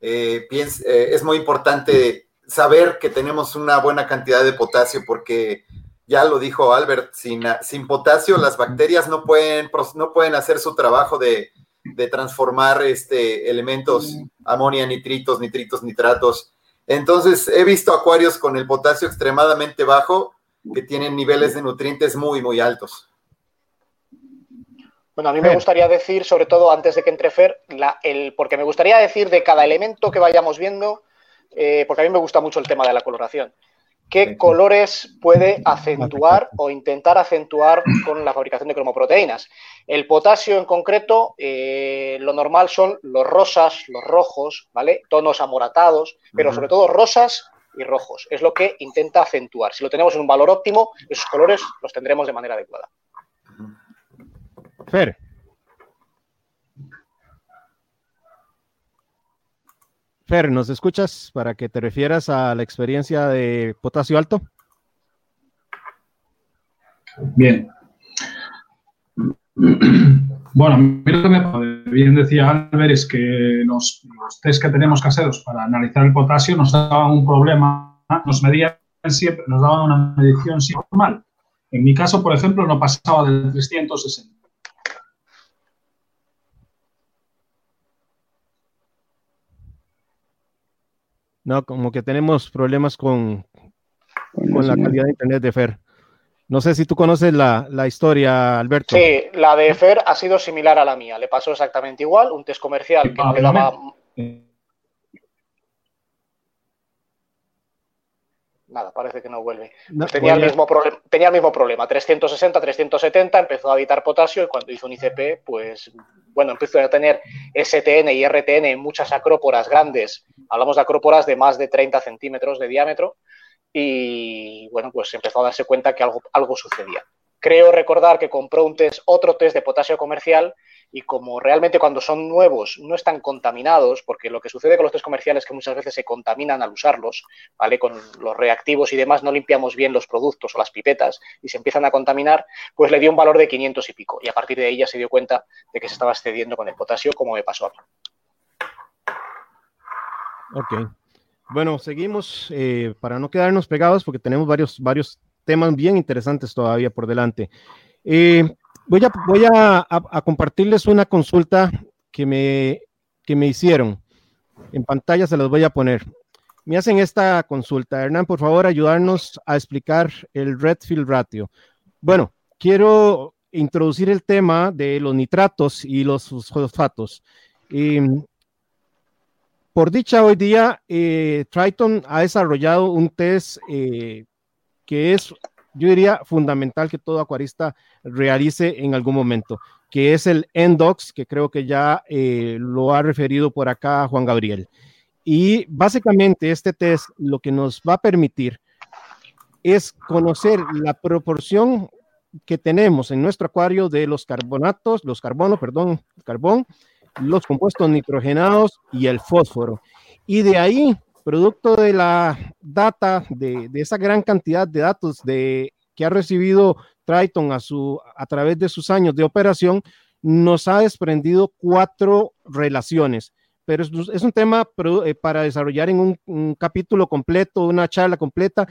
eh, eh, es muy importante saber que tenemos una buena cantidad de potasio porque ya lo dijo Albert, sin, sin potasio las bacterias no pueden, no pueden hacer su trabajo de, de transformar este, elementos, amonia, nitritos, nitritos, nitratos. Entonces, he visto acuarios con el potasio extremadamente bajo que tienen niveles de nutrientes muy, muy altos. Bueno, a mí me gustaría decir, sobre todo antes de que entre Fer, la, el, porque me gustaría decir de cada elemento que vayamos viendo, eh, porque a mí me gusta mucho el tema de la coloración qué colores puede acentuar o intentar acentuar con la fabricación de cromoproteínas. El potasio en concreto, eh, lo normal son los rosas, los rojos, ¿vale? Tonos amoratados, pero sobre todo rosas y rojos. Es lo que intenta acentuar. Si lo tenemos en un valor óptimo, esos colores los tendremos de manera adecuada. Fer. Fer, ¿nos escuchas para que te refieras a la experiencia de potasio alto? Bien. Bueno, lo que me bien decía Albert es que los, los, test que tenemos caseros para analizar el potasio nos daban un problema, nos medían siempre, nos daban una medición normal. En mi caso, por ejemplo, no pasaba del 360. No, como que tenemos problemas con, con la calidad de internet de Fer. No sé si tú conoces la, la, historia, Alberto. Sí, la de Fer ha sido similar a la mía. Le pasó exactamente igual, un test comercial que no le Nada, parece que no vuelve. Pues tenía, el mismo tenía el mismo problema, 360, 370, empezó a habitar potasio y cuando hizo un ICP, pues bueno, empezó a tener STN y RTN en muchas acróporas grandes. Hablamos de acróporas de más de 30 centímetros de diámetro y bueno, pues empezó a darse cuenta que algo, algo sucedía. Creo recordar que compró un test, otro test de potasio comercial y como realmente cuando son nuevos no están contaminados, porque lo que sucede con los test comerciales es que muchas veces se contaminan al usarlos, ¿vale? Con los reactivos y demás no limpiamos bien los productos o las pipetas y se empiezan a contaminar, pues le dio un valor de 500 y pico y a partir de ahí ya se dio cuenta de que se estaba excediendo con el potasio como me pasó a mí. Ok. Bueno, seguimos eh, para no quedarnos pegados porque tenemos varios, varios temas bien interesantes todavía por delante. Eh, voy a, compartirles una consulta que me, hicieron. En pantalla se los voy a poner. Me hacen esta consulta. Hernán, por favor, ayudarnos a explicar el Redfield Ratio. Bueno, quiero introducir el tema de los nitratos y los fosfatos. por dicha, hoy día eh, Triton ha desarrollado un test eh, que es yo diría fundamental que todo acuarista realice en algún momento, que es el Endox, que creo que ya eh, lo ha referido por acá Juan Gabriel. Y básicamente este test lo que nos va a permitir es conocer la proporción que tenemos en nuestro acuario de los carbonatos, los carbonos, perdón, carbón, los compuestos nitrogenados y el fósforo. Y de ahí producto de la data, de, esa gran cantidad de datos de, que ha recibido Triton a, su, a través de sus años de operación, nos ha desprendido cuatro relaciones. Pero es, un tema eh, para desarrollar en un, capítulo completo, una charla completa.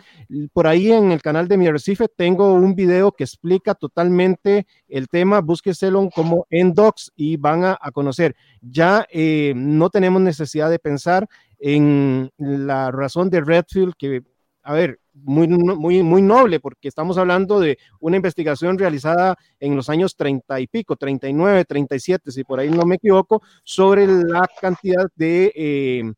Por ahí en el canal de mi Recife tengo un video que explica totalmente el tema. Búsqueselo como Endox y van a, conocer. Ya eh, no tenemos necesidad de pensar en la razón de Redfield, que, a ver, muy, muy, muy noble, porque estamos hablando de una investigación realizada en los años 30 y pico, 39, 37, si por ahí no me equivoco, sobre la cantidad de eh,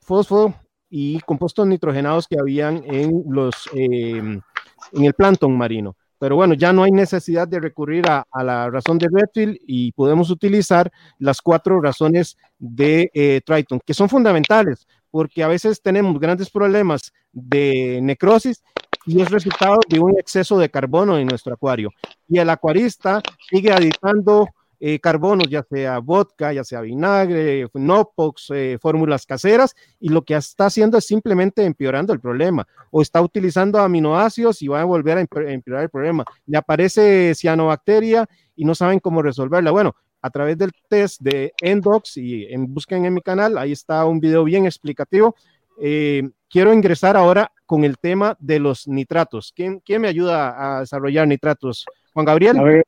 fósforo y compuestos nitrogenados que habían en, los, eh, en el plancton marino. Pero bueno, ya no hay necesidad de recurrir a, la razón de Redfield y podemos utilizar las cuatro razones de eh, Triton, que son fundamentales, porque a veces tenemos grandes problemas de necrosis y es resultado de un exceso de carbono en nuestro acuario. Y el acuarista sigue aditando eh, carbonos, ya sea vodka, ya sea vinagre, Nopox, eh, fórmulas caseras, y lo que está haciendo es simplemente empeorando el problema, o está utilizando aminoácidos y va a volver a empeorar el problema. Le aparece cianobacteria y no saben cómo resolverla. Bueno, a través del test de Endox y en, busquen en mi canal, ahí está un video bien explicativo. Eh, quiero ingresar ahora con el tema de los nitratos. ¿Quién, ¿Quién, me ayuda a desarrollar nitratos? Juan Gabriel. A ver,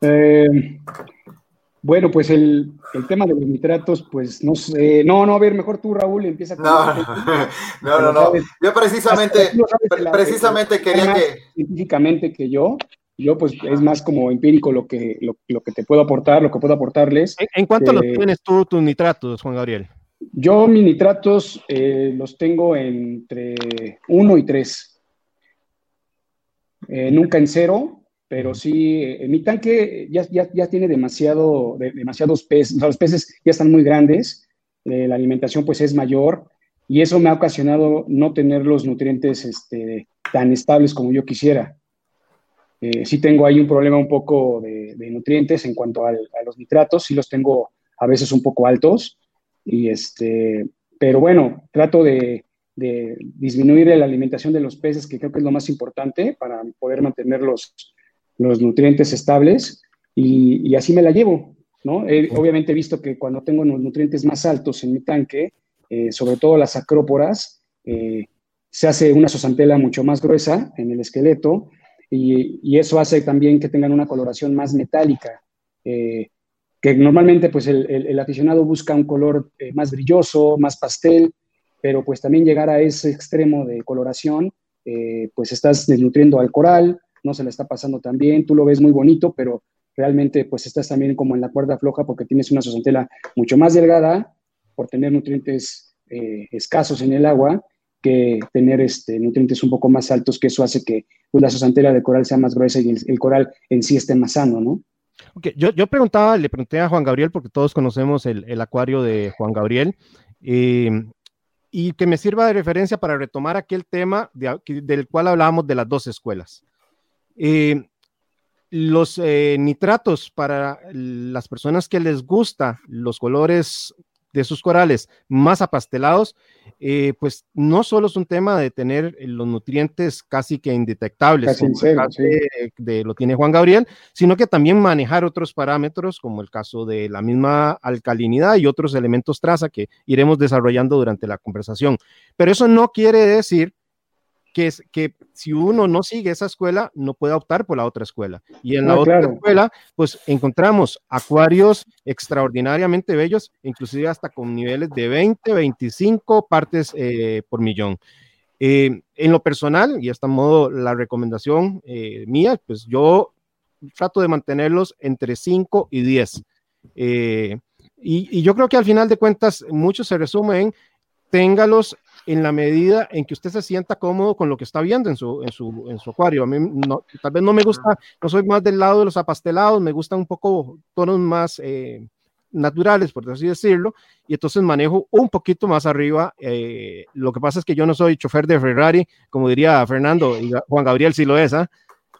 eh, bueno, pues el, tema de los nitratos, pues no sé. No, no, a ver, mejor tú, Raúl, empieza con. No, no, no, no, Yo precisamente, precisamente quería que. Científicamente que yo, yo pues es más como empírico lo que, lo, que te puedo aportar, lo que puedo aportarles. ¿En, cuánto los tienes tú tus nitratos, Juan Gabriel? Yo mis nitratos eh, los tengo entre 1 y 3. Eh, nunca en cero, pero sí, eh, mi tanque ya, ya, tiene demasiado, demasiados peces, los peces ya están muy grandes, la alimentación pues es mayor y eso me ha ocasionado no tener los nutrientes este, tan estables como yo quisiera. Sí tengo ahí un problema un poco de, nutrientes en cuanto a los nitratos, sí los tengo a veces un poco altos, y este, pero bueno, trato de, disminuir la alimentación de los peces, que creo que es lo más importante para poder mantener los, los nutrientes estables y, así me la llevo, ¿no? obviamente he visto que cuando tengo los nutrientes más altos en mi tanque, eh, sobre todo las acróporas, eh, se hace una sosantela mucho más gruesa en el esqueleto y, eso hace también que tengan una coloración más metálica. Eh, que normalmente pues el, aficionado busca un color eh, más brilloso, más pastel, pero pues también llegar a ese extremo de coloración, eh, pues estás desnutriendo al coral, no se le está pasando tan bien, tú lo ves muy bonito, pero realmente pues estás también como en la cuerda floja porque tienes una zooxantela mucho más delgada por tener nutrientes escasos en el agua que tener este, nutrientes un poco más altos, que eso hace que pues, la zooxantela de coral sea más gruesa y el, el coral en sí esté más sano, ¿no? yo, yo, preguntaba, le pregunté a Juan Gabriel, porque todos conocemos el, el acuario de Juan Gabriel, em, y que me sirva de referencia para retomar aquel tema del cual hablábamos de las dos escuelas. Em, los eh, nitratos para las personas que les gusta los colores de sus corales más apastelados, eh, pues no solo es un tema de tener los nutrientes casi que indetectables, como de, lo tiene Juan Gabriel, sino que también manejar otros parámetros, como el caso de la misma alcalinidad y otros elementos traza que iremos desarrollando durante la conversación. Pero eso no quiere decir que, es, que si uno no sigue esa escuela, no puede optar por la otra escuela. Y en la otra escuela, pues encontramos acuarios extraordinariamente bellos, inclusive hasta con niveles de 20, 25 partes eh, por millón. Eh, en lo personal, y hasta modo la recomendación eh, mía, pues yo trato de mantenerlos entre 5 y 10. Y, y, yo creo que al final de cuentas, mucho se resume en téngalos en la medida en que usted se sienta cómodo con lo que está viendo en su, en su, en su acuario. A mí no, tal vez no me gusta, no soy más del lado de los apastelados, me gustan un poco tonos más eh, naturales, por así decirlo, y entonces manejo un poquito más arriba. Eh, lo que pasa es que yo no soy chofer de Ferrari, como diría Fernando, y Juan Gabriel sí lo es, ¿ah?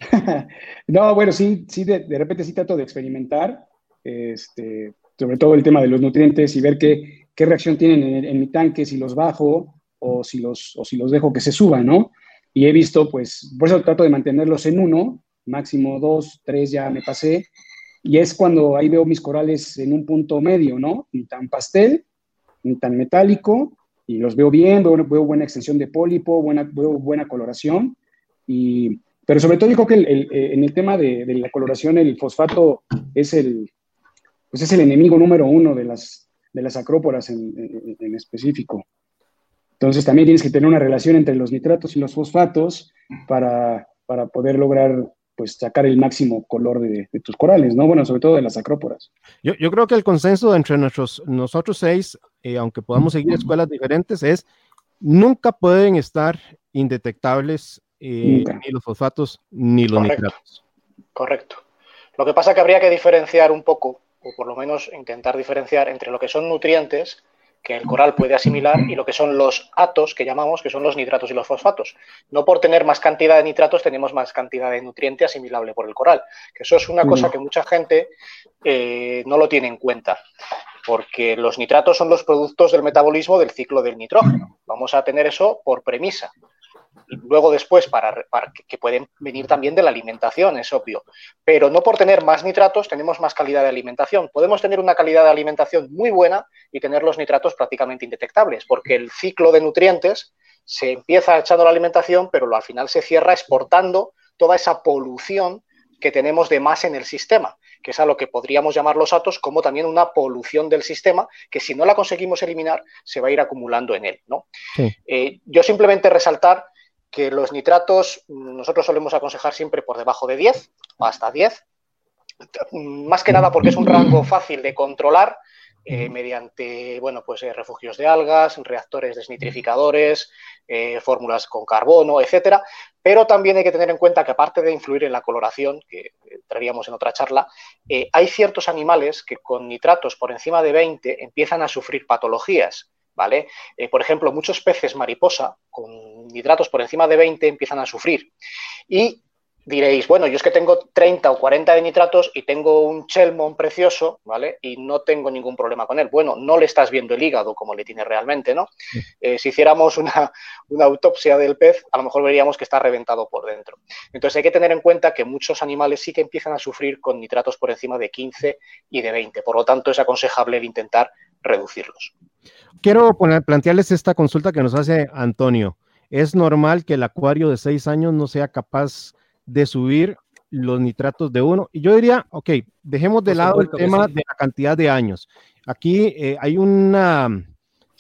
no, bueno, sí, sí, de, de, repente sí trato de experimentar, este, sobre todo el tema de los nutrientes y ver qué, qué reacción tienen en, en mi tanque, si los bajo, o si los, o si los dejo que se suban, ¿no? Y he visto, pues, por eso trato de mantenerlos en uno, máximo dos, tres ya me pasé, y es cuando ahí veo mis corales en un punto medio, ¿no? Ni tan pastel, ni tan metálico, y los veo bien, veo, veo buena extensión de pólipo, buena, veo buena coloración, y, pero sobre todo yo que el, eh, en el tema de, de, la coloración el fosfato es el, pues es el enemigo número uno de las, de las acróporas en, en específico. Entonces también tienes que tener una relación entre los nitratos y los fosfatos para, para poder lograr pues sacar el máximo color de, tus corales, ¿no? Bueno, sobre todo de las acróporas. Yo, yo creo que el consenso entre nuestros, nosotros seis, eh, aunque podamos seguir escuelas diferentes, es nunca pueden estar indetectables eh, ni los fosfatos ni los nitratos. Correcto. Lo que pasa es que habría que diferenciar un poco, o por lo menos intentar diferenciar entre lo que son nutrientes que el coral puede asimilar y lo que son los atos que llamamos, que son los nitratos y los fosfatos. No por tener más cantidad de nitratos tenemos más cantidad de nutriente asimilable por el coral, que eso es una cosa que mucha gente eh, no lo tiene en cuenta, porque los nitratos son los productos del metabolismo del ciclo del nitrógeno. Vamos a tener eso por premisa luego después para, que pueden venir también de la alimentación, es obvio. Pero no por tener más nitratos tenemos más calidad de alimentación. Podemos tener una calidad de alimentación muy buena y tener los nitratos prácticamente indetectables, porque el ciclo de nutrientes se empieza echando la alimentación, pero al final se cierra exportando toda esa polución que tenemos de más en el sistema, que es a lo que podríamos llamar los atos como también una polución del sistema, que si no la conseguimos eliminar, se va a ir acumulando en él. ¿no? Eh, yo simplemente resaltar que los nitratos nosotros solemos aconsejar siempre por debajo de 10 hasta 10, más que nada porque es un rango fácil de controlar, eh, mediante bueno, pues, eh, refugios de algas, reactores desnitrificadores, eh, fórmulas con carbono, etcétera. Pero también hay que tener en cuenta que aparte de influir en la coloración, que entraríamos en otra charla, hay ciertos animales que con nitratos por encima de 20 empiezan a sufrir patologías. ¿Vale? por ejemplo, muchos peces mariposa con nitratos por encima de 20 empiezan a sufrir. Y diréis, bueno, yo es que tengo 30 o 40 de nitratos y tengo un Chelmon precioso, ¿vale? Y no tengo ningún problema con él. Bueno, no le estás viendo el hígado como le tiene realmente, ¿no? Eh, si hiciéramos una, autopsia del pez, a lo mejor veríamos que está reventado por dentro. Entonces hay que tener en cuenta que muchos animales sí que empiezan a sufrir con nitratos por encima de 15 y de 20. Por lo tanto, es aconsejable el intentar reducirlos. Quiero plantearles esta consulta que nos hace Antonio. ¿Es normal que el acuario de 6 años no sea capaz de subir los nitratos de uno. Y yo diría, ok, dejemos de lado el tema de la cantidad de años. Aquí eh, hay una,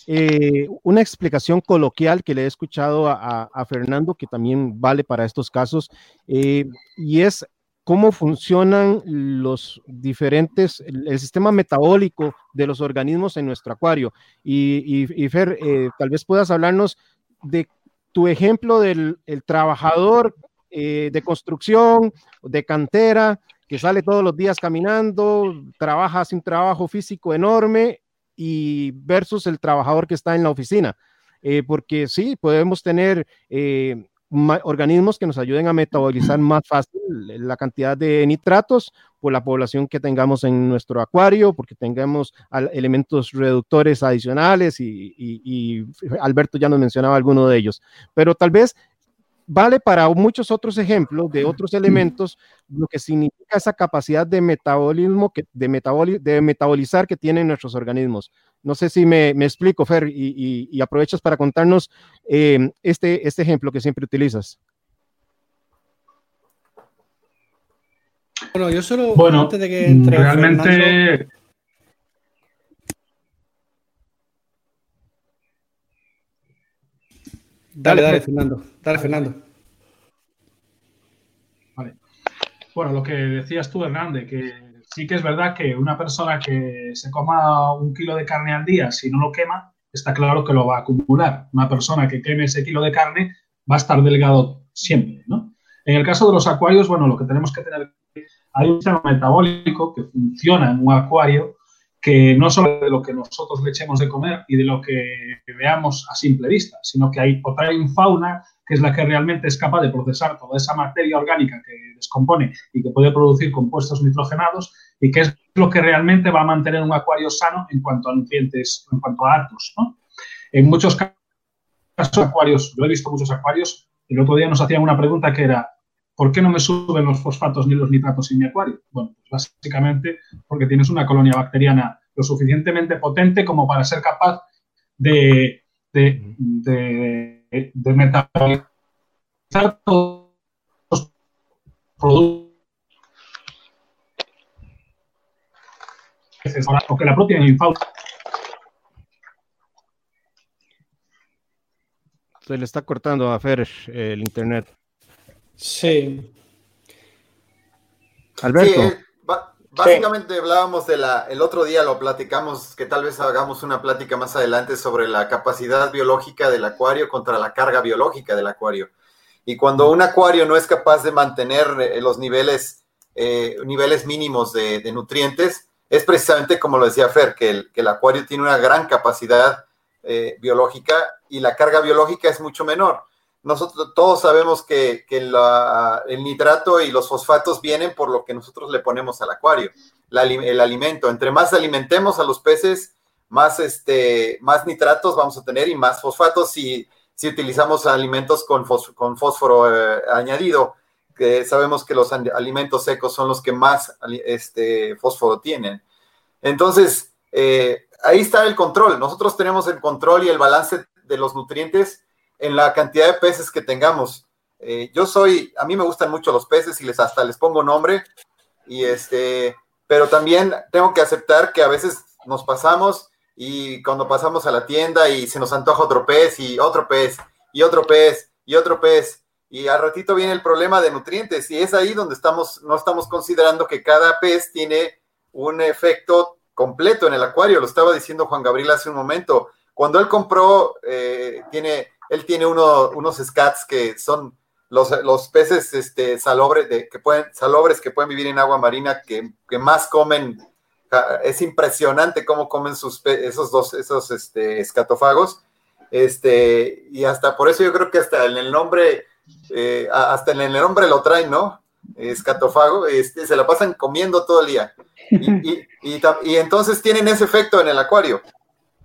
eh, una explicación coloquial que le he escuchado a, Fernando, que también vale para estos casos, eh, y es cómo funcionan los diferentes, el, sistema metabólico de los organismos en nuestro acuario. Y, y, Fer, tal vez puedas hablarnos de tu ejemplo del el trabajador eh, de construcción, de cantera, que sale todos los días caminando, trabaja, hace un trabajo físico enorme y versus el trabajador que está en la oficina. Eh, porque sí, podemos tener eh, organismos que nos ayuden a metabolizar más fácil la cantidad de nitratos por la población que tengamos en nuestro acuario, porque tengamos elementos reductores adicionales y, y, Alberto ya nos mencionaba alguno de ellos. Pero tal vez vale para muchos otros ejemplos de otros elementos, lo que significa esa capacidad de metabolismo, que, de, de metabolizar que tienen nuestros organismos. No sé si me, explico, Fer, y, aprovechas para contarnos eh, este, este ejemplo que siempre utilizas. Bueno, yo solo bueno, antes de que entre realmente Dale, dale, Fernando. Dale, Fernando. Vale. Bueno, lo que decías tú, Hernández, que sí que es verdad que una persona que se coma un kilo de carne al día, si no lo quema, está claro que lo va a acumular. Una persona que queme ese kilo de carne va a estar delgado siempre, ¿no? En el caso de los acuarios, bueno, lo que tenemos que tener, hay un sistema metabólico que funciona en un acuario que no solo de lo que nosotros le echemos de comer y de lo que veamos a simple vista, sino que hay otra fauna que es la que realmente es capaz de procesar toda esa materia orgánica que descompone y que puede producir compuestos nitrogenados y que es lo que realmente va a mantener un acuario sano en cuanto a nutrientes, en cuanto a datos. En muchos casos, acuarios, yo he visto muchos acuarios, el otro día nos hacían una pregunta que era, ¿Por qué no me suben los fosfatos ni los nitratos en mi acuario? Bueno, pues básicamente porque tienes una colonia bacteriana lo suficientemente potente como para ser capaz de, metabolizar todos los productos o que la propia infauna se le está cortando a Fer el internet. Sí. Alberto. Eh, básicamente hablábamos de la, el otro día lo platicamos, que tal vez hagamos una plática más adelante sobre la capacidad biológica del acuario contra la carga biológica del acuario. Y cuando un acuario no es capaz de mantener eh, los niveles, eh, niveles mínimos de, nutrientes, es precisamente como lo decía Fer, que el, que el acuario tiene una gran capacidad biológica y la carga biológica es mucho menor nosotros todos sabemos que, el nitrato y los fosfatos vienen por lo que nosotros le ponemos al acuario, el alimento. Entre más alimentemos a los peces, más, este, más nitratos vamos a tener y más fosfatos si, utilizamos alimentos con fósforo eh, añadido, que sabemos que los alimentos secos son los que más este, fósforo tienen. Entonces, eh, ahí está el control. Nosotros tenemos el control y el balance de los nutrientes en la cantidad de peces que tengamos. Eh, yo soy, a mí me gustan mucho los peces y les hasta les pongo nombre, y este, pero también tengo que aceptar que a veces nos pasamos y cuando pasamos a la tienda y se nos antoja otro pez y otro pez y otro pez y otro pez y al ratito viene el problema de nutrientes y es ahí donde estamos no estamos considerando que cada pez tiene un efecto completo en el acuario, lo estaba diciendo Juan Gabriel hace un momento. Cuando él compró, eh, tiene, él tiene unos scats que son los, los peces este, salobres, de, que pueden, salobres que pueden vivir en agua marina que, que más comen. Es impresionante cómo comen sus, esos dos, esos este, escatófagos. Este, y hasta por eso yo creo que hasta en el nombre, eh, hasta en el nombre lo traen, ¿no? Escatofago, este, se la pasan comiendo todo el día. Y, y, y, entonces tienen ese efecto en el acuario.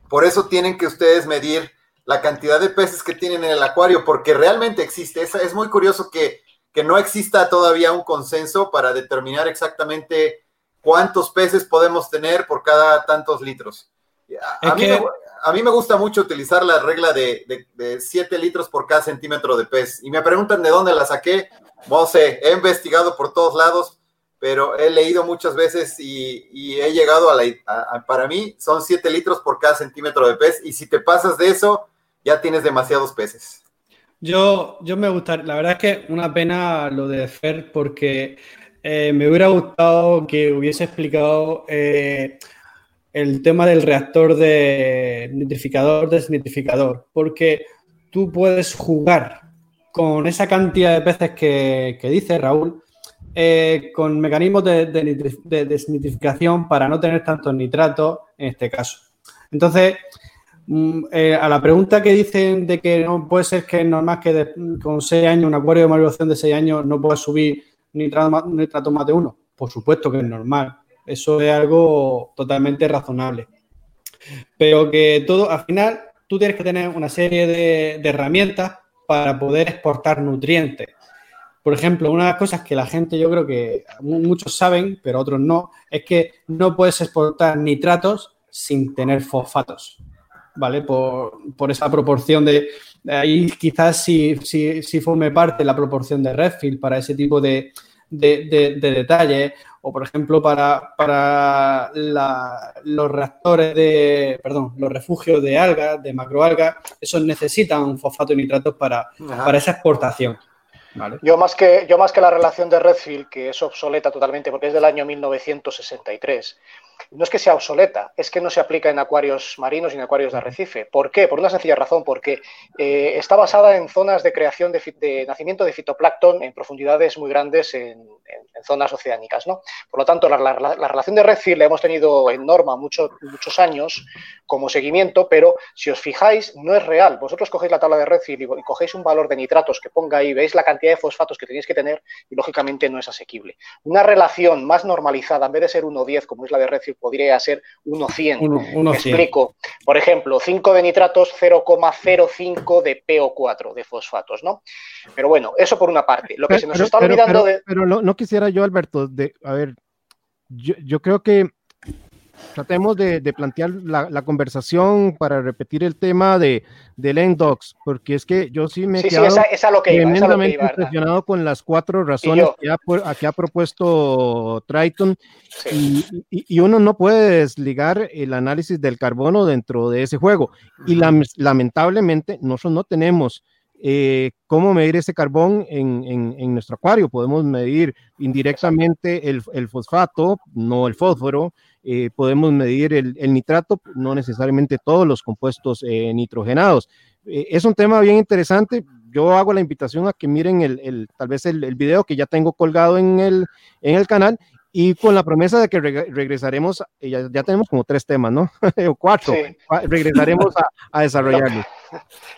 Por eso tienen que ustedes medir la cantidad de peces que tienen en el acuario, porque realmente existe. Es, es muy curioso que, que, no exista todavía un consenso para determinar exactamente cuántos peces podemos tener por cada tantos litros. A, mí, me, a mí, me, gusta mucho utilizar la regla de, de, 7 litros por cada centímetro de pez. Y me preguntan de dónde la saqué. No sé, he investigado por todos lados, pero he leído muchas veces y, y he llegado a la... A, para mí son 7 litros por cada centímetro de pez. Y si te pasas de eso, ya tienes demasiados peces. Yo, yo me gustaría, la verdad es que una pena lo de Fer porque eh, me hubiera gustado que hubiese explicado eh, el tema del reactor de nitrificador, desnitrificador, porque tú puedes jugar con esa cantidad de peces que, dice Raúl, eh, con mecanismos de, de, desnitrificación para no tener tantos nitratos en este caso. Entonces, eh, a la pregunta que dicen de que no puede ser que es normal que con 6 años, un acuario de maduración de 6 años, no pueda subir nitrato, más de uno. Por supuesto que es normal. Eso es algo totalmente razonable. Pero que todo, al final, tú tienes que tener una serie de herramientas para poder exportar nutrientes. Por ejemplo, una de las cosas que la gente, yo creo que muchos saben, pero otros no, es que no puedes exportar nitratos sin tener fosfatos. ¿Vale? Por, esa proporción de, ahí quizás si, si, forme parte la proporción de Redfield para ese tipo de, de, detalles o por ejemplo para, para los reactores de, perdón, los refugios de algas, de macroalgas, esos necesitan fosfato y nitratos para, para esa exportación. Yo, más que, yo más que la relación de Redfield, que es obsoleta totalmente porque es del año 1963, no es que sea obsoleta, es que no se aplica en acuarios marinos y en acuarios de arrecife. ¿Por qué? Por una sencilla razón, porque eh, está basada en zonas de creación de, nacimiento de fitoplancton en profundidades muy grandes en, zonas oceánicas. ¿no? Por lo tanto, la, relación de Redfield la hemos tenido en norma muchos muchos años como seguimiento, pero si os fijáis, no es real. Vosotros cogéis la tabla de Redfield y, cogéis un valor de nitratos que ponga ahí, veis la cantidad de fosfatos que tenéis que tener y lógicamente no es asequible. Una relación más normalizada, en vez de ser 1,10 como es la de Redfield, podría ser 1,100. Me explico. Por ejemplo, 5 de nitratos, 0,05 de PO4, de fosfatos, ¿no? Pero bueno, eso por una parte. Lo que se nos está olvidando de... Pero no, quisiera yo, Alberto, de, a ver, yo, yo creo que tratemos de, plantear la, conversación para repetir el tema de, del Endox, porque es que yo sí me he quedado tremendamente impresionado con las cuatro razones que ha, que ha, propuesto Triton y, uno no puede desligar el análisis del carbono dentro de ese juego y lamentablemente nosotros no tenemos eh, cómo medir ese carbón en, nuestro acuario. Podemos medir indirectamente el, fosfato, no el fósforo. Eh, podemos medir el, nitrato, no necesariamente todos los compuestos eh, nitrogenados. es un tema bien interesante. Yo hago la invitación a que miren el, tal vez el, video que ya tengo colgado en el, en el canal y con la promesa de que regresaremos, ya, ya, tenemos como tres temas, ¿no? o cuatro, regresaremos a, a desarrollarlo.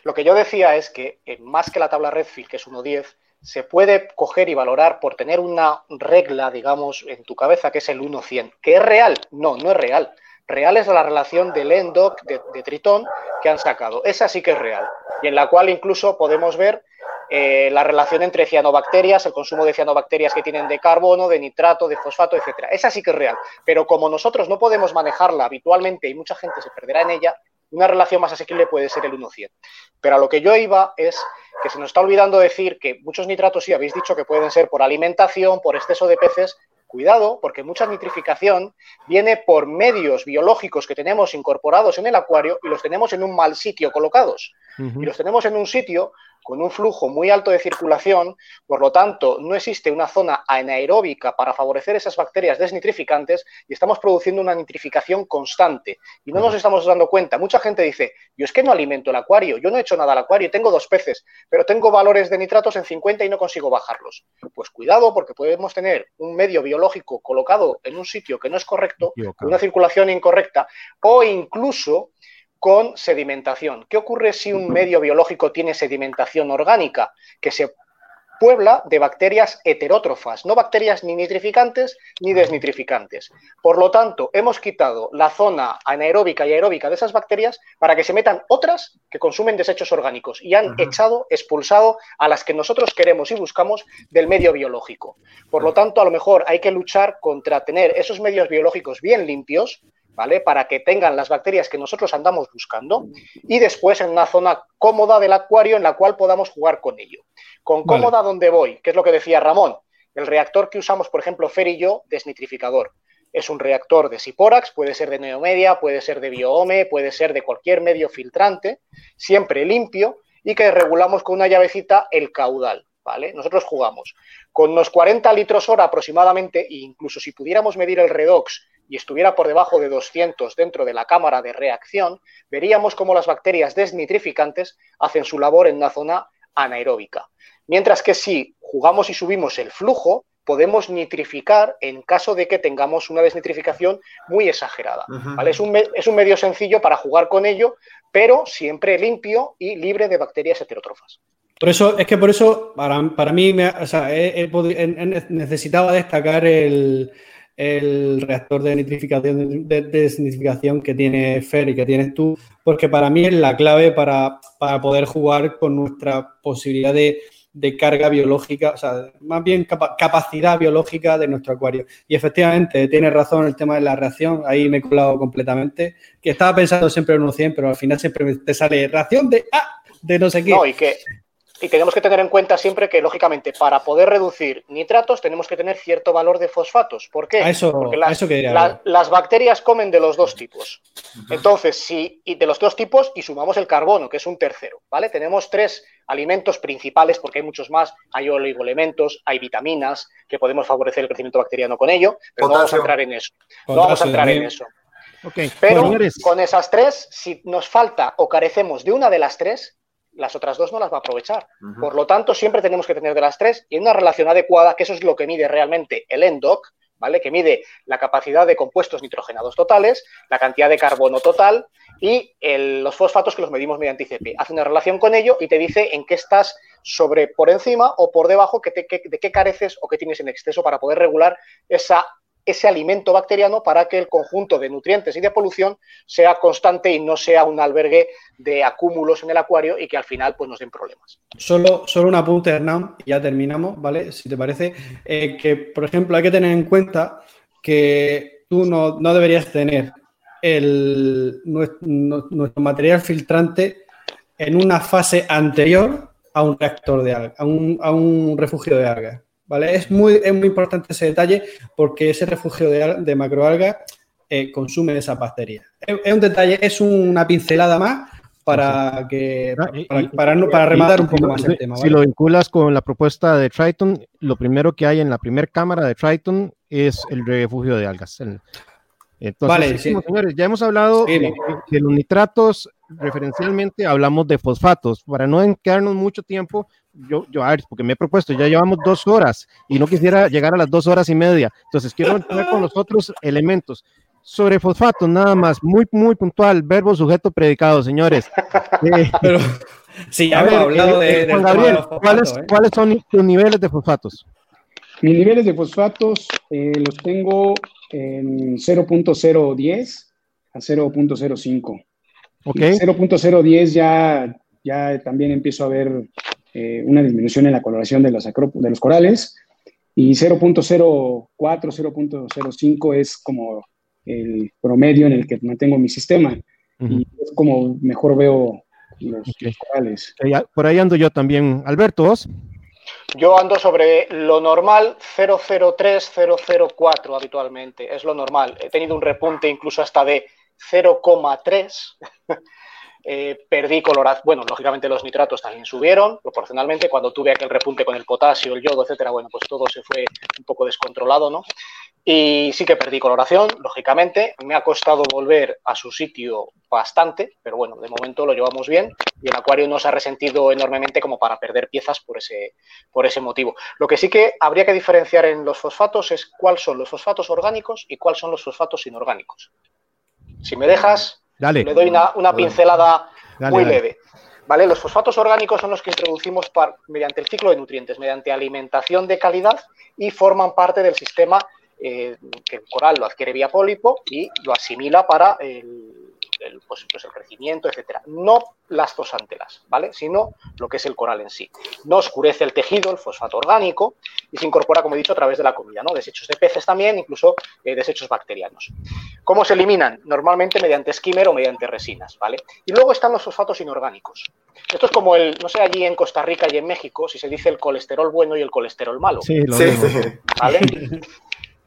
Lo que yo decía es que eh, más que la tabla Redfield, que es 1.10, se puede coger y valorar por tener una regla, digamos, en tu cabeza que es el 1.100. ¿Que es real? No, no es real. Real es la relación del ENDOC de, de Tritón que han sacado. Esa sí que es real. Y en la cual incluso podemos ver eh, la relación entre cianobacterias, el consumo de cianobacterias que tienen de carbono, de nitrato, de fosfato, etcétera. Esa sí que es real. Pero como nosotros no podemos manejarla habitualmente y mucha gente se perderá en ella, una relación más asequible puede ser el 1-100. Pero a lo que yo iba es que se nos está olvidando decir que muchos nitratos sí habéis dicho que pueden ser por alimentación, por exceso de peces. Cuidado, porque mucha nitrificación viene por medios biológicos que tenemos incorporados en el acuario y los tenemos en un mal sitio colocados. Y los tenemos en un sitio con un flujo muy alto de circulación, por lo tanto, no existe una zona anaeróbica para favorecer esas bacterias desnitrificantes y estamos produciendo una nitrificación constante. Y no nos estamos dando cuenta. Mucha gente dice, yo es que no alimento el acuario, yo no he hecho nada al acuario, tengo dos peces, pero tengo valores de nitratos en 50 y no consigo bajarlos. Pues cuidado, porque podemos tener un medio biológico colocado en un sitio que no es correcto, una circulación incorrecta, o incluso con sedimentación. ¿Qué ocurre si un medio biológico tiene sedimentación orgánica? Que se puebla de bacterias heterótrofas, no bacterias ni nitrificantes ni desnitrificantes. Por lo tanto, hemos quitado la zona anaeróbica y aeróbica de esas bacterias para que se metan otras que consumen desechos orgánicos y han echado, expulsado a las que nosotros queremos y buscamos del medio biológico. Por lo tanto, a lo mejor hay que luchar contra tener esos medios biológicos bien limpios, ¿vale? Para que tengan las bacterias que nosotros andamos buscando y después en una zona cómoda del acuario en la cual podamos jugar con ello. Con cómoda donde voy, que es lo que decía Ramón, el reactor que usamos, por ejemplo, Fer y yo, desnitrificador. Es un reactor de Siporax, puede ser de Neomedia, puede ser de Bioome, puede ser de cualquier medio filtrante, siempre limpio y que regulamos con una llavecita el caudal. ¿Vale? Nosotros jugamos con unos 40 litros hora aproximadamente, e incluso si pudiéramos medir el redox y estuviera por debajo de 200 dentro de la cámara de reacción, veríamos cómo las bacterias desnitrificantes hacen su labor en una zona anaeróbica. Mientras que si jugamos y subimos el flujo, podemos nitrificar en caso de que tengamos una desnitrificación muy exagerada. es, un es, un medio sencillo para jugar con ello, pero siempre limpio y libre de bacterias heterótrofas. Por eso, es que por eso, para, mí, necesitaba destacar el, el reactor de nitrificación, de, desnitrificación que tiene Fer y que tienes tú, porque para mí es la clave para, poder jugar con nuestra posibilidad de, carga biológica, o sea, más bien capacidad biológica de nuestro acuario. Y efectivamente, tienes razón el tema de la reacción, ahí me he colado completamente, que estaba pensando siempre en 100, pero al final siempre te sale reacción de ah, de no sé qué. No, y y tenemos que tener en cuenta siempre que, lógicamente, para poder reducir nitratos tenemos que tener cierto valor de fosfatos. ¿Por qué? Porque las, bacterias comen de los dos tipos. Entonces, si y de los dos tipos y sumamos el carbono, que es un tercero, ¿vale? Tenemos tres alimentos principales, porque hay muchos más. Hay oligoelementos, hay vitaminas que podemos favorecer el crecimiento bacteriano con ello, pero no vamos a entrar en eso. no vamos a entrar en eso. Pero con esas tres, si nos falta o carecemos de una de las tres, las otras dos no las va a aprovechar. Por lo tanto, siempre tenemos que tener de las tres y una relación adecuada, que eso es lo que mide realmente el ENDOC, ¿vale? Que mide la capacidad de compuestos nitrogenados totales, la cantidad de carbono total y los fosfatos que los medimos mediante ICP. Hace una relación con ello y te dice en qué estás sobre por encima o por debajo, de qué careces o qué tienes en exceso para poder regular esa ese alimento bacteriano para que el conjunto de nutrientes y de polución sea constante y no sea un albergue de acúmulos en el acuario y que al final pues, nos den problemas. Solo, solo un apunte, Hernán, y ya terminamos, ¿vale? Si te parece, eh, que por ejemplo hay que tener en cuenta que tú no, deberías tener el, nuestro, material filtrante en una fase anterior a un reactor de algas, a un, a un refugio de algas. ¿Vale? Es muy, es muy importante ese detalle porque ese refugio de, de macroalgas eh, consume esa bacteria. Es, un detalle, es una pincelada más para que para, para, rematar un poco más el tema. Si lo vinculas con la propuesta de Triton, lo primero que hay en la primera cámara de Triton es el refugio de algas. Entonces, vale, señores, ya hemos hablado de, los nitratos, referencialmente hablamos de fosfatos. Para no quedarnos mucho tiempo, yo, yo, a ver, porque me he propuesto, ya llevamos dos horas y no quisiera llegar a las dos horas y media. Entonces, quiero entrar con los otros elementos. Sobre fosfatos, nada más, muy, muy puntual, verbo, sujeto, predicado, señores. Eh, Pero, sí, ya hemos hablado eh, de, Gabriel, ¿cuáles, ¿eh? ¿cuáles son tus niveles de fosfatos? Mis niveles de fosfatos los tengo en 0.010 a 0.05. Ok. 0.010 ya, ya también empiezo a ver eh, una disminución en la coloración de los, de los corales y 0.04, 0.05 es como el promedio en el que mantengo mi sistema y es como mejor veo los, corales. por ahí ando yo también. Alberto, ¿vos? Yo ando sobre lo normal 003, 004 habitualmente, es lo normal. He tenido un repunte incluso hasta de 0,3 eh, perdí coloración. Bueno, lógicamente los nitratos también subieron proporcionalmente. Cuando tuve aquel repunte con el potasio, el yodo, etcétera, bueno, pues todo se fue un poco descontrolado, ¿no? Y sí que perdí coloración, lógicamente. Me ha costado volver a su sitio bastante, pero bueno, de momento lo llevamos bien y el acuario no se ha resentido enormemente como para perder piezas por ese, por ese motivo. Lo que sí que habría que diferenciar en los fosfatos es cuáles son los fosfatos orgánicos y cuáles son los fosfatos inorgánicos. Si me dejas, le doy una, pincelada muy leve. ¿Vale? Los fosfatos orgánicos son los que introducimos mediante el ciclo de nutrientes, mediante alimentación de calidad y forman parte del sistema eh, que el coral lo adquiere vía pólipo y lo asimila para el, pues, pues, el crecimiento, etcétera. No las zosantelas, ¿vale? Sino lo que es el coral en sí. No oscurece el tejido, el fosfato orgánico, y se incorpora, como he dicho, a través de la comida, ¿no? Desechos de peces también, incluso eh, desechos bacterianos. ¿Cómo se eliminan? Normalmente mediante skimmer o mediante resinas, ¿vale? Y luego están los fosfatos inorgánicos. Esto es como el, no sé, allí en Costa Rica y en México, si se dice el colesterol bueno y el colesterol malo. Sí, lo ¿Vale?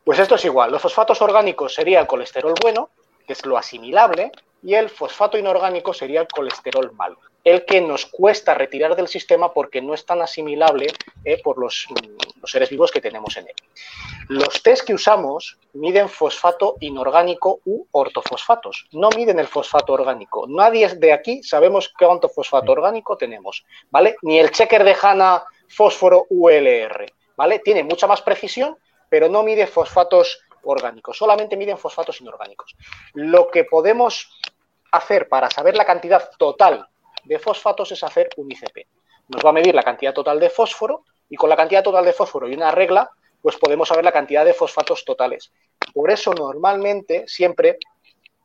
Pues esto es igual. Los fosfatos orgánicos sería el colesterol bueno, que es lo asimilable, y el fosfato inorgánico sería el colesterol malo, el que nos cuesta retirar del sistema porque no es tan asimilable eh, por los, mm, los, seres vivos que tenemos en él. Los test que usamos miden fosfato inorgánico u ortofosfatos, no miden el fosfato orgánico. Nadie de aquí sabemos cuánto fosfato orgánico tenemos, ¿vale? Ni el checker de HANA fósforo ULR, ¿vale? Tiene mucha más precisión, pero no mide fosfatos orgánicos, solamente miden fosfatos inorgánicos. Lo que podemos hacer para saber la cantidad total de fosfatos es hacer un ICP. Nos va a medir la cantidad total de fósforo y con la cantidad total de fósforo y una regla, pues podemos saber la cantidad de fosfatos totales. Por eso normalmente siempre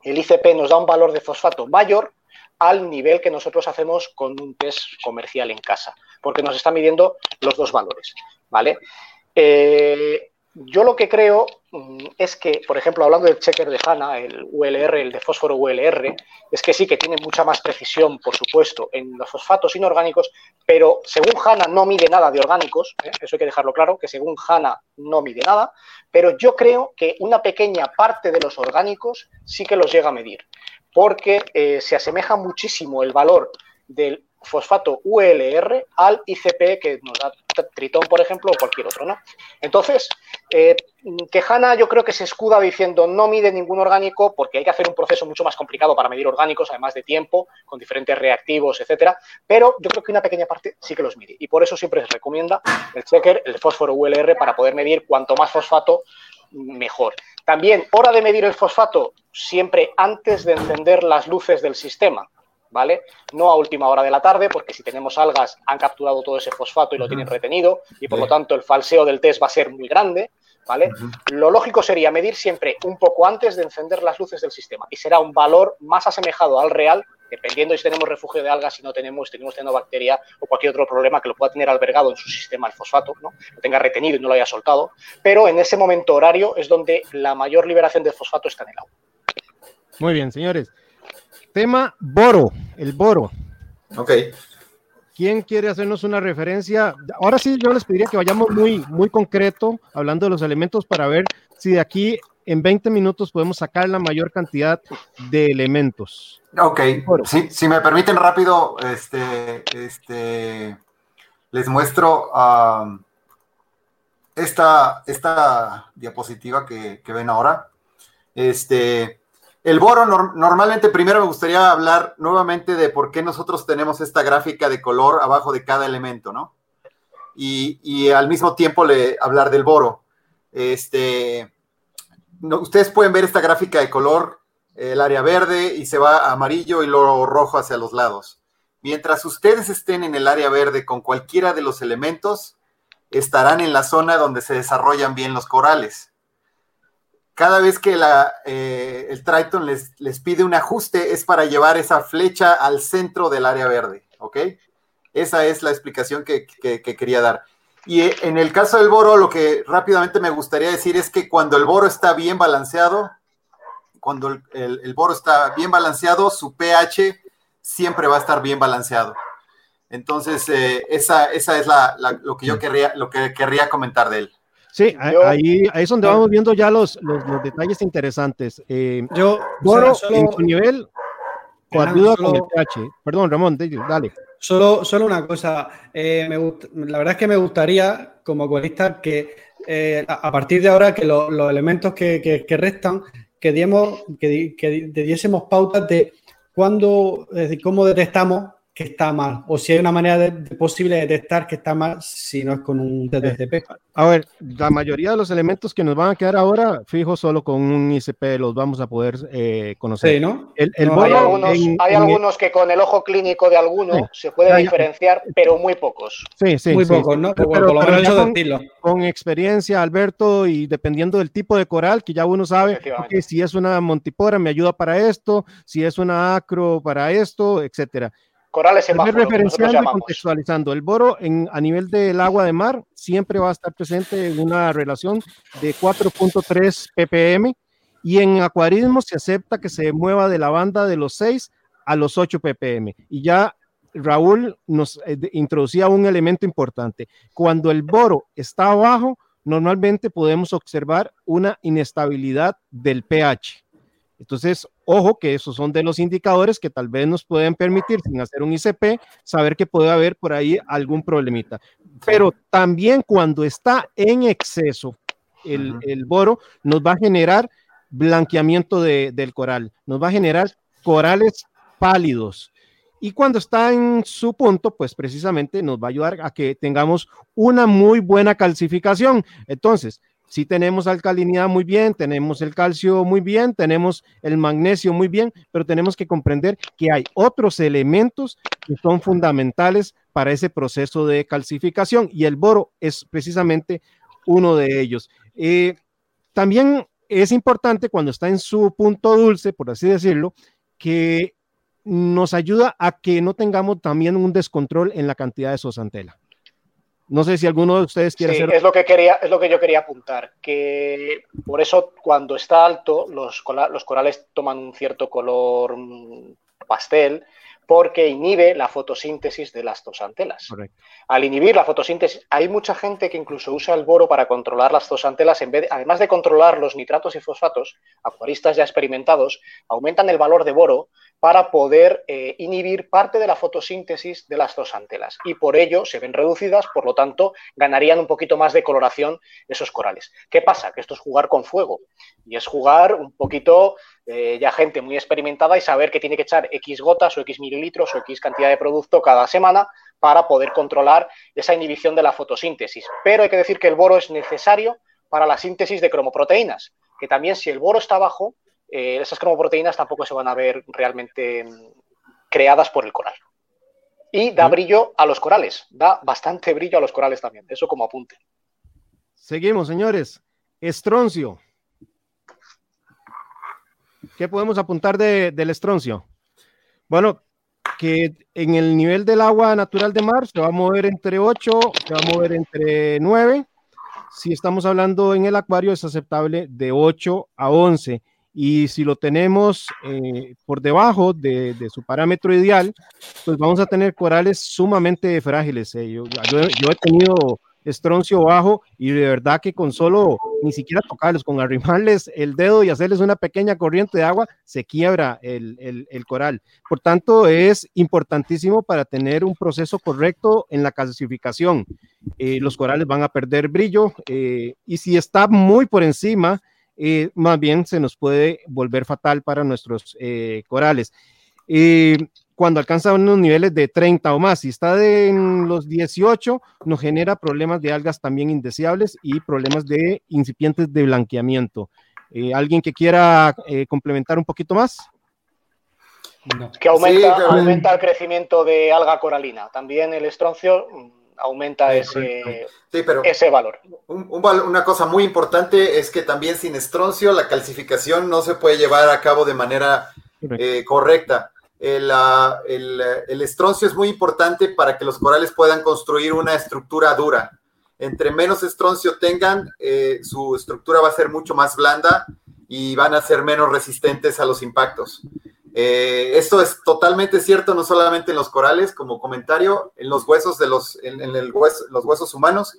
el ICP nos da un valor de fosfato mayor al nivel que nosotros hacemos con un test comercial en casa, porque nos está midiendo los dos valores, ¿vale? Eh, yo lo que creo es que, por ejemplo, hablando del checker de HANA, el ULR, el de fósforo ULR, es que sí que tiene mucha más precisión, por supuesto, en los fosfatos inorgánicos, pero según HANA no mide nada de orgánicos, ¿eh? eso hay que dejarlo claro, que según HANA no mide nada, pero yo creo que una pequeña parte de los orgánicos sí que los llega a medir, porque eh, se asemeja muchísimo el valor del fosfato ULR al ICP que nos da Tritón, por ejemplo, o cualquier otro, ¿no? Entonces, eh, que HANA yo creo que se escuda diciendo no mide ningún orgánico porque hay que hacer un proceso mucho más complicado para medir orgánicos, además de tiempo, con diferentes reactivos, etcétera, pero yo creo que una pequeña parte sí que los mide y por eso siempre se recomienda el checker, el fósforo ULR, para poder medir cuanto más fosfato, mejor. También, hora de medir el fosfato, siempre antes de encender las luces del sistema. ¿Vale? No a última hora de la tarde, porque si tenemos algas han capturado todo ese fosfato y lo tienen retenido, y por lo tanto el falseo del test va a ser muy grande, ¿vale? Lo lógico sería medir siempre un poco antes de encender las luces del sistema, y será un valor más asemejado al real, dependiendo si tenemos refugio de algas, si no tenemos, si tenemos bacteria o cualquier otro problema que lo pueda tener albergado en su sistema el fosfato, ¿no? Lo tenga retenido y no lo haya soltado, pero en ese momento horario es donde la mayor liberación de fosfato está en el agua. Muy bien, señores. Tema boro, el boro. Ok. ¿Quién quiere hacernos una referencia? Ahora sí, yo les pediría que vayamos muy, muy concreto, hablando de los elementos, para ver si de aquí en 20 minutos podemos sacar la mayor cantidad de elementos. Ok, si me permiten rápido, este, este, les muestro esta, esta diapositiva que, que, ven ahora. Este, el boro, normalmente primero me gustaría hablar nuevamente de por qué nosotros tenemos esta gráfica de color abajo de cada elemento, ¿no? Y, al mismo tiempo hablar del boro. Este, ustedes pueden ver esta gráfica de color, el área verde y se va amarillo y luego rojo hacia los lados. Mientras ustedes estén en el área verde con cualquiera de los elementos, estarán en la zona donde se desarrollan bien los corales cada vez que eh, el Triton les, les, pide un ajuste es para llevar esa flecha al centro del área verde, ¿ok? Esa es la explicación que, quería dar. Y eh, en el caso del boro, lo que rápidamente me gustaría decir es que cuando el boro está bien balanceado, cuando el, boro está bien balanceado, su pH siempre va a estar bien balanceado. Entonces, eh, esa, esa es lo que yo querría, lo que querría comentar de él. Sí, ahí, ahí es donde vamos viendo ya los, los, detalles interesantes. Eh, yo, Boro en su nivel, coayuda con el pH. Perdón, Ramón, dale. Solo, solo una cosa. Eh, la verdad es que me gustaría, como corista, que eh, a partir de ahora, que los elementos que, restan, que, diemos, que, que diésemos pautas de cuándo, es decir, cómo detectamos que está mal o si hay una manera de, posible detectar que está mal si no es con un TTCP. A ver, la mayoría de los elementos que nos van a quedar ahora, fijo, solo con un ICP los vamos a poder eh, conocer. Sí, ¿no? hay algunos, que con el ojo clínico de alguno se puede diferenciar, pero muy pocos. Sí, sí. Muy pocos, ¿no? Pero, por lo menos con, experiencia, Alberto, y dependiendo del tipo de coral, que ya uno sabe que si es una montipora me ayuda para esto, si es una acro para esto, etcétera. Corales Referenciando y contextualizando. El boro en, a nivel del agua de mar siempre va a estar presente en una relación de 4.3 ppm y en acuarismo se acepta que se mueva de la banda de los 6 a los 8 ppm. Y ya Raúl nos eh, introducía un elemento importante. Cuando el boro está abajo, normalmente podemos observar una inestabilidad del pH. Entonces, ojo que esos son de los indicadores que tal vez nos pueden permitir, sin hacer un ICP, saber que puede haber por ahí algún problemita. Pero también cuando está en exceso el, boro, nos va a generar blanqueamiento del coral, nos va a generar corales pálidos. Y cuando está en su punto, pues precisamente nos va a ayudar a que tengamos una muy buena calcificación. Entonces, si tenemos alcalinidad muy bien, tenemos el calcio muy bien, tenemos el magnesio muy bien, pero tenemos que comprender que hay otros elementos que son fundamentales para ese proceso de calcificación y el boro es precisamente uno de ellos. Eh, también es importante cuando está en su punto dulce, por así decirlo, que nos ayuda a que no tengamos también un descontrol en la cantidad de sosantela. No sé si alguno de ustedes quiere hacer. Es lo que quería, es lo que yo quería apuntar. Que por eso cuando está alto, los, los corales toman un cierto color mm, pastel, porque inhibe la fotosíntesis de las tosantelas. Al inhibir la fotosíntesis, hay mucha gente que incluso usa el boro para controlar las tosantelas, en vez además de controlar los nitratos y fosfatos, acuaristas ya experimentados aumentan el valor de boro para poder eh, inhibir parte de la fotosíntesis de las dos antelas y por ello se ven reducidas, por lo tanto ganarían un poquito más de coloración esos corales. ¿Qué pasa? Que esto es jugar con fuego y es jugar un poquito eh, ya gente muy experimentada y saber que tiene que echar X gotas o X mililitros o X cantidad de producto cada semana para poder controlar esa inhibición de la fotosíntesis. Pero hay que decir que el boro es necesario para la síntesis de cromoproteínas, que también si el boro está bajo, eh, esas cromoproteínas tampoco se van a ver realmente mm, creadas por el coral. Y da brillo a los corales, da bastante brillo a los corales también, eso como apunte. Seguimos, señores. Estroncio. ¿Qué podemos apuntar del estroncio? Bueno, que en el nivel del agua natural de mar se va a mover entre 8, se va a mover entre 9. Si estamos hablando en el acuario, es aceptable de 8 a 11 y si lo tenemos eh, por debajo de, su parámetro ideal, pues vamos a tener corales sumamente frágiles. Eh. Yo, he tenido estroncio bajo y de verdad que con solo ni siquiera tocarlos, con arrimarles el dedo y hacerles una pequeña corriente de agua, se quiebra el, coral. Por tanto, es importantísimo para tener un proceso correcto en la calcificación. Eh, los corales van a perder brillo y si está muy por encima, eh, más bien se nos puede volver fatal para nuestros eh, corales. Cuando alcanza unos niveles de 30 o más, si está en los 18, nos genera problemas de algas también indeseables y problemas de incipientes de blanqueamiento. Eh, ¿Alguien que quiera complementar un poquito más? Que aumenta, aumenta el crecimiento de alga coralina. También el estroncio aumenta ese, ese valor. una cosa muy importante es que también sin estroncio la calcificación no se puede llevar a cabo de manera eh, correcta. El, el, estroncio es muy importante para que los corales puedan construir una estructura dura. Entre menos estroncio tengan, eh, su estructura va a ser mucho más blanda y van a ser menos resistentes a los impactos. Eh, esto es totalmente cierto, no solamente en los corales, como comentario, en los huesos de los, en, el los huesos humanos.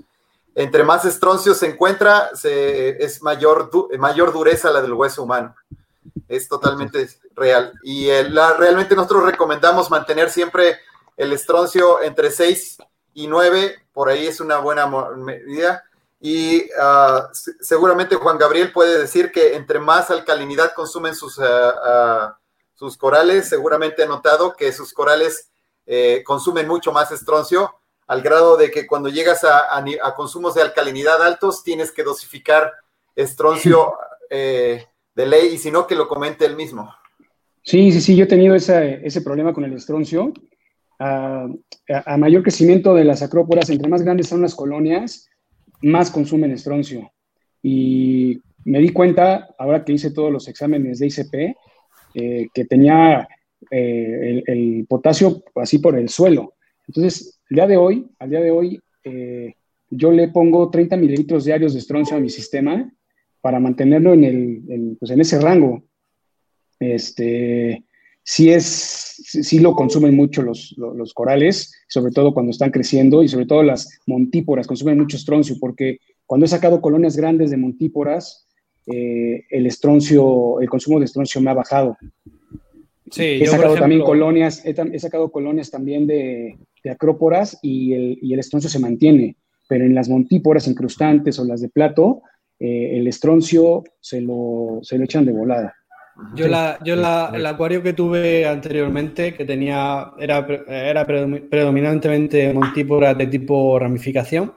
Entre más estroncio se encuentra, es mayor, mayor dureza la del hueso humano. Es totalmente real. Y realmente nosotros recomendamos mantener siempre el estroncio entre 6 y 9, por ahí es una buena medida. Y ah, seguramente Juan Gabriel puede decir que entre más alcalinidad consumen sus, ah, sus corales, seguramente ha notado que sus corales eh, consumen mucho más estroncio, al grado de que cuando llegas a, consumos de alcalinidad altos, tienes que dosificar estroncio eh, de ley, y si no, que lo comente él mismo. Sí, sí, sí, yo he tenido ese problema con el estroncio. A, mayor crecimiento de las acróporas, entre más grandes son las colonias, más consumen estroncio. Y me di cuenta, ahora que hice todos los exámenes de ICP, eh, que tenía eh, el, potasio así por el suelo. Entonces, al día de hoy, al día de hoy, eh, yo le pongo 30 mililitros diarios de estroncio a mi sistema para mantenerlo en, el, pues en ese rango. Este, sí, es, sí lo consumen mucho los, los, corales, sobre todo cuando están creciendo y sobre todo las montíporas consumen mucho estroncio porque cuando he sacado colonias grandes de montíporas, eh, el estroncio, el consumo de estroncio me ha bajado. Sí, he sacado también colonias, he, sacado colonias también de, de acróporas y el, y el, estroncio se mantiene, pero en las montíporas incrustantes o las de plato, eh, el estroncio se lo, se lo echan de volada. Yo, la, yo la, el acuario que tuve anteriormente, que tenía, era, era predominantemente montípora de tipo ramificación.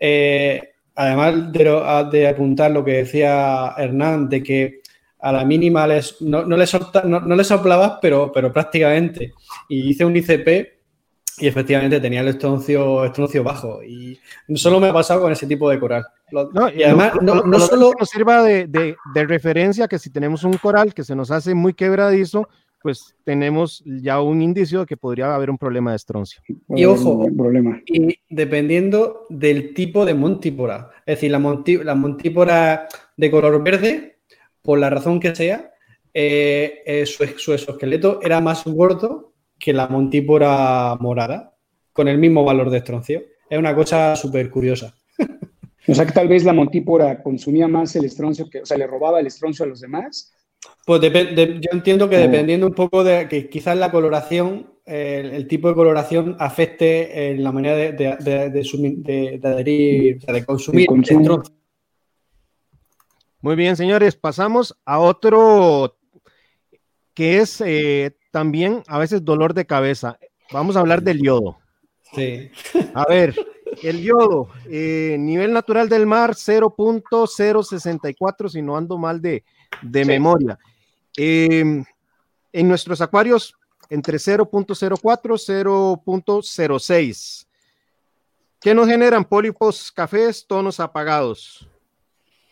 Eh, además de, de, apuntar lo que decía Hernán, de que a la mínima les, no, no, les, no, no soplabas, pero, pero prácticamente. Y hice un ICP y efectivamente tenía el estroncio, estroncio bajo. Y solo me ha pasado con ese tipo de coral. No, y además, no, solo nos sirva de, de, de, referencia que si tenemos un coral que se nos hace muy quebradizo, pues tenemos ya un indicio de que podría haber un problema de estroncio. Y ojo, problema. y dependiendo del tipo de montípora, es decir, la, la montípora de color verde, por la razón que sea, eh, eh, su, su exoesqueleto era más gordo que la montípora morada, con el mismo valor de estroncio. Es una cosa súper curiosa. O sea que tal vez la montípora consumía más el estroncio, que, o sea, le robaba el estroncio a los demás. Pues yo entiendo que dependiendo un poco de que quizás la coloración, el, tipo de coloración afecte en la manera de, de, adherir, de consumir el estroncio. Muy bien, señores, pasamos a otro que es eh, también a veces dolor de cabeza. Vamos a hablar del yodo. Sí. A ver, el yodo, eh, nivel natural del mar 0.064, si no ando mal de, memoria. Em, en nuestros acuarios, entre 0.04 0.06. ¿Qué nos generan? Pólipos cafés, tonos apagados.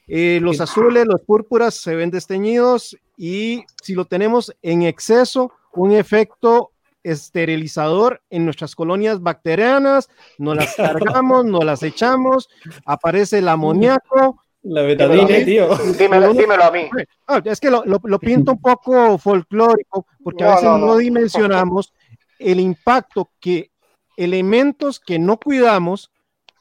Eh, los azules, los púrpuras se ven desteñidos y si lo tenemos en exceso, un efecto esterilizador en nuestras colonias bacterianas, nos las cargamos, nos las echamos, aparece el amoníaco. La betadina, tío. Dímelo, dímelo, a mí. Ah, es que lo, lo, pinto un poco folclórico, porque a veces no, dimensionamos el impacto que elementos que no cuidamos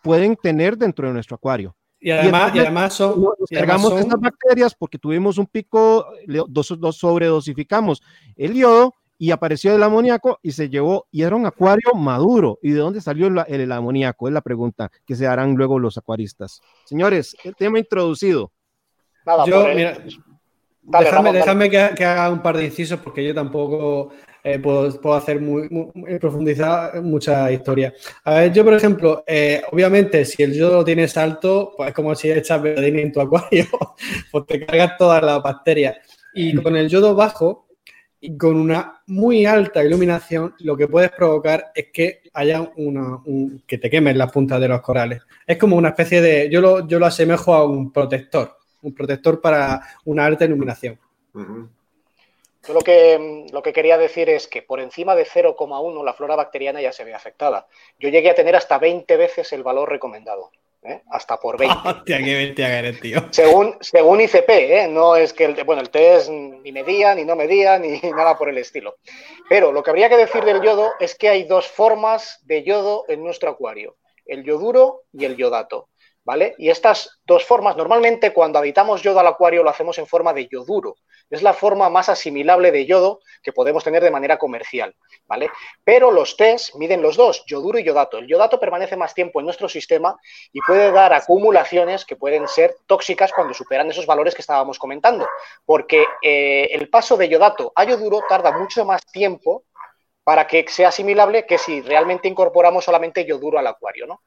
pueden tener dentro de nuestro acuario. Y además, y además son, cargamos estas bacterias porque tuvimos un pico, dos, dos sobredosificamos el yodo y apareció el amoníaco y se llevó, y era un acuario maduro. ¿Y de dónde salió el, amoníaco? Es la pregunta que se harán luego los acuaristas. Señores, el tema introducido. Nada, yo, mira, déjame, que, haga un par de incisos porque yo tampoco eh, puedo, hacer muy, profundizar mucha historia. A ver, yo, por ejemplo, eh, obviamente, si el yodo lo tienes alto, pues es como si echas betadina en tu acuario, pues te cargas todas las bacterias. Y con el yodo bajo, con una muy alta iluminación, lo que puedes provocar es que haya una, que te quemen las puntas de los corales. Es como una especie de, yo lo, yo lo asemejo a un protector, un protector para una alta iluminación. lo que, lo que quería decir es que por encima de 0,1 la flora bacteriana ya se ve afectada. Yo llegué a tener hasta 20 veces el valor recomendado. ¿Eh? hasta por 20. Hostia, qué tío. Según, según ICP, ¿eh? no es que el, bueno, el test ni medía, ni no medía, ni nada por el estilo. Pero lo que habría que decir del yodo es que hay dos formas de yodo en nuestro acuario, el yoduro y el yodato. ¿Vale? Y estas dos formas, normalmente cuando habitamos yodo al acuario lo hacemos en forma de yoduro. Es la forma más asimilable de yodo que podemos tener de manera comercial, ¿vale? Pero los test miden los dos, yoduro y yodato. El yodato permanece más tiempo en nuestro sistema y puede dar acumulaciones que pueden ser tóxicas cuando superan esos valores que estábamos comentando, porque eh, el paso de yodato a yoduro tarda mucho más tiempo para que sea asimilable que si realmente incorporamos solamente yoduro al acuario, ¿no?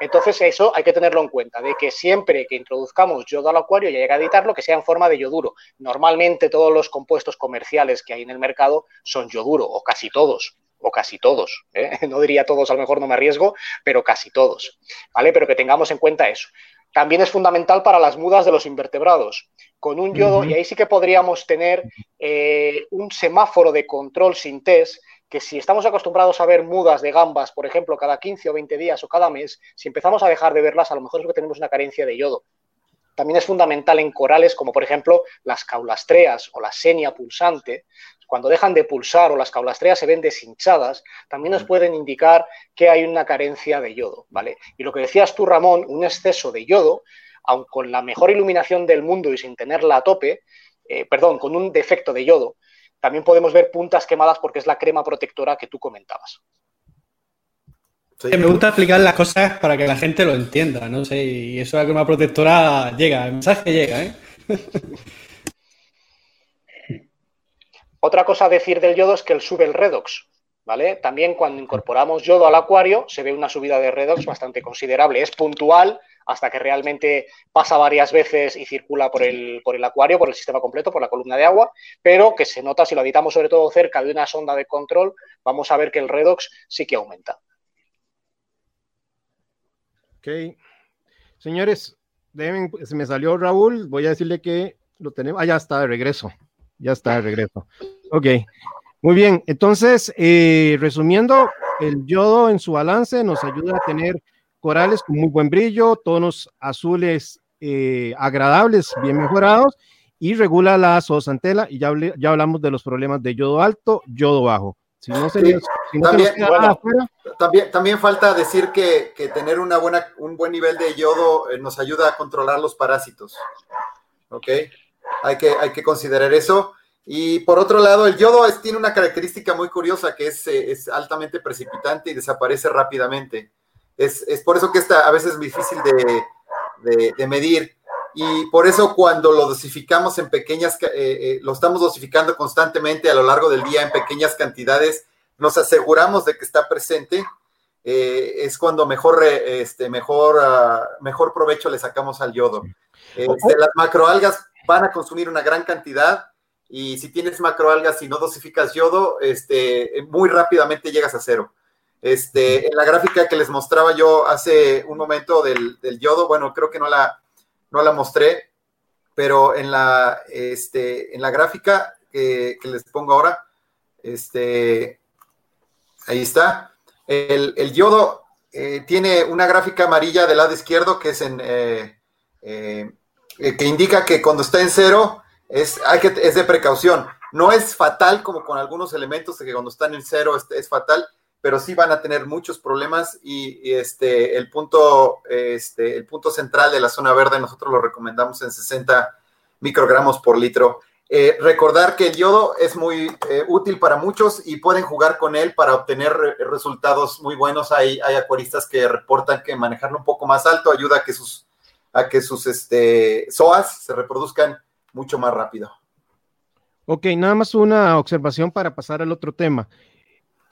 Entonces eso hay que tenerlo en cuenta, de que siempre que introduzcamos yodo al acuario y llegue a editarlo, que sea en forma de yoduro. Normalmente todos los compuestos comerciales que hay en el mercado son yoduro, o casi todos, o casi todos. ¿eh? No diría todos, a lo mejor no me arriesgo, pero casi todos, ¿vale? Pero que tengamos en cuenta eso. También es fundamental para las mudas de los invertebrados. Con un yodo, y ahí sí que podríamos tener eh, un semáforo de control sin test que si estamos acostumbrados a ver mudas de gambas, por ejemplo, cada 15 o 20 días o cada mes, si empezamos a dejar de verlas, a lo mejor es que tenemos una carencia de yodo. También es fundamental en corales como por ejemplo las caulastreas o la senia pulsante. Cuando dejan de pulsar o las caulastreas se ven deshinchadas, también nos pueden indicar que hay una carencia de yodo, ¿vale? Y lo que decías tú, Ramón, un exceso de yodo, aun con la mejor iluminación del mundo y sin tenerla a tope, eh, perdón, con un defecto de yodo, también podemos ver puntas quemadas porque es la crema protectora que tú comentabas. Me gusta explicar las cosas para que la gente lo entienda, ¿no? sé, y eso de la crema protectora llega, el mensaje llega, ¿eh? Otra cosa a decir del yodo es que él sube el redox, ¿vale? También cuando incorporamos yodo al acuario se ve una subida de redox bastante considerable. Es puntual, hasta que realmente pasa varias veces y circula por el, por el acuario, por el sistema completo, por la columna de agua, pero que se nota si lo habitamos sobre todo cerca de una sonda de control, vamos a ver que el redox sí que aumenta. Ok. Señores, se me salió Raúl, voy a decirle que lo tenemos. Ah, ya está de regreso. Ya está de regreso. Ok. Muy bien. Entonces, eh, resumiendo, el yodo en su balance nos ayuda a tener corales con muy buen brillo, tonos azules eh, agradables, bien mejorados, y regula la zoosantela, y ya, ya hablamos de los problemas de yodo alto, yodo bajo. Si no se, también, también, falta decir que, que, tener una buena, un buen nivel de yodo eh, nos ayuda a controlar los parásitos. ¿Ok? Hay que, hay que considerar eso. Y por otro lado, el yodo tiene una característica muy curiosa que es, eh, es altamente precipitante y desaparece rápidamente. Es, por eso que esta a veces es difícil de, medir. Y por eso cuando lo dosificamos en pequeñas, eh, eh, lo estamos dosificando constantemente a lo largo del día en pequeñas cantidades, nos aseguramos de que está presente. Eh, es cuando mejor, este, mejor, ah, mejor provecho le sacamos al yodo. Este, las macroalgas van a consumir una gran cantidad y si tienes macroalgas y no dosificas yodo, este, muy rápidamente llegas a cero. Este, en la gráfica que les mostraba yo hace un momento del, yodo, bueno, creo que no la, no la mostré, pero en la, este, en la gráfica que, les pongo ahora, este, ahí está. El, yodo eh, tiene una gráfica amarilla del lado izquierdo que es en, eh, eh, que indica que cuando está en cero es, hay que, es de precaución. No es fatal como con algunos elementos que cuando están en cero es fatal, pero sí van a tener muchos problemas y, este, el, punto, este, el punto central de la zona verde nosotros lo recomendamos en 60 microgramos por litro. Eh, recordar que el yodo es muy eh, útil para muchos y pueden jugar con él para obtener resultados muy buenos. Hay, hay acuaristas que reportan que manejarlo un poco más alto ayuda a que sus, a que sus este, se reproduzcan mucho más rápido. Ok, nada más una observación para pasar al otro tema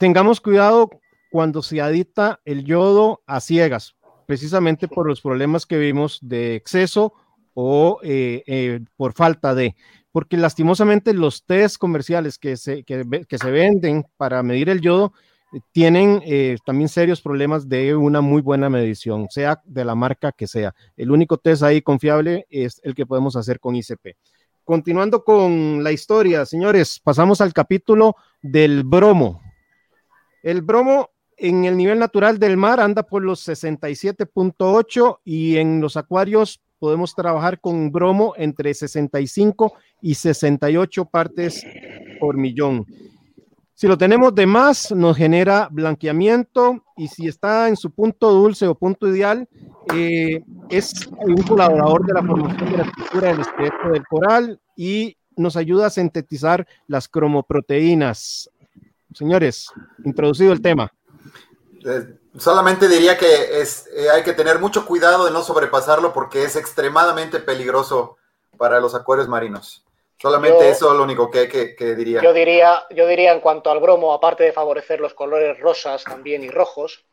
tengamos cuidado cuando se adita el yodo a ciegas, precisamente por los problemas que vimos de exceso o eh, eh, por falta de, porque lastimosamente los test comerciales que se, que, se venden para medir el yodo eh, tienen también serios problemas de una muy buena medición, sea de la marca que sea. El único test ahí confiable es el que podemos hacer con ICP. Continuando con la historia, señores, pasamos al capítulo del bromo. El bromo en el nivel natural del mar anda por los 67.8 y en los acuarios podemos trabajar con bromo entre 65 y 68 partes por millón. Si lo tenemos de más, nos genera blanqueamiento y si está en su punto dulce o punto ideal, eh, es un colaborador de la formación de la estructura del esqueleto del coral y nos ayuda a sintetizar las cromoproteínas. Señores, introducido el tema. Eh, solamente diría que es, eh, hay que tener mucho cuidado de no sobrepasarlo porque es extremadamente peligroso para los acuarios marinos. Solamente eso es lo único que, que, diría. Yo diría. Yo diría en cuanto al bromo, aparte de favorecer los colores rosas también y rojos,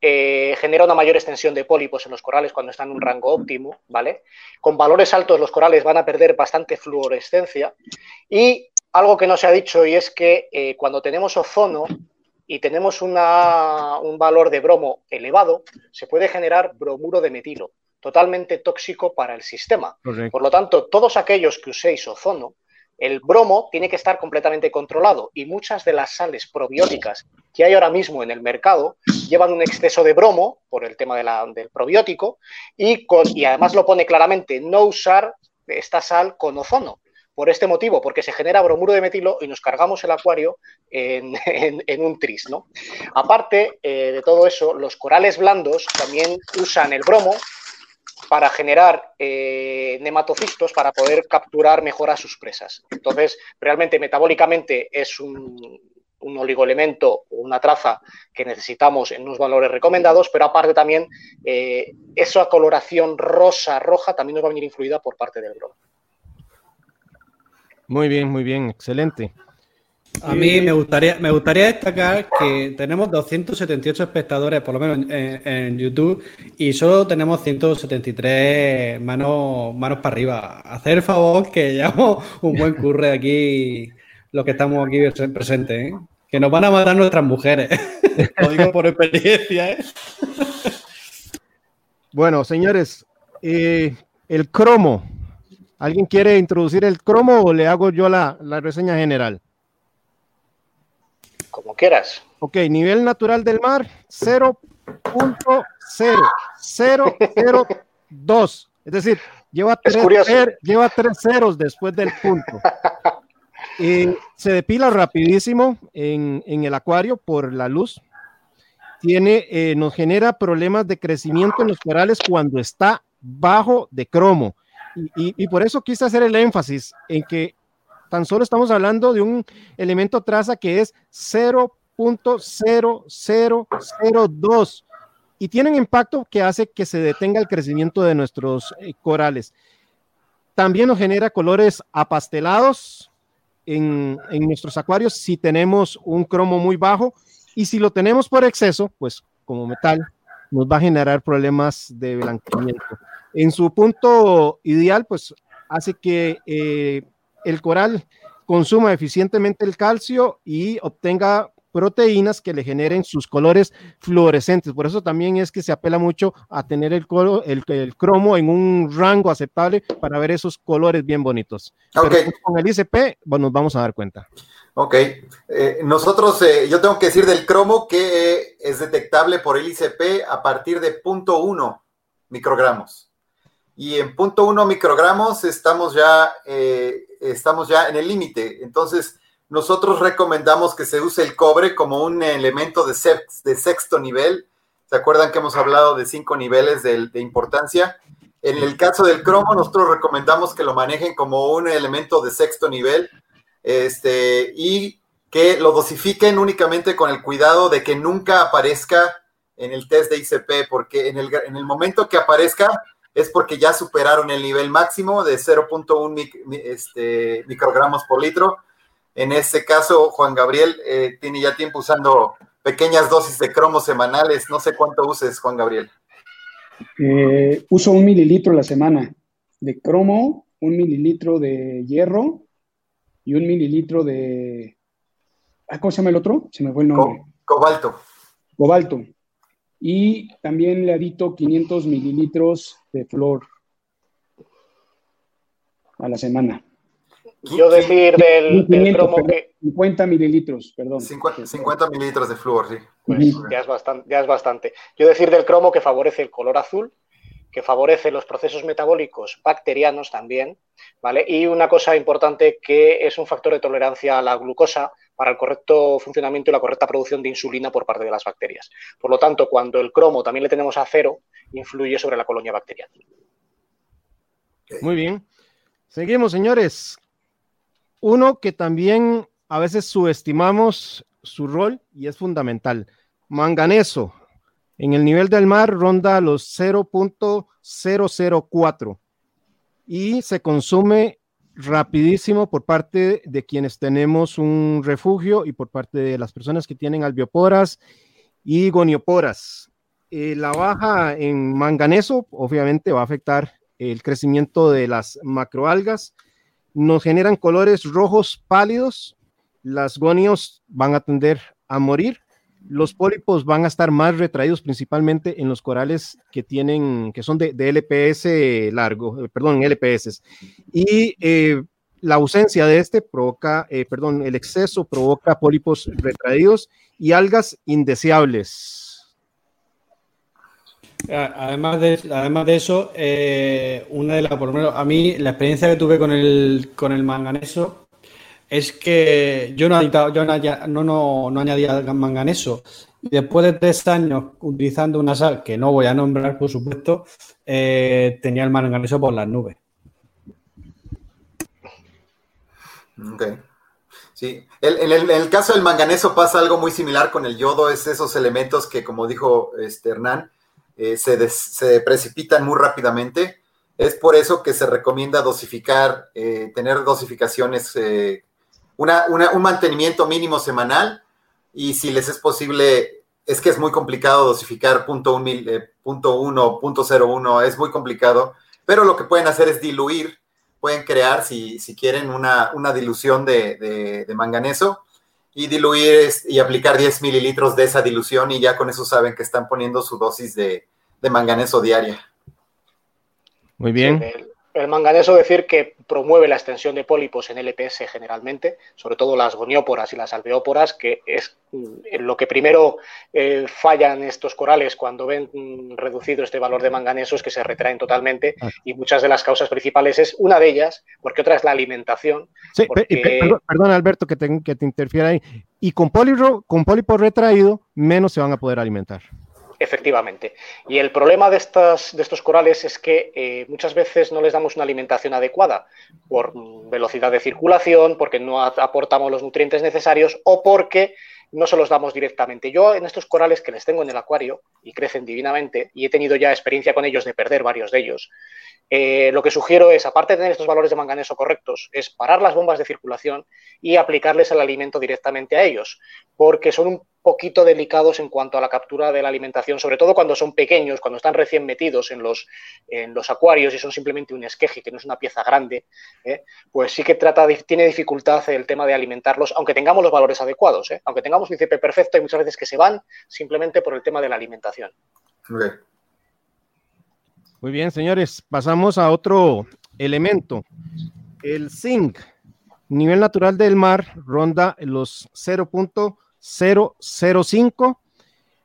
eh, genera una mayor extensión de pólipos en los corales cuando están en un rango óptimo, ¿vale? Con valores altos los corales van a perder bastante fluorescencia y algo que no se ha dicho y es que eh, cuando tenemos ozono y tenemos un valor de bromo elevado, se puede generar bromuro de metilo totalmente tóxico para el sistema. Por lo tanto, todos aquellos que uséis ozono, el bromo tiene que estar completamente controlado y muchas de las sales probióticas que hay ahora mismo en el mercado llevan un exceso de bromo por el tema del probiótico y, y además lo pone claramente, no usar esta sal con ozono. Por este motivo, porque se genera bromuro de metilo y nos cargamos el acuario en, un tris. ¿no? Aparte eh, de todo eso, los corales blandos también usan el bromo para generar eh, nematocistos para poder capturar mejor a sus presas. Entonces, realmente metabólicamente es un, oligoelemento o una traza que necesitamos en unos valores recomendados, pero aparte también eh, esa coloración rosa-roja también nos va a venir influida por parte del bromo. Muy bien, muy bien, excelente. A mí me gustaría, me gustaría destacar que tenemos 278 espectadores, por lo menos en, YouTube, y solo tenemos 173 manos, manos para arriba. Hacer el favor que llevamos un buen curre aquí, los que estamos aquí presentes, ¿eh? que nos van a matar nuestras mujeres. Lo digo por experiencia. ¿eh? Bueno, señores, eh, el cromo. ¿Alguien quiere introducir el cromo o le hago yo la reseña general? como quieras. Ok, nivel natural del mar, 0.0002. Es decir, lleva tres, lleva tres ceros después del punto. Eh, se depila rapidísimo en, el acuario por la luz. Tiene, eh, nos genera problemas de crecimiento en los corales cuando está bajo de cromo. Y, por eso quise hacer el énfasis en que Tan solo estamos hablando de un elemento traza que es 0.0002 y tiene un impacto que hace que se detenga el crecimiento de nuestros eh, corales. También nos genera colores apastelados en, en nuestros acuarios si tenemos un cromo muy bajo y si lo tenemos por exceso, pues como metal, nos va a generar problemas de blanqueamiento. En su punto ideal, pues hace que eh, el coral consuma eficientemente el calcio y obtenga proteínas que le generen sus colores fluorescentes. Por eso también es que se apela mucho a tener el, el, cromo en un rango aceptable para ver esos colores bien bonitos. Okay. Pues con el ICP bueno, nos vamos a dar cuenta. Ok, eh, nosotros, eh, yo tengo que decir del cromo que es detectable por el ICP a partir de 0.1 microgramos. Y en 0.1 microgramos estamos ya eh, estamos ya en el límite. Entonces, nosotros recomendamos que se use el cobre como un elemento de, de sexto nivel. ¿Se acuerdan que hemos hablado de cinco niveles de, importancia? En el caso del cromo, nosotros recomendamos que lo manejen como un elemento de sexto nivel este, y que lo dosifiquen únicamente con el cuidado de que nunca aparezca en el test de ICP, porque en el, en el momento que aparezca, es porque ya superaron el nivel máximo de 0.1 este, microgramos por litro. En este caso, Juan Gabriel eh, tiene ya tiempo usando pequeñas dosis de cromo semanales. No sé cuánto uses, Juan Gabriel. Eh, uso un mililitro a la semana de cromo, un mililitro de hierro y un mililitro de... Ah, ¿Cómo se llama el otro? Se me fue el nombre. cobalto. Cobalto y también le adito 500 mililitros de flor a la semana. Yo decir del, cromo que... 50 mililitros, perdón. 50, mililitros de flor, sí. Pues ya, es bastante, ya es bastante. Yo decir del cromo que favorece el color azul, que favorece los procesos metabólicos bacterianos también, ¿vale? Y una cosa importante que es un factor de tolerancia a la glucosa para el correcto funcionamiento y la correcta producción de insulina por parte de las bacterias. Por lo tanto, cuando el cromo también le tenemos a cero, influye sobre la colonia bacteriana. Muy bien. Seguimos, señores. Uno que también a veces subestimamos su rol y es fundamental. Manganeso. En el nivel del mar ronda los 0.004 y se consume rapidísimo por parte de quienes tenemos un refugio y por parte de las personas que tienen albioporas y gonioporas. Eh, la baja en manganeso obviamente va a afectar el crecimiento de las macroalgas. Nos generan colores rojos pálidos. Las gonios van a tender a morir. Los pólipos van a estar más retraídos principalmente en los corales que tienen, que son de, LPS largo, eh, perdón, LPS. Y eh, la ausencia de este provoca, eh, perdón, el exceso provoca pólipos retraídos y algas indeseables. Además de, además de eso, una de las, por lo a mí, la experiencia que tuve con el, con el manganeso es que yo no, añadía manganeso. Después de tres años utilizando una sal que no voy a nombrar, por supuesto, eh, tenía el manganeso por las nubes. Ok. Sí, en, el, caso del manganeso pasa algo muy similar con el yodo, es esos elementos que, como dijo este Hernán, eh, se, precipitan muy rápidamente. Es por eso que se recomienda dosificar, eh, tener dosificaciones un mantenimiento mínimo semanal y si les es posible, es que es muy complicado dosificar punto, un, eh, punto uno, punto cero uno, es muy complicado, pero lo que pueden hacer es diluir, pueden crear, si, si quieren, una, una dilución de, de, manganeso y diluir y aplicar 10 mililitros de esa dilución y ya con eso saben que están poniendo su dosis de, de manganeso diaria. Muy bien. El manganeso decir que promueve la extensión de pólipos en LPS generalmente, sobre todo las gonióporas y las alveóporas, que es mm, lo que primero eh, fallan estos corales cuando ven mm, reducido este valor de manganeso, es que se retraen totalmente ah. y muchas de las causas principales es una de ellas, porque otra es la alimentación. Sí, perdón, Alberto que te, que te interfiera ahí. Y con, con pólipo retraído, menos se van a poder alimentar. Efectivamente. Y el problema de, estas, de estos corales es que eh, muchas veces no les damos una alimentación adecuada por velocidad de circulación, porque no aportamos los nutrientes necesarios o porque no se los damos directamente. Yo en estos corales que les tengo en el acuario y crecen divinamente, y he tenido ya experiencia con ellos de perder varios de ellos, eh, lo que sugiero es, aparte de tener estos valores de manganeso correctos, es parar las bombas de circulación y aplicarles el alimento directamente a ellos, porque son un poquito delicados en cuanto a la captura de la alimentación, sobre todo cuando son pequeños, cuando están recién metidos en los, en los acuarios y son simplemente un esqueje, que no es una pieza grande, ¿eh? pues sí que trata, tiene dificultad el tema de alimentarlos, aunque tengamos los valores adecuados, ¿eh? aunque tengamos un ICP perfecto, hay muchas veces que se van simplemente por el tema de la alimentación. Muy bien, señores, pasamos a otro elemento, el zinc. Nivel natural del mar ronda los 0.5 005.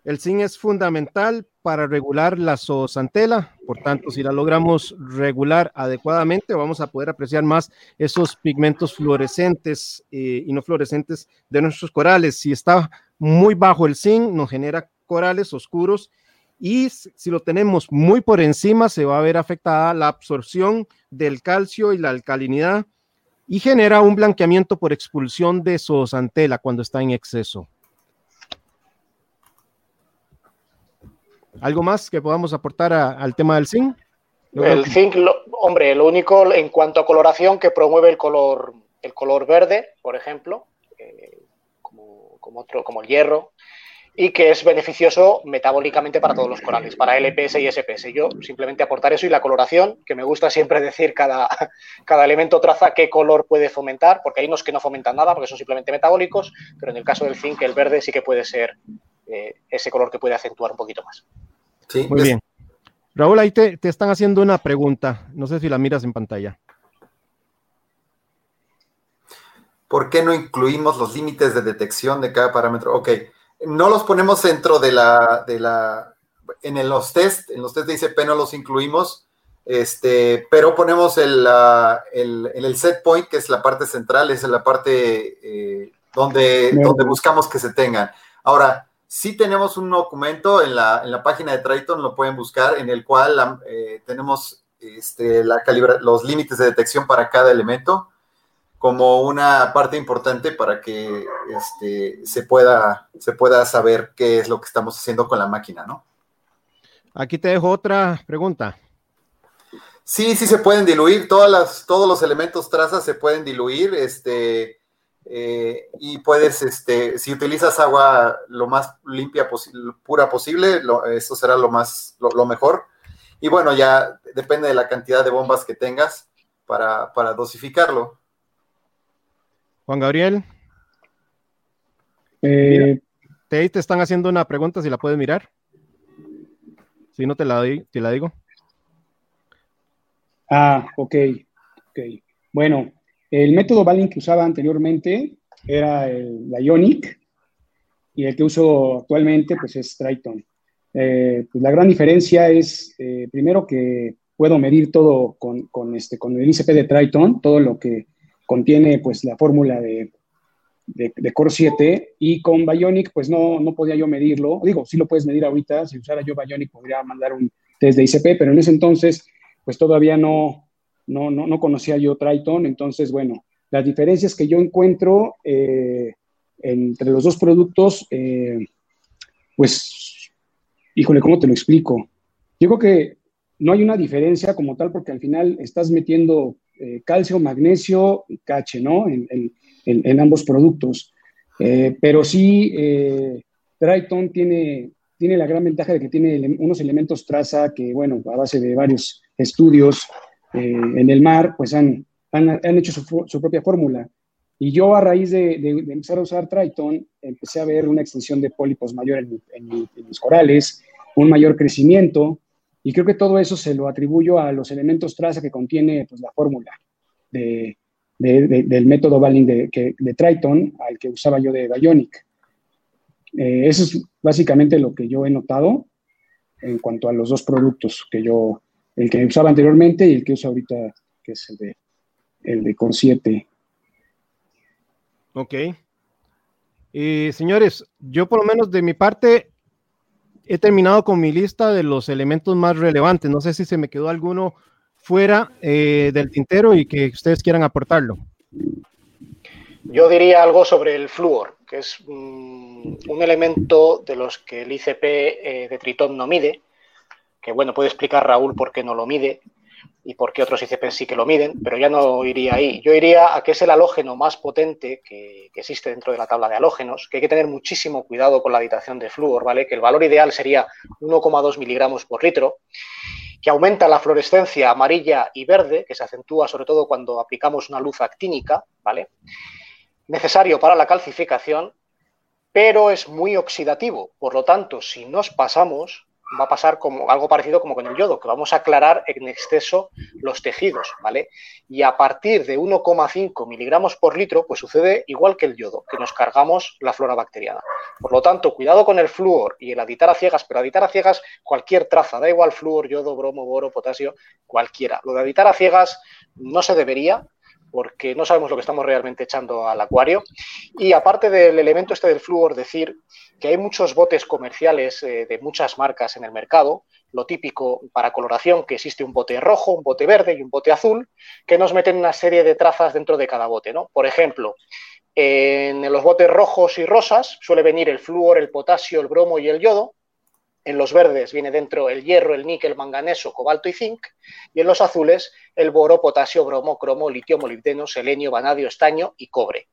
El zinc es fundamental para regular la zoosantela, por tanto, si la logramos regular adecuadamente, vamos a poder apreciar más esos pigmentos fluorescentes eh, y no fluorescentes de nuestros corales. Si está muy bajo el zinc, nos genera corales oscuros y si lo tenemos muy por encima, se va a ver afectada la absorción del calcio y la alcalinidad y genera un blanqueamiento por expulsión de zoosantela cuando está en exceso. ¿Algo más que podamos aportar al tema del zinc? el zinc, hombre, lo único en cuanto a coloración que promueve el color, el color verde, por ejemplo, eh, como, otro, como el hierro, y que es beneficioso metabólicamente para todos los corales, para LPS y SPS. Yo simplemente aportar eso y la coloración, que me gusta siempre decir cada, cada elemento traza qué color puede fomentar, porque hay unos que no fomentan nada porque son simplemente metabólicos, pero en el caso del zinc, el verde sí que puede ser eh, ese color que puede acentuar un poquito más. Sí, Muy bien. Raúl, ahí te, te están haciendo una pregunta, no sé si la miras en pantalla. ¿Por qué no incluimos los límites de detección de cada parámetro? Ok, no los ponemos dentro de la, de la en los test, en los test de ICP no los incluimos, este, pero ponemos el, el, el, set point, que es la parte central, es la parte eh, donde, donde buscamos que se tengan. Ahora, sí tenemos un documento en la, en la página de Triton, lo pueden buscar, en el cual eh, tenemos este, la los límites de detección para cada elemento como una parte importante para que este, se, pueda, se pueda saber qué es lo que estamos haciendo con la máquina, ¿no? Aquí te dejo otra pregunta. Sí, sí se pueden diluir, todas las, todos los elementos trazas se pueden diluir, este, eh, y puedes, este, si utilizas agua lo más limpia, pura posible, eso será lo más, lo, mejor. Y bueno, ya depende de la cantidad de bombas que tengas para, para dosificarlo. Juan Gabriel. Eh, te, te están haciendo una pregunta, si la puedes mirar. Si no te la, te la digo. Ah, ok. okay. Bueno, el método Balin que usaba anteriormente era el Ionic y el que uso actualmente pues es Triton. Eh, pues la gran diferencia es, eh, primero, que puedo medir todo con, con, este, con el ICP de Triton, todo lo que contiene pues la fórmula de, de, Core 7 y con Bionic pues no, no podía yo medirlo. Digo, sí lo puedes medir ahorita, si usara yo Bionic podría mandar un test de ICP, pero en ese entonces pues todavía no, no, no, conocía yo Triton, entonces bueno, las diferencias que yo encuentro eh, entre los dos productos, eh, pues, híjole, ¿cómo te lo explico? Yo creo que no hay una diferencia como tal porque al final estás metiendo eh, calcio, magnesio y cache, ¿no? En, ambos productos. Eh, pero sí, eh, Triton tiene, tiene la gran ventaja de que tiene unos elementos traza que, bueno, a base de varios estudios en el mar, pues han, han, hecho su, propia fórmula. Y yo a raíz de, empezar a usar Triton, empecé a ver una extensión de pólipos mayor en mis corales, un mayor crecimiento, y creo que todo eso se lo atribuyo a los elementos traza que contiene pues, la fórmula de, del método Balin de, de, Triton al que usaba yo de Bionic. Eh, eso es básicamente lo que yo he notado en cuanto a los dos productos que yo, el que usaba anteriormente y el que uso ahorita, que es el de, el de Core 7. Ok. y señores, yo por lo menos de mi parte he terminado con mi lista de los elementos más relevantes. No sé si se me quedó alguno fuera eh, del tintero y que ustedes quieran aportarlo. Yo diría algo sobre el flúor, que es un elemento de los que el ICP eh, de Tritón no mide, que bueno, puede explicar Raúl por qué no lo mide, y por qué otros ICP sí que lo miden, pero ya no iría ahí. Yo iría a que es el halógeno más potente que, existe dentro de la tabla de halógenos, que hay que tener muchísimo cuidado con la habitación de flúor, ¿vale? Que el valor ideal sería 1,2 miligramos por litro, que aumenta la fluorescencia amarilla y verde, que se acentúa sobre todo cuando aplicamos una luz actínica, ¿vale? Necesario para la calcificación, pero es muy oxidativo. Por lo tanto, si nos pasamos, va a pasar como algo parecido como con el yodo, que vamos a aclarar en exceso los tejidos, ¿vale? Y a partir de 1,5 miligramos por litro, pues sucede igual que el yodo, que nos cargamos la flora bacteriana. Por lo tanto, cuidado con el flúor y el aditar a ciegas, pero aditar a ciegas cualquier traza, da igual flúor, yodo, bromo, boro, potasio, cualquiera. Lo de aditar a ciegas no se debería, porque no sabemos lo que estamos realmente echando al acuario. Y aparte del elemento este del flúor, decir que hay muchos botes comerciales eh, de muchas marcas en el mercado, lo típico para coloración, que existe un bote rojo, un bote verde y un bote azul, que nos meten una serie de trazas dentro de cada bote. ¿no? Por ejemplo, en los botes rojos y rosas suele venir el flúor, el potasio, el bromo y el yodo, en los verdes viene dentro el hierro, el níquel, manganeso, cobalto y zinc. Y en los azules el boro, potasio, bromo, cromo, litio, molibdeno, selenio, vanadio, estaño y cobre.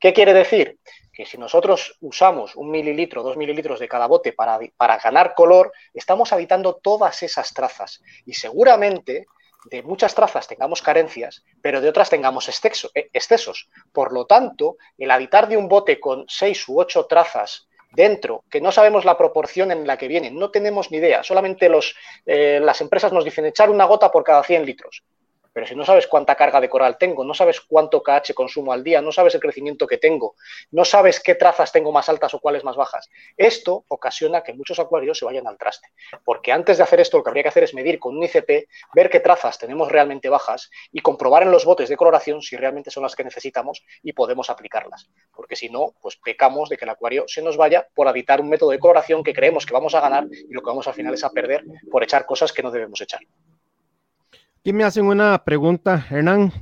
¿Qué quiere decir? Que si nosotros usamos un mililitro, dos mililitros de cada bote para, para ganar color, estamos habitando todas esas trazas. Y seguramente de muchas trazas tengamos carencias, pero de otras tengamos eh, excesos. Por lo tanto, el habitar de un bote con seis u ocho trazas dentro, que no sabemos la proporción en la que vienen, no tenemos ni idea, solamente los, eh, las empresas nos dicen echar una gota por cada 100 litros. Pero si no sabes cuánta carga de coral tengo, no sabes cuánto KH consumo al día, no sabes el crecimiento que tengo, no sabes qué trazas tengo más altas o cuáles más bajas, esto ocasiona que muchos acuarios se vayan al traste. Porque antes de hacer esto, lo que habría que hacer es medir con un ICP, ver qué trazas tenemos realmente bajas y comprobar en los botes de coloración si realmente son las que necesitamos y podemos aplicarlas. Porque si no, pues pecamos de que el acuario se nos vaya por habitar un método de coloración que creemos que vamos a ganar y lo que vamos al final es a perder por echar cosas que no debemos echar. Aquí me hacen una pregunta, Hernán.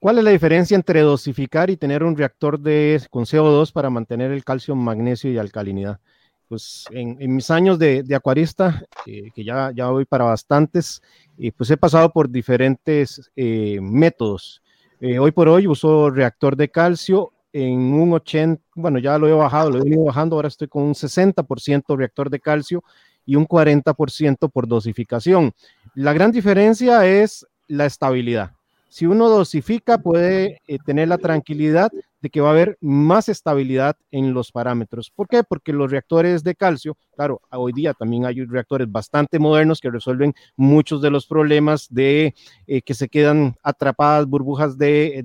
¿Cuál es la diferencia entre dosificar y tener un reactor de, con CO2 para mantener el calcio, magnesio y alcalinidad? Pues en, mis años de, acuarista, eh, que ya, ya voy para bastantes, eh, pues he pasado por diferentes eh, métodos. hoy por hoy uso reactor de calcio en un 80, bueno, ya lo he bajado, lo he ido bajando, ahora estoy con un 60% reactor de calcio y un 40% por dosificación. La gran diferencia es la estabilidad. Si uno dosifica, puede eh, tener la tranquilidad de que va a haber más estabilidad en los parámetros. ¿Por qué? Porque los reactores de calcio, claro, hoy día también hay reactores bastante modernos que resuelven muchos de los problemas de eh, que se quedan atrapadas burbujas de,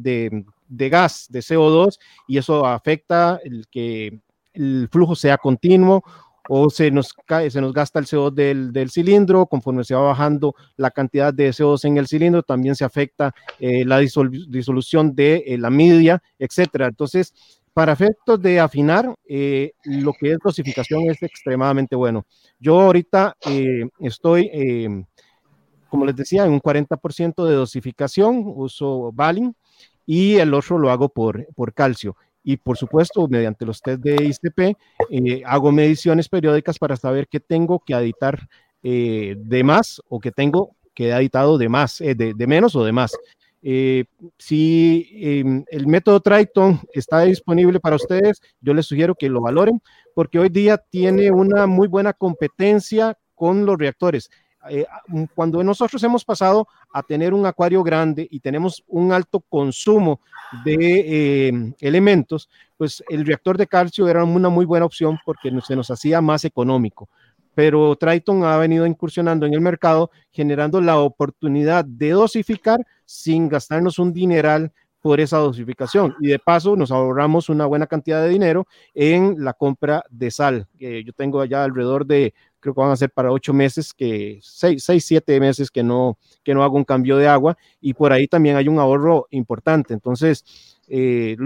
de gas, de CO2, y eso afecta el que el flujo sea continuo o se nos, se nos gasta el CO2 del, del, cilindro, conforme se va bajando la cantidad de CO2 en el cilindro, también se afecta eh, la disolución de eh, la media, etcétera. Entonces, para efectos de afinar, eh, lo que es dosificación es extremadamente bueno. Yo ahorita estoy, como les decía, en un 40% de dosificación, uso Valin, y el otro lo hago por, por calcio y por supuesto mediante los test de ICP eh, hago mediciones periódicas para saber qué tengo que editar eh, de más o qué tengo que editado de más, eh, de, menos o de más. si em, el método Triton está disponible para ustedes, yo les sugiero que lo valoren porque hoy día tiene una muy buena competencia con los reactores. Eh, cuando nosotros hemos pasado a tener un acuario grande y tenemos un alto consumo de eh, elementos, pues el reactor de calcio era una muy buena opción porque se nos hacía más económico. Pero Triton ha venido incursionando en el mercado, generando la oportunidad de dosificar sin gastarnos un dineral por esa dosificación. Y de paso nos ahorramos una buena cantidad de dinero en la compra de sal. yo tengo allá alrededor de creo que van a ser para ocho meses, que seis, seis, siete meses que no, que no hago un cambio de agua y por ahí también hay un ahorro importante. Entonces, eh,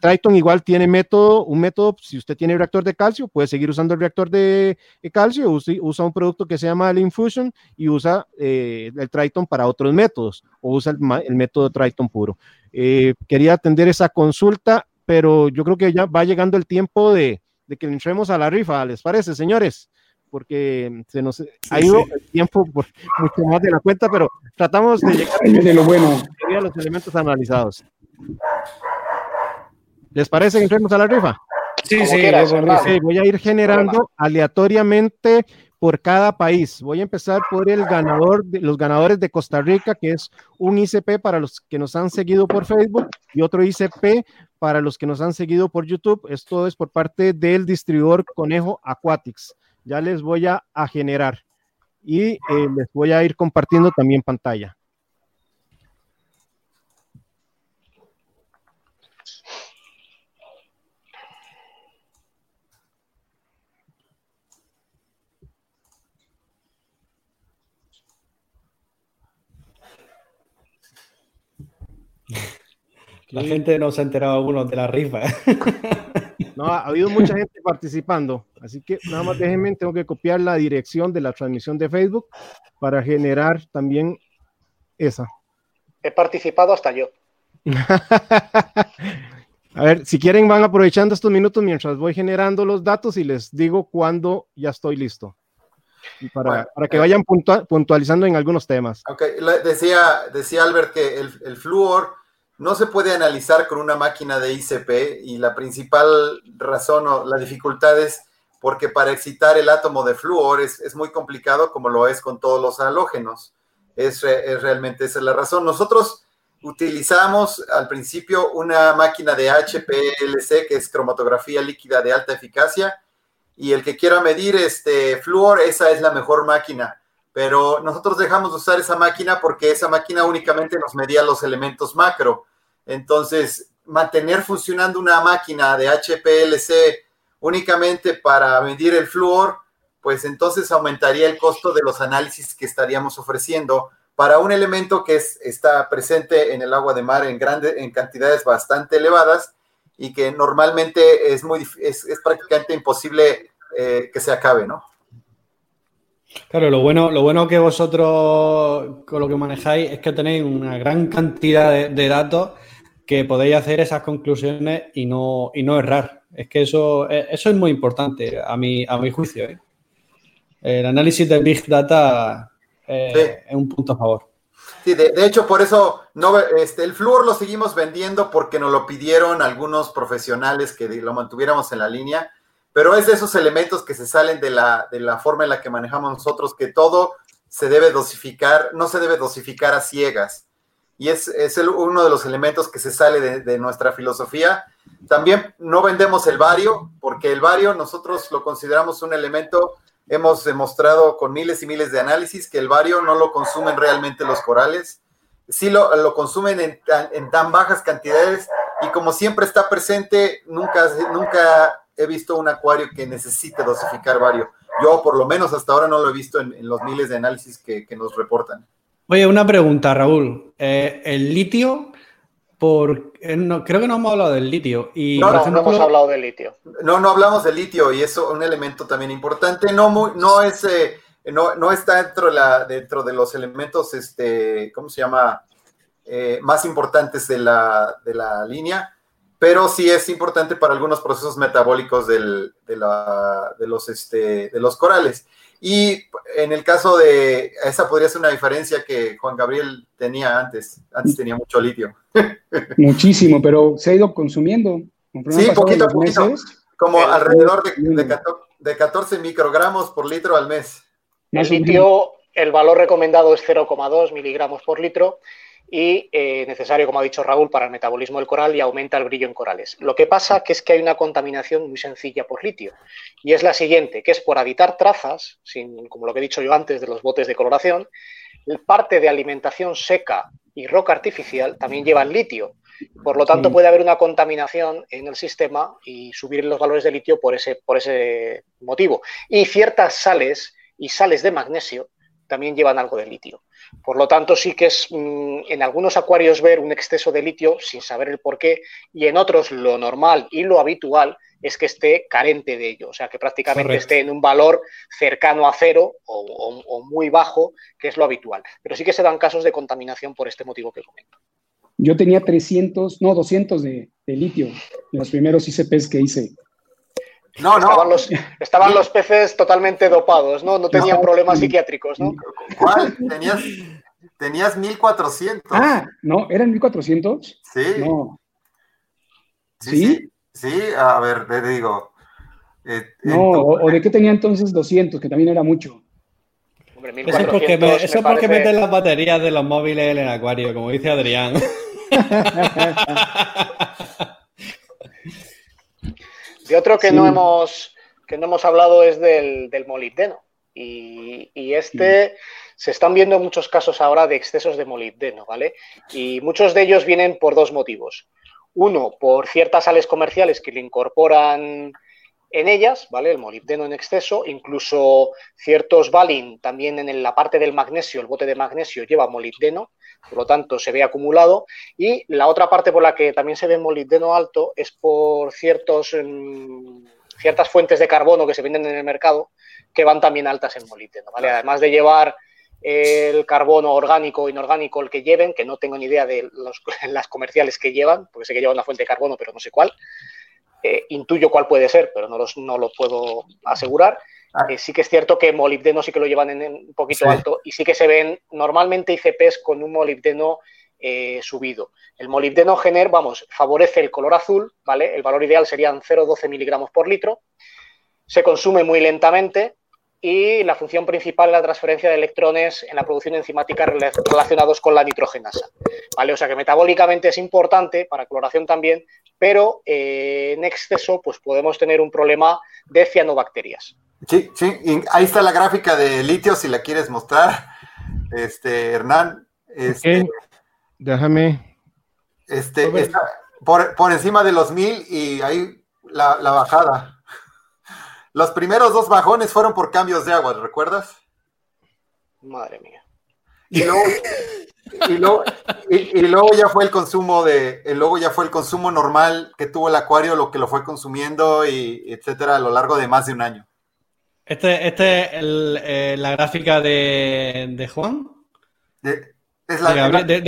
Triton igual tiene método, un método, si usted tiene reactor de calcio, puede seguir usando el reactor de, calcio, usa, un producto que se llama el Infusion y usa eh, el Triton para otros métodos o usa el, método Triton puro. Eh, quería atender esa consulta, pero yo creo que ya va llegando el tiempo de, de que entremos a la rifa, ¿les parece, señores? Porque se nos ha ido el tiempo por mucho más de la cuenta, pero tratamos de llegar de lo bueno. a los elementos analizados. ¿Les parece que entremos a la rifa? Sí, sí, voy a ir generando aleatoriamente por cada país. Voy a empezar por el ganador, de, los ganadores de Costa Rica, que es un ICP para los que nos han seguido por Facebook y otro ICP para los que nos han seguido por YouTube. Esto es por parte del distribuidor Conejo Aquatics ya les voy a, generar y eh, les voy a ir compartiendo también pantalla. La gente no se ha enterado algunos de la rifa. No, ha habido mucha gente participando, así que nada más déjenme, tengo que copiar la dirección de la transmisión de Facebook para generar también esa. He participado hasta yo. A ver, si quieren van aprovechando estos minutos mientras voy generando los datos y les digo cuándo ya estoy listo. para, para, que eh, vayan puntualizando en algunos temas. Ok, decía, decía Albert que el, el flúor no se puede analizar con una máquina de ICP y la principal razón o la dificultad es porque para excitar el átomo de flúor es, muy complicado como lo es con todos los halógenos. Es, realmente esa es la razón. Nosotros utilizamos al principio una máquina de HPLC, que es cromatografía líquida de alta eficacia, y el que quiera medir este flúor, esa es la mejor máquina pero nosotros dejamos de usar esa máquina porque esa máquina únicamente nos medía los elementos macro. Entonces, mantener funcionando una máquina de HPLC únicamente para medir el flúor, pues entonces aumentaría el costo de los análisis que estaríamos ofreciendo para un elemento que está presente en el agua de mar en, grande, en cantidades bastante elevadas y que normalmente es, muy, es, prácticamente imposible eh, que se acabe, ¿no? Claro, lo bueno, lo bueno que vosotros con lo que manejáis es que tenéis una gran cantidad de, datos que podéis hacer esas conclusiones y no, y no errar. Es que eso, eso es muy importante a mi, a mi juicio. ¿eh? El análisis de Big Data eh, es un punto a favor. Sí, de, hecho, por eso no, este, el flúor lo seguimos vendiendo porque nos lo pidieron algunos profesionales que lo mantuviéramos en la línea pero es de esos elementos que se salen de la, de la forma en la que manejamos nosotros, que todo se debe dosificar, no se debe dosificar a ciegas. Y es, es uno de los elementos que se sale de, nuestra filosofía. También no vendemos el bario, porque el bario nosotros lo consideramos un elemento, hemos demostrado con miles y miles de análisis que el bario no lo consumen realmente los corales. Sí lo, lo consumen en tan, bajas cantidades y como siempre está presente, nunca, nunca he visto un acuario que necesite dosificar varios. Yo, por lo menos hasta ahora, no lo he visto en, los miles de análisis que, nos reportan. Oye, una pregunta, Raúl. Eh, el litio, por, eh, creo que no hemos hablado del litio. Y, no, no, hemos hablado del litio. No, no hablamos del litio y eso es un elemento también importante. No, muy, no, es, eh, no, no, está dentro de, la, dentro de los elementos, este, ¿cómo se llama? más importantes de la, de la línea pero sí es importante para algunos procesos metabólicos de, los, este, de los corales. Y en el caso de, esa podría ser una diferencia que Juan Gabriel tenía antes. Antes tenía mucho litio. Muchísimo, pero se ha ido consumiendo. Sí, poquito a poquito. Como alrededor de, de, 14 microgramos por litro al mes. El litio, el valor recomendado es 0,2 miligramos por litro y eh, necesario, como ha dicho Raúl, para el metabolismo del coral y aumenta el brillo en corales. Lo que pasa que es que hay una contaminación muy sencilla por litio y es la siguiente, que es por evitar trazas, sin, como lo que he dicho yo antes de los botes de coloración, parte de alimentación seca y roca artificial también llevan litio. Por lo tanto, puede haber una contaminación en el sistema y subir los valores de litio por ese, por ese motivo. Y ciertas sales y sales de magnesio también llevan algo de litio. Por lo tanto, sí que es mm, en algunos acuarios ver un exceso de litio sin saber el por qué y en otros lo normal y lo habitual es que esté carente de ello, o sea, que prácticamente esté en un valor cercano a cero o, muy bajo, que es lo habitual. Pero sí que se dan casos de contaminación por este motivo que comento. Yo tenía 300, no, 200 de, de litio en los primeros ICPs que hice. No, no. Estaban los, estaban los peces totalmente dopados, ¿no? No tenían problemas psiquiátricos, ¿no? ¿Cuál? Tenías, tenías 1400. Ah, no, ¿eran 1400? Sí. No. Sí, sí, sí, a ver, te digo. Eh, no, o, de qué tenía entonces 200, que también era mucho. Hombre, eso es porque, me, eso es porque meten las baterías de los móviles en el acuario, como dice Adrián. Y otro que, no, hemos, que no hemos hablado es del, molibdeno. Y, este se están viendo muchos casos ahora de excesos de molibdeno, ¿vale? Y muchos de ellos vienen por dos motivos. Uno, por ciertas sales comerciales que le incorporan en ellas, ¿vale? El molibdeno en exceso, incluso ciertos Valin, también en la parte del magnesio, el bote de magnesio lleva molibdeno, por lo tanto se ve acumulado. Y la otra parte por la que también se ve molibdeno alto es por ciertos, mm, ciertas fuentes de carbono que se venden en el mercado que van también altas en molibdeno. Además de llevar el carbono orgánico o inorgánico el que lleven, que no tengo ni idea de las comerciales que llevan, porque sé que llevan una fuente de carbono, pero no sé cuál. Eh, intuyo cuál puede ser, pero no, los, no lo puedo asegurar. Ah. Eh, sí que es cierto que molibdeno sí que lo llevan en, un poquito alto y sí que se ven normalmente ICPs con un molibdeno eh, subido. El molibdeno gener, vamos, favorece el color azul, ¿vale? El valor ideal serían 0,12 miligramos por litro. Se consume muy lentamente y la función principal es la transferencia de electrones en la producción enzimática relacionados con la nitrogenasa. ¿vale? O sea que metabólicamente es importante, para cloración también, pero eh, en exceso pues podemos tener un problema de cianobacterias. Sí, sí, ahí está la gráfica de litio si la quieres mostrar, este, Hernán. Este, Déjame. Este, por, encima de los mil y ahí la, bajada. Los primeros dos bajones fueron por cambios de agua, ¿recuerdas? Madre mía. Y luego, y luego, ya fue el consumo de, luego ya fue el consumo normal que tuvo el acuario, lo que lo fue consumiendo y etcétera a lo largo de más de un año. Este, este es eh, la gráfica de, Juan. De, es la, de,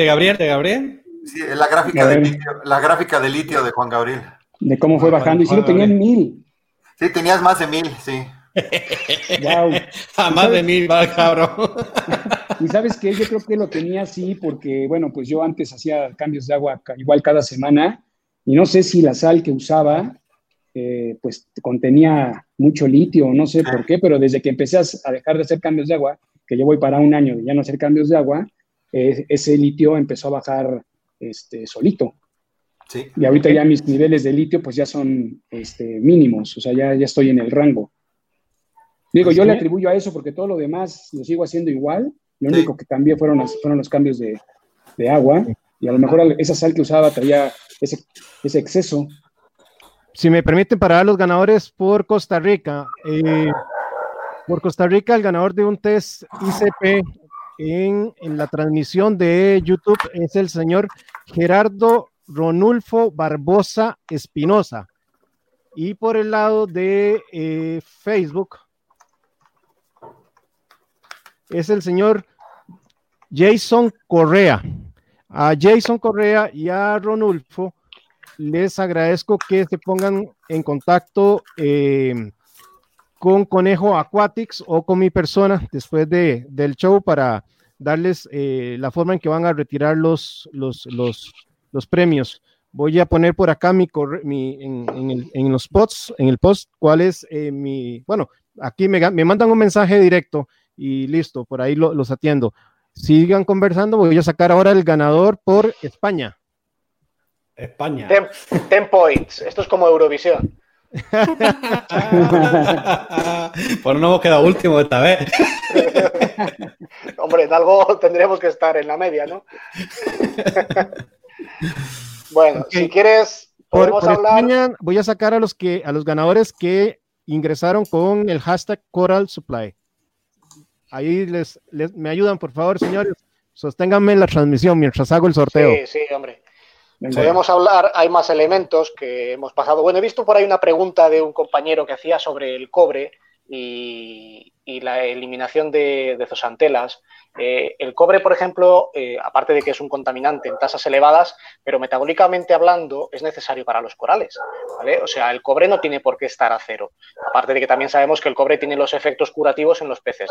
Gabriel, de, Gabriel, Sí, es la gráfica, de litio, la gráfica de litio de Juan Gabriel. De cómo fue bajando. Y si lo tenía en mil. Sí, tenías más de mil, sí. wow. A más de mil, va, cabrón. y sabes que yo creo que lo tenía así porque, bueno, pues yo antes hacía cambios de agua igual cada semana y no sé si la sal que usaba eh, pues contenía mucho litio, no sé por qué, pero desde que empecé a dejar de hacer cambios de agua, que yo voy para un año de ya no hacer cambios de agua, eh, ese litio empezó a bajar este, solito. Sí. Y ahorita ya mis niveles de litio pues ya son este, mínimos, o sea, ya, ya estoy en el rango. Digo, pues yo le atribuyo a eso porque todo lo demás lo sigo haciendo igual, lo único que cambié fueron, los, fueron los cambios de, de, agua y a lo mejor esa sal que usaba traía ese, ese exceso si me permiten, para los ganadores por Costa Rica. Eh, por Costa Rica, el ganador de un test ICP en, la transmisión de YouTube es el señor Gerardo Ronulfo Barbosa Espinosa. Y por el lado de eh, Facebook es el señor Jason Correa. A Jason Correa y a Ronulfo les agradezco que se pongan en contacto eh, con Conejo Aquatics o con mi persona después de, del show para darles eh, la forma en que van a retirar los, los, los, premios. Voy a poner por acá mi, mi en, los posts, en el post, cuál es eh, mi, bueno, aquí me, me, mandan un mensaje directo y listo, por ahí los atiendo. Sigan conversando, voy a sacar ahora el ganador por España. España. Ten, points. Esto es como Eurovisión. pues no hemos quedado último esta vez. Hombre, en algo tendremos que estar en la media, ¿no? bueno, si quieres, podemos hablar. voy a sacar a los que a los ganadores que ingresaron con el hashtag Coral Supply. Ahí les, les me ayudan, por favor, señores. Sosténganme en la transmisión mientras hago el sorteo. Sí, sí, hombre. Podemos hablar, hay más elementos que hemos pasado. Bueno, he visto por ahí una pregunta de un compañero que hacía sobre el cobre y, la eliminación de, de. Eh, el cobre, por ejemplo, eh, aparte de que es un contaminante en tasas elevadas, pero metabólicamente hablando es necesario para los corales. O sea, el cobre no tiene por qué estar a cero. Aparte de que también sabemos que el cobre tiene los efectos curativos en los peces.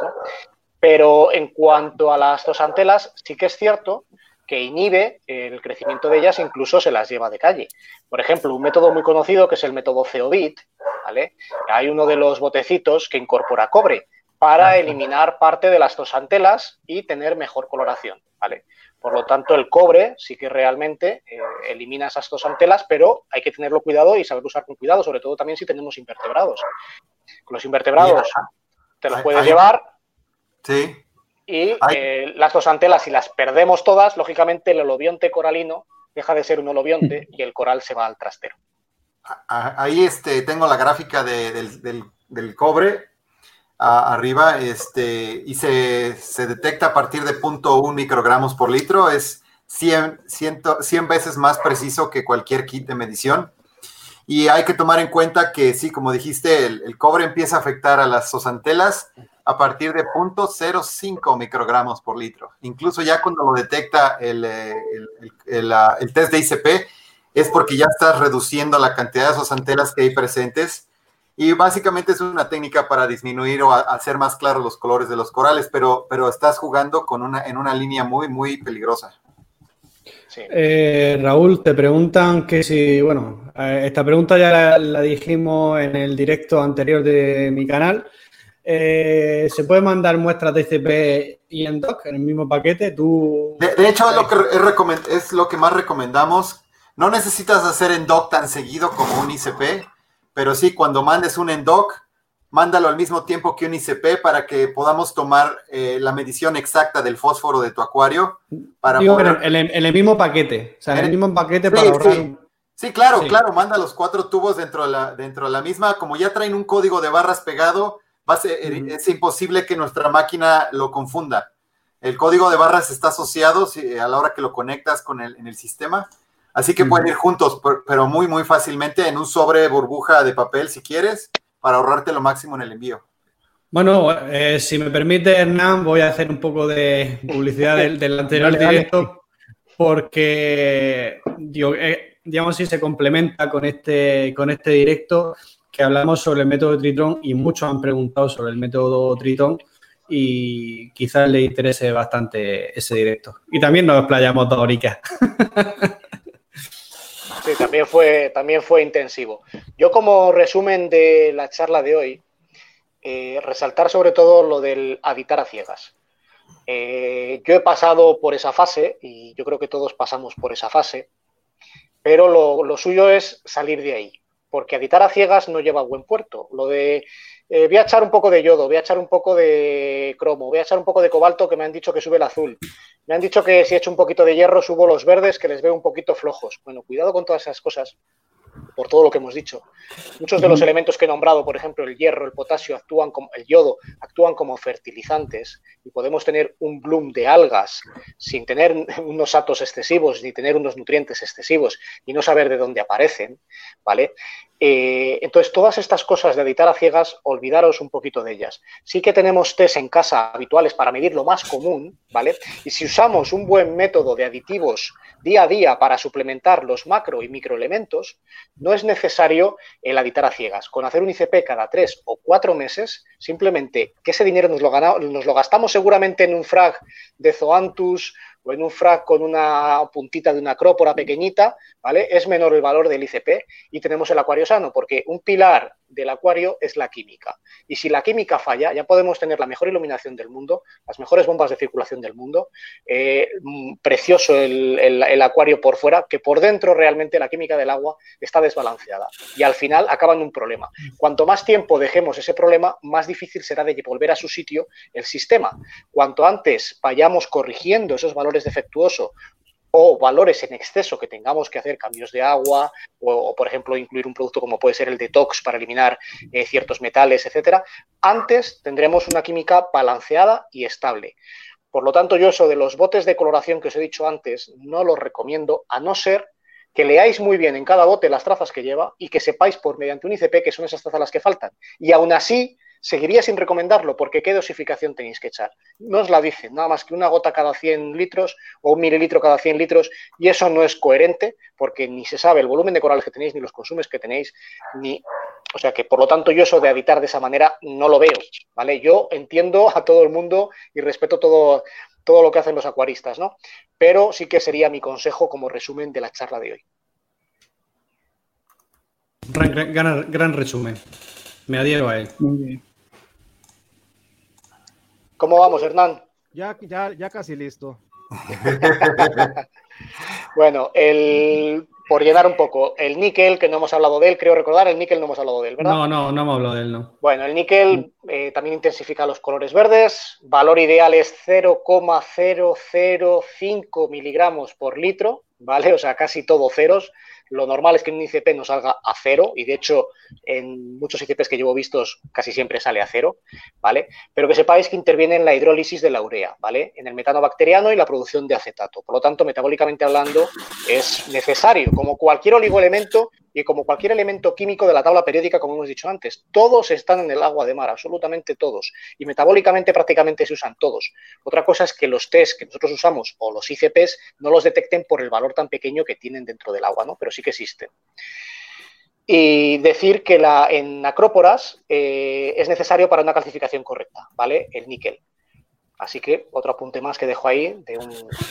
Pero en cuanto a las zosantelas, sí que es cierto que inhibe el crecimiento de ellas, incluso se las lleva de calle. Por ejemplo, un método muy conocido que es el método Ceobit, ¿vale? Hay uno de los botecitos que incorpora cobre para eliminar parte de las tosantelas y tener mejor coloración, ¿vale? Por lo tanto, el cobre sí que realmente eh, elimina esas tosantelas, pero hay que tenerlo cuidado y saber usar con cuidado, sobre todo también si tenemos invertebrados. Los invertebrados te los puedes llevar. Sí y eh, las dos antelas, si las perdemos todas, lógicamente el holobionte coralino deja de ser un holobionte y el coral se va al trastero. Ahí este, tengo la gráfica del, cobre arriba este, y se, detecta a partir de 0.1 microgramos por litro. Es 100, 100, veces más preciso que cualquier kit de medición. Y hay que tomar en cuenta que, sí, como dijiste, el, el cobre empieza a afectar a las zosantelas a partir de 0.05 microgramos por litro. Incluso ya cuando lo detecta el, eh, el, test de ICP, es porque ya estás reduciendo la cantidad de esos antenas que hay presentes. Y básicamente es una técnica para disminuir o hacer más claros los colores de los corales, pero, pero estás jugando con una, en una línea muy, muy peligrosa. Eh, Raúl, te preguntan que si, bueno, eh, esta pregunta ya la, dijimos en el directo anterior de mi canal, eh, se puede mandar muestras de ICP y en doc en el mismo paquete. Tú... De, hecho, es lo, que es, lo que más recomendamos. No necesitas hacer en doc tan seguido como un ICP, pero sí, cuando mandes un en doc, mándalo al mismo tiempo que un ICP para que podamos tomar eh, la medición exacta del fósforo de tu acuario. Para en, el, mismo paquete, o sea, en el mismo paquete para ahorrar. Sí. claro, claro, manda los cuatro tubos dentro de, la, dentro de la misma. Como ya traen un código de barras pegado, va es imposible que nuestra máquina lo confunda. El código de barras está asociado a la hora que lo conectas con el, en el sistema. Así que pueden ir juntos, pero muy, muy fácilmente en un sobre burbuja de papel si quieres para ahorrarte lo máximo en el envío. Bueno, eh, si me permite, Hernán, voy a hacer un poco de publicidad del, anterior directo, porque eh, digamos si se complementa con este, con este directo que hablamos sobre el método Tritón y muchos han preguntado sobre el método Tritón y quizás le interese bastante ese directo. Y también nos explayamos dos horitas. Sí, también fue, también fue intensivo. Yo como resumen de la charla de hoy, eh, resaltar sobre todo lo del habitar a ciegas. Eh, yo he pasado por esa fase y yo creo que todos pasamos por esa fase, pero lo, lo suyo es salir de ahí, porque habitar a ciegas no lleva buen puerto. Lo de eh, voy a echar un poco de yodo, voy a echar un poco de cromo, voy a echar un poco de cobalto que me han dicho que sube el azul. Me han dicho que si echo un poquito de hierro subo los verdes que les veo un poquito flojos. Bueno, cuidado con todas esas cosas por todo lo que hemos dicho. Muchos de los elementos que he nombrado, por ejemplo, el hierro, el potasio, actúan como el yodo, actúan como fertilizantes y podemos tener un bloom de algas sin tener unos atos excesivos ni tener unos nutrientes excesivos y no saber de dónde aparecen, ¿vale? Eh, entonces, todas estas cosas de editar a ciegas, olvidaros un poquito de ellas. Sí que tenemos test en casa habituales para medir lo más común, ¿vale? Y si usamos un buen método de aditivos día a día para suplementar los macro y microelementos, no es necesario el editar a ciegas. Con hacer un ICP cada tres o cuatro meses, simplemente que ese dinero nos lo, nos lo gastamos seguramente en un frag de Zoanthus o en un frac con una puntita de una acrópora pequeñita, ¿vale? Es menor el valor del ICP y tenemos el acuario sano, porque un pilar del acuario es la química. Y si la química falla, ya podemos tener la mejor iluminación del mundo, las mejores bombas de circulación del mundo, eh, mm, precioso el, acuario por fuera, que por dentro realmente la química del agua está desbalanceada. Y al final acaba en un problema. Cuanto más tiempo dejemos ese problema, más difícil será de volver a su sitio el sistema. Cuanto antes vayamos corrigiendo esos valores defectuosos o valores en exceso que tengamos que hacer cambios de agua o, por ejemplo, incluir un producto como puede ser el detox para eliminar eh, ciertos metales, etcétera, antes tendremos una química balanceada y estable. Por lo tanto, yo eso de los botes de coloración que os he dicho antes no los recomiendo, a no ser que leáis muy bien en cada bote las trazas que lleva y que sepáis por mediante un ICP que son esas trazas las que faltan. Y aún así, seguiría sin recomendarlo porque qué dosificación tenéis que echar. No os la dicen, nada más que una gota cada 100 litros o un mililitro cada 100 litros y eso no es coherente porque ni se sabe el volumen de corales que tenéis, ni los consumos que tenéis, ni... O sea que por lo tanto yo eso de habitar de esa manera no lo veo, ¿vale? Yo entiendo a todo el mundo y respeto todo, todo lo que hacen los acuaristas, ¿no? Pero sí que sería mi consejo como resumen de la charla de hoy. Gran, gran resumen. Me adhiero a él. Muy bien. ¿Cómo vamos, Hernán? Ya, ya, ya casi listo. bueno, el, por llenar un poco, el níquel, que no hemos hablado de él, creo recordar, el níquel no hemos hablado de él, ¿verdad? No, no, no hemos hablado de él, no. Bueno, el níquel eh, también intensifica los colores verdes, valor ideal es 0,005 miligramos por litro, ¿vale? O sea, casi todo ceros. Lo normal es que un ICP no salga a cero y de hecho en muchos ICPs que llevo vistos casi siempre sale a cero, ¿vale? Pero que sepáis que interviene en la hidrólisis de la urea, ¿vale? En el metano bacteriano y la producción de acetato. Por lo tanto, metabólicamente hablando, es necesario, como cualquier oligoelemento, y como cualquier elemento químico de la tabla periódica, como hemos dicho antes, todos están en el agua de mar, absolutamente todos. Y metabólicamente prácticamente se usan todos. Otra cosa es que los test que nosotros usamos o los ICPs no los detecten por el valor tan pequeño que tienen dentro del agua, ¿no? Pero sí que existen. Y decir que la, en acróporas eh, es necesario para una calcificación correcta, ¿vale? El níquel. Así que otro apunte más que dejo ahí de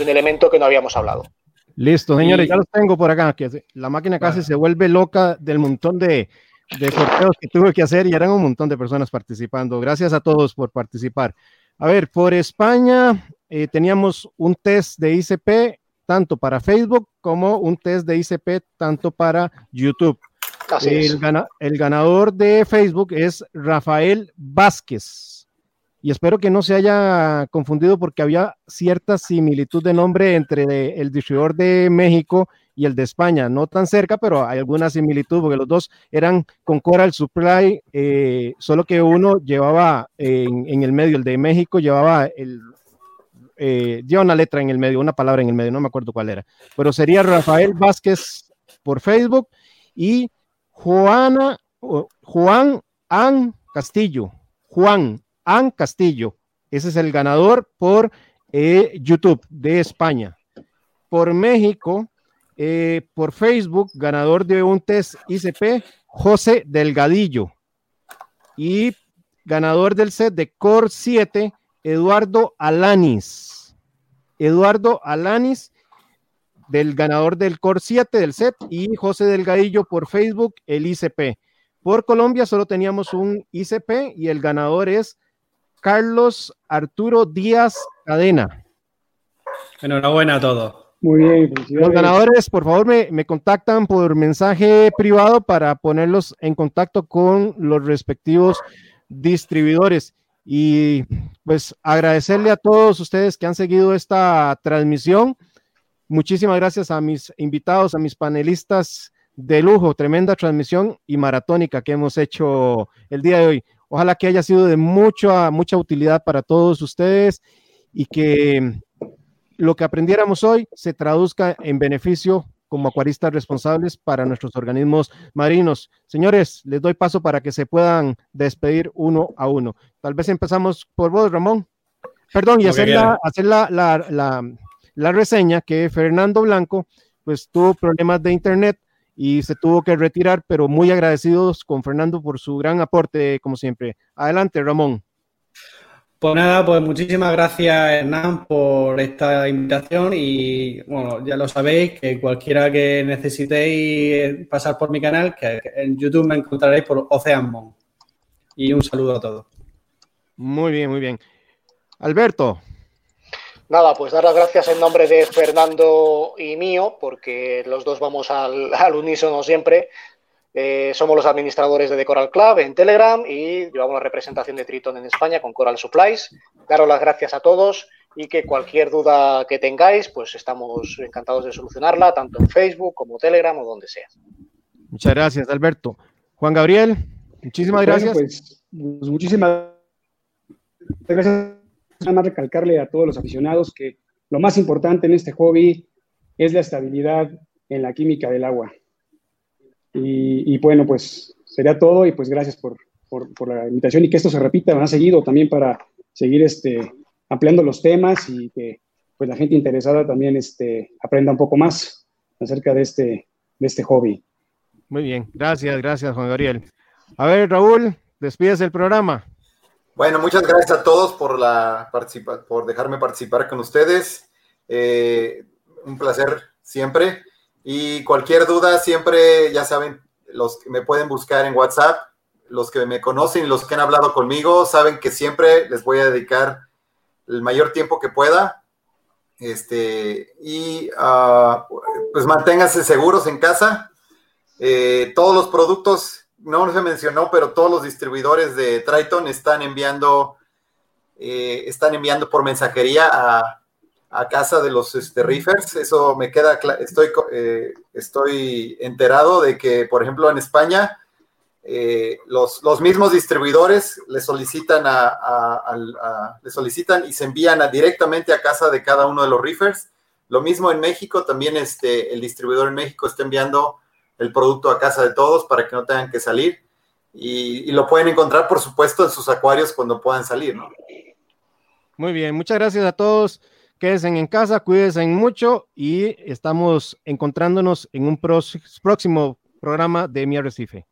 un elemento que no habíamos hablado. Listo, señores, ya los tengo por acá. Que la máquina casi se vuelve loca del montón de, de sorteos que tuve que hacer y eran un montón de personas participando. Gracias a todos por participar. A ver, por España eh, teníamos un test de ICP tanto para Facebook como un test de ICP tanto para YouTube. el, ganador de Facebook es Rafael Vázquez. Y espero que no se haya confundido porque había cierta similitud de nombre entre el distribuidor de México y el de España. No tan cerca, pero hay alguna similitud porque los dos eran con Coral Supply, eh, solo que uno llevaba en, el medio, el de México llevaba el, eh, una letra en el medio, una palabra en el medio, no me acuerdo cuál era, pero sería Rafael Vázquez por Facebook y Juana, Juan An Castillo, Juan An Castillo, ese es el ganador por eh, YouTube de España. Por México, eh, por Facebook, ganador de un test ICP, José Delgadillo. Y ganador del set de Core 7, Eduardo Alanis. Eduardo Alanis, del ganador del Core 7 del set, y José Delgadillo por Facebook, el ICP. Por Colombia solo teníamos un ICP y el ganador es Carlos Arturo Díaz Cadena. Enhorabuena a todos. Muy bien. Los ganadores, por favor, me, me, contactan por mensaje privado para ponerlos en contacto con los respectivos distribuidores. Y pues agradecerle a todos ustedes que han seguido esta transmisión. Muchísimas gracias a mis invitados, a mis panelistas de lujo, tremenda transmisión y maratónica que hemos hecho el día de hoy. Ojalá que haya sido de mucha, mucha utilidad para todos ustedes y que lo que aprendiéramos hoy se traduzca en beneficio como acuaristas responsables para nuestros organismos marinos. Señores, les doy paso para que se puedan despedir uno a uno. Tal vez empezamos por vos, Ramón. Perdón, y hacer, la, hacer la, la, la, reseña que Fernando Blanco pues tuvo problemas de internet y se tuvo que retirar, pero muy agradecidos con Fernando por su gran aporte, como siempre. Adelante, Ramón. Pues nada, pues muchísimas gracias Hernán por esta invitación y bueno, ya lo sabéis que cualquiera que necesitéis pasar por mi canal, que en YouTube me encontraréis por Ocean Y un saludo a todos. Muy bien, muy bien. Alberto. Nada, pues dar las gracias en nombre de Fernando y mío, porque los dos vamos al, al unísono siempre. Eh, somos los administradores de The Coral Club en Telegram y llevamos la representación de Triton en España con Coral Supplies. Daros las gracias a todos y que cualquier duda que tengáis, pues estamos encantados de solucionarla, tanto en Facebook como Telegram o donde sea. Muchas gracias, Alberto. Juan Gabriel, muchísimas gracias. Pues, pues, muchísimas gracias. Nada más recalcarle a todos los aficionados que lo más importante en este hobby es la estabilidad en la química del agua. Y, bueno, pues sería todo y pues gracias por, la invitación y que esto se repita más seguido también para seguir este, ampliando los temas y que pues la gente interesada también este, aprenda un poco más acerca de este, de este hobby. Muy bien, gracias, gracias Juan Gabriel. A ver, Raúl, despides el programa. Bueno, muchas gracias a todos por, la por dejarme participar con ustedes. Eh, un placer siempre. Y cualquier duda, siempre, ya saben, los que me pueden buscar en WhatsApp, los que me conocen los que han hablado conmigo, saben que siempre les voy a dedicar el mayor tiempo que pueda. Este, y uh, pues manténganse seguros en casa. Eh, todos los productos, no se mencionó, pero todos los distribuidores de Triton están enviando, eh, están enviando por mensajería a, a casa de los este, reefers. Eso me queda, estoy, eh, estoy enterado de que, por ejemplo, en España, eh, los, los, mismos distribuidores le solicitan, a, le solicitan y se envían directamente a casa de cada uno de los reefers. Lo mismo en México, también este, el distribuidor en México está enviando el producto a casa de todos para que no tengan que salir. Y, lo pueden encontrar, por supuesto, en sus acuarios cuando puedan salir, ¿no? Muy bien, muchas gracias a todos. Quédense en casa, cuídense mucho y estamos encontrándonos en un próximo programa de Mi Arrecife.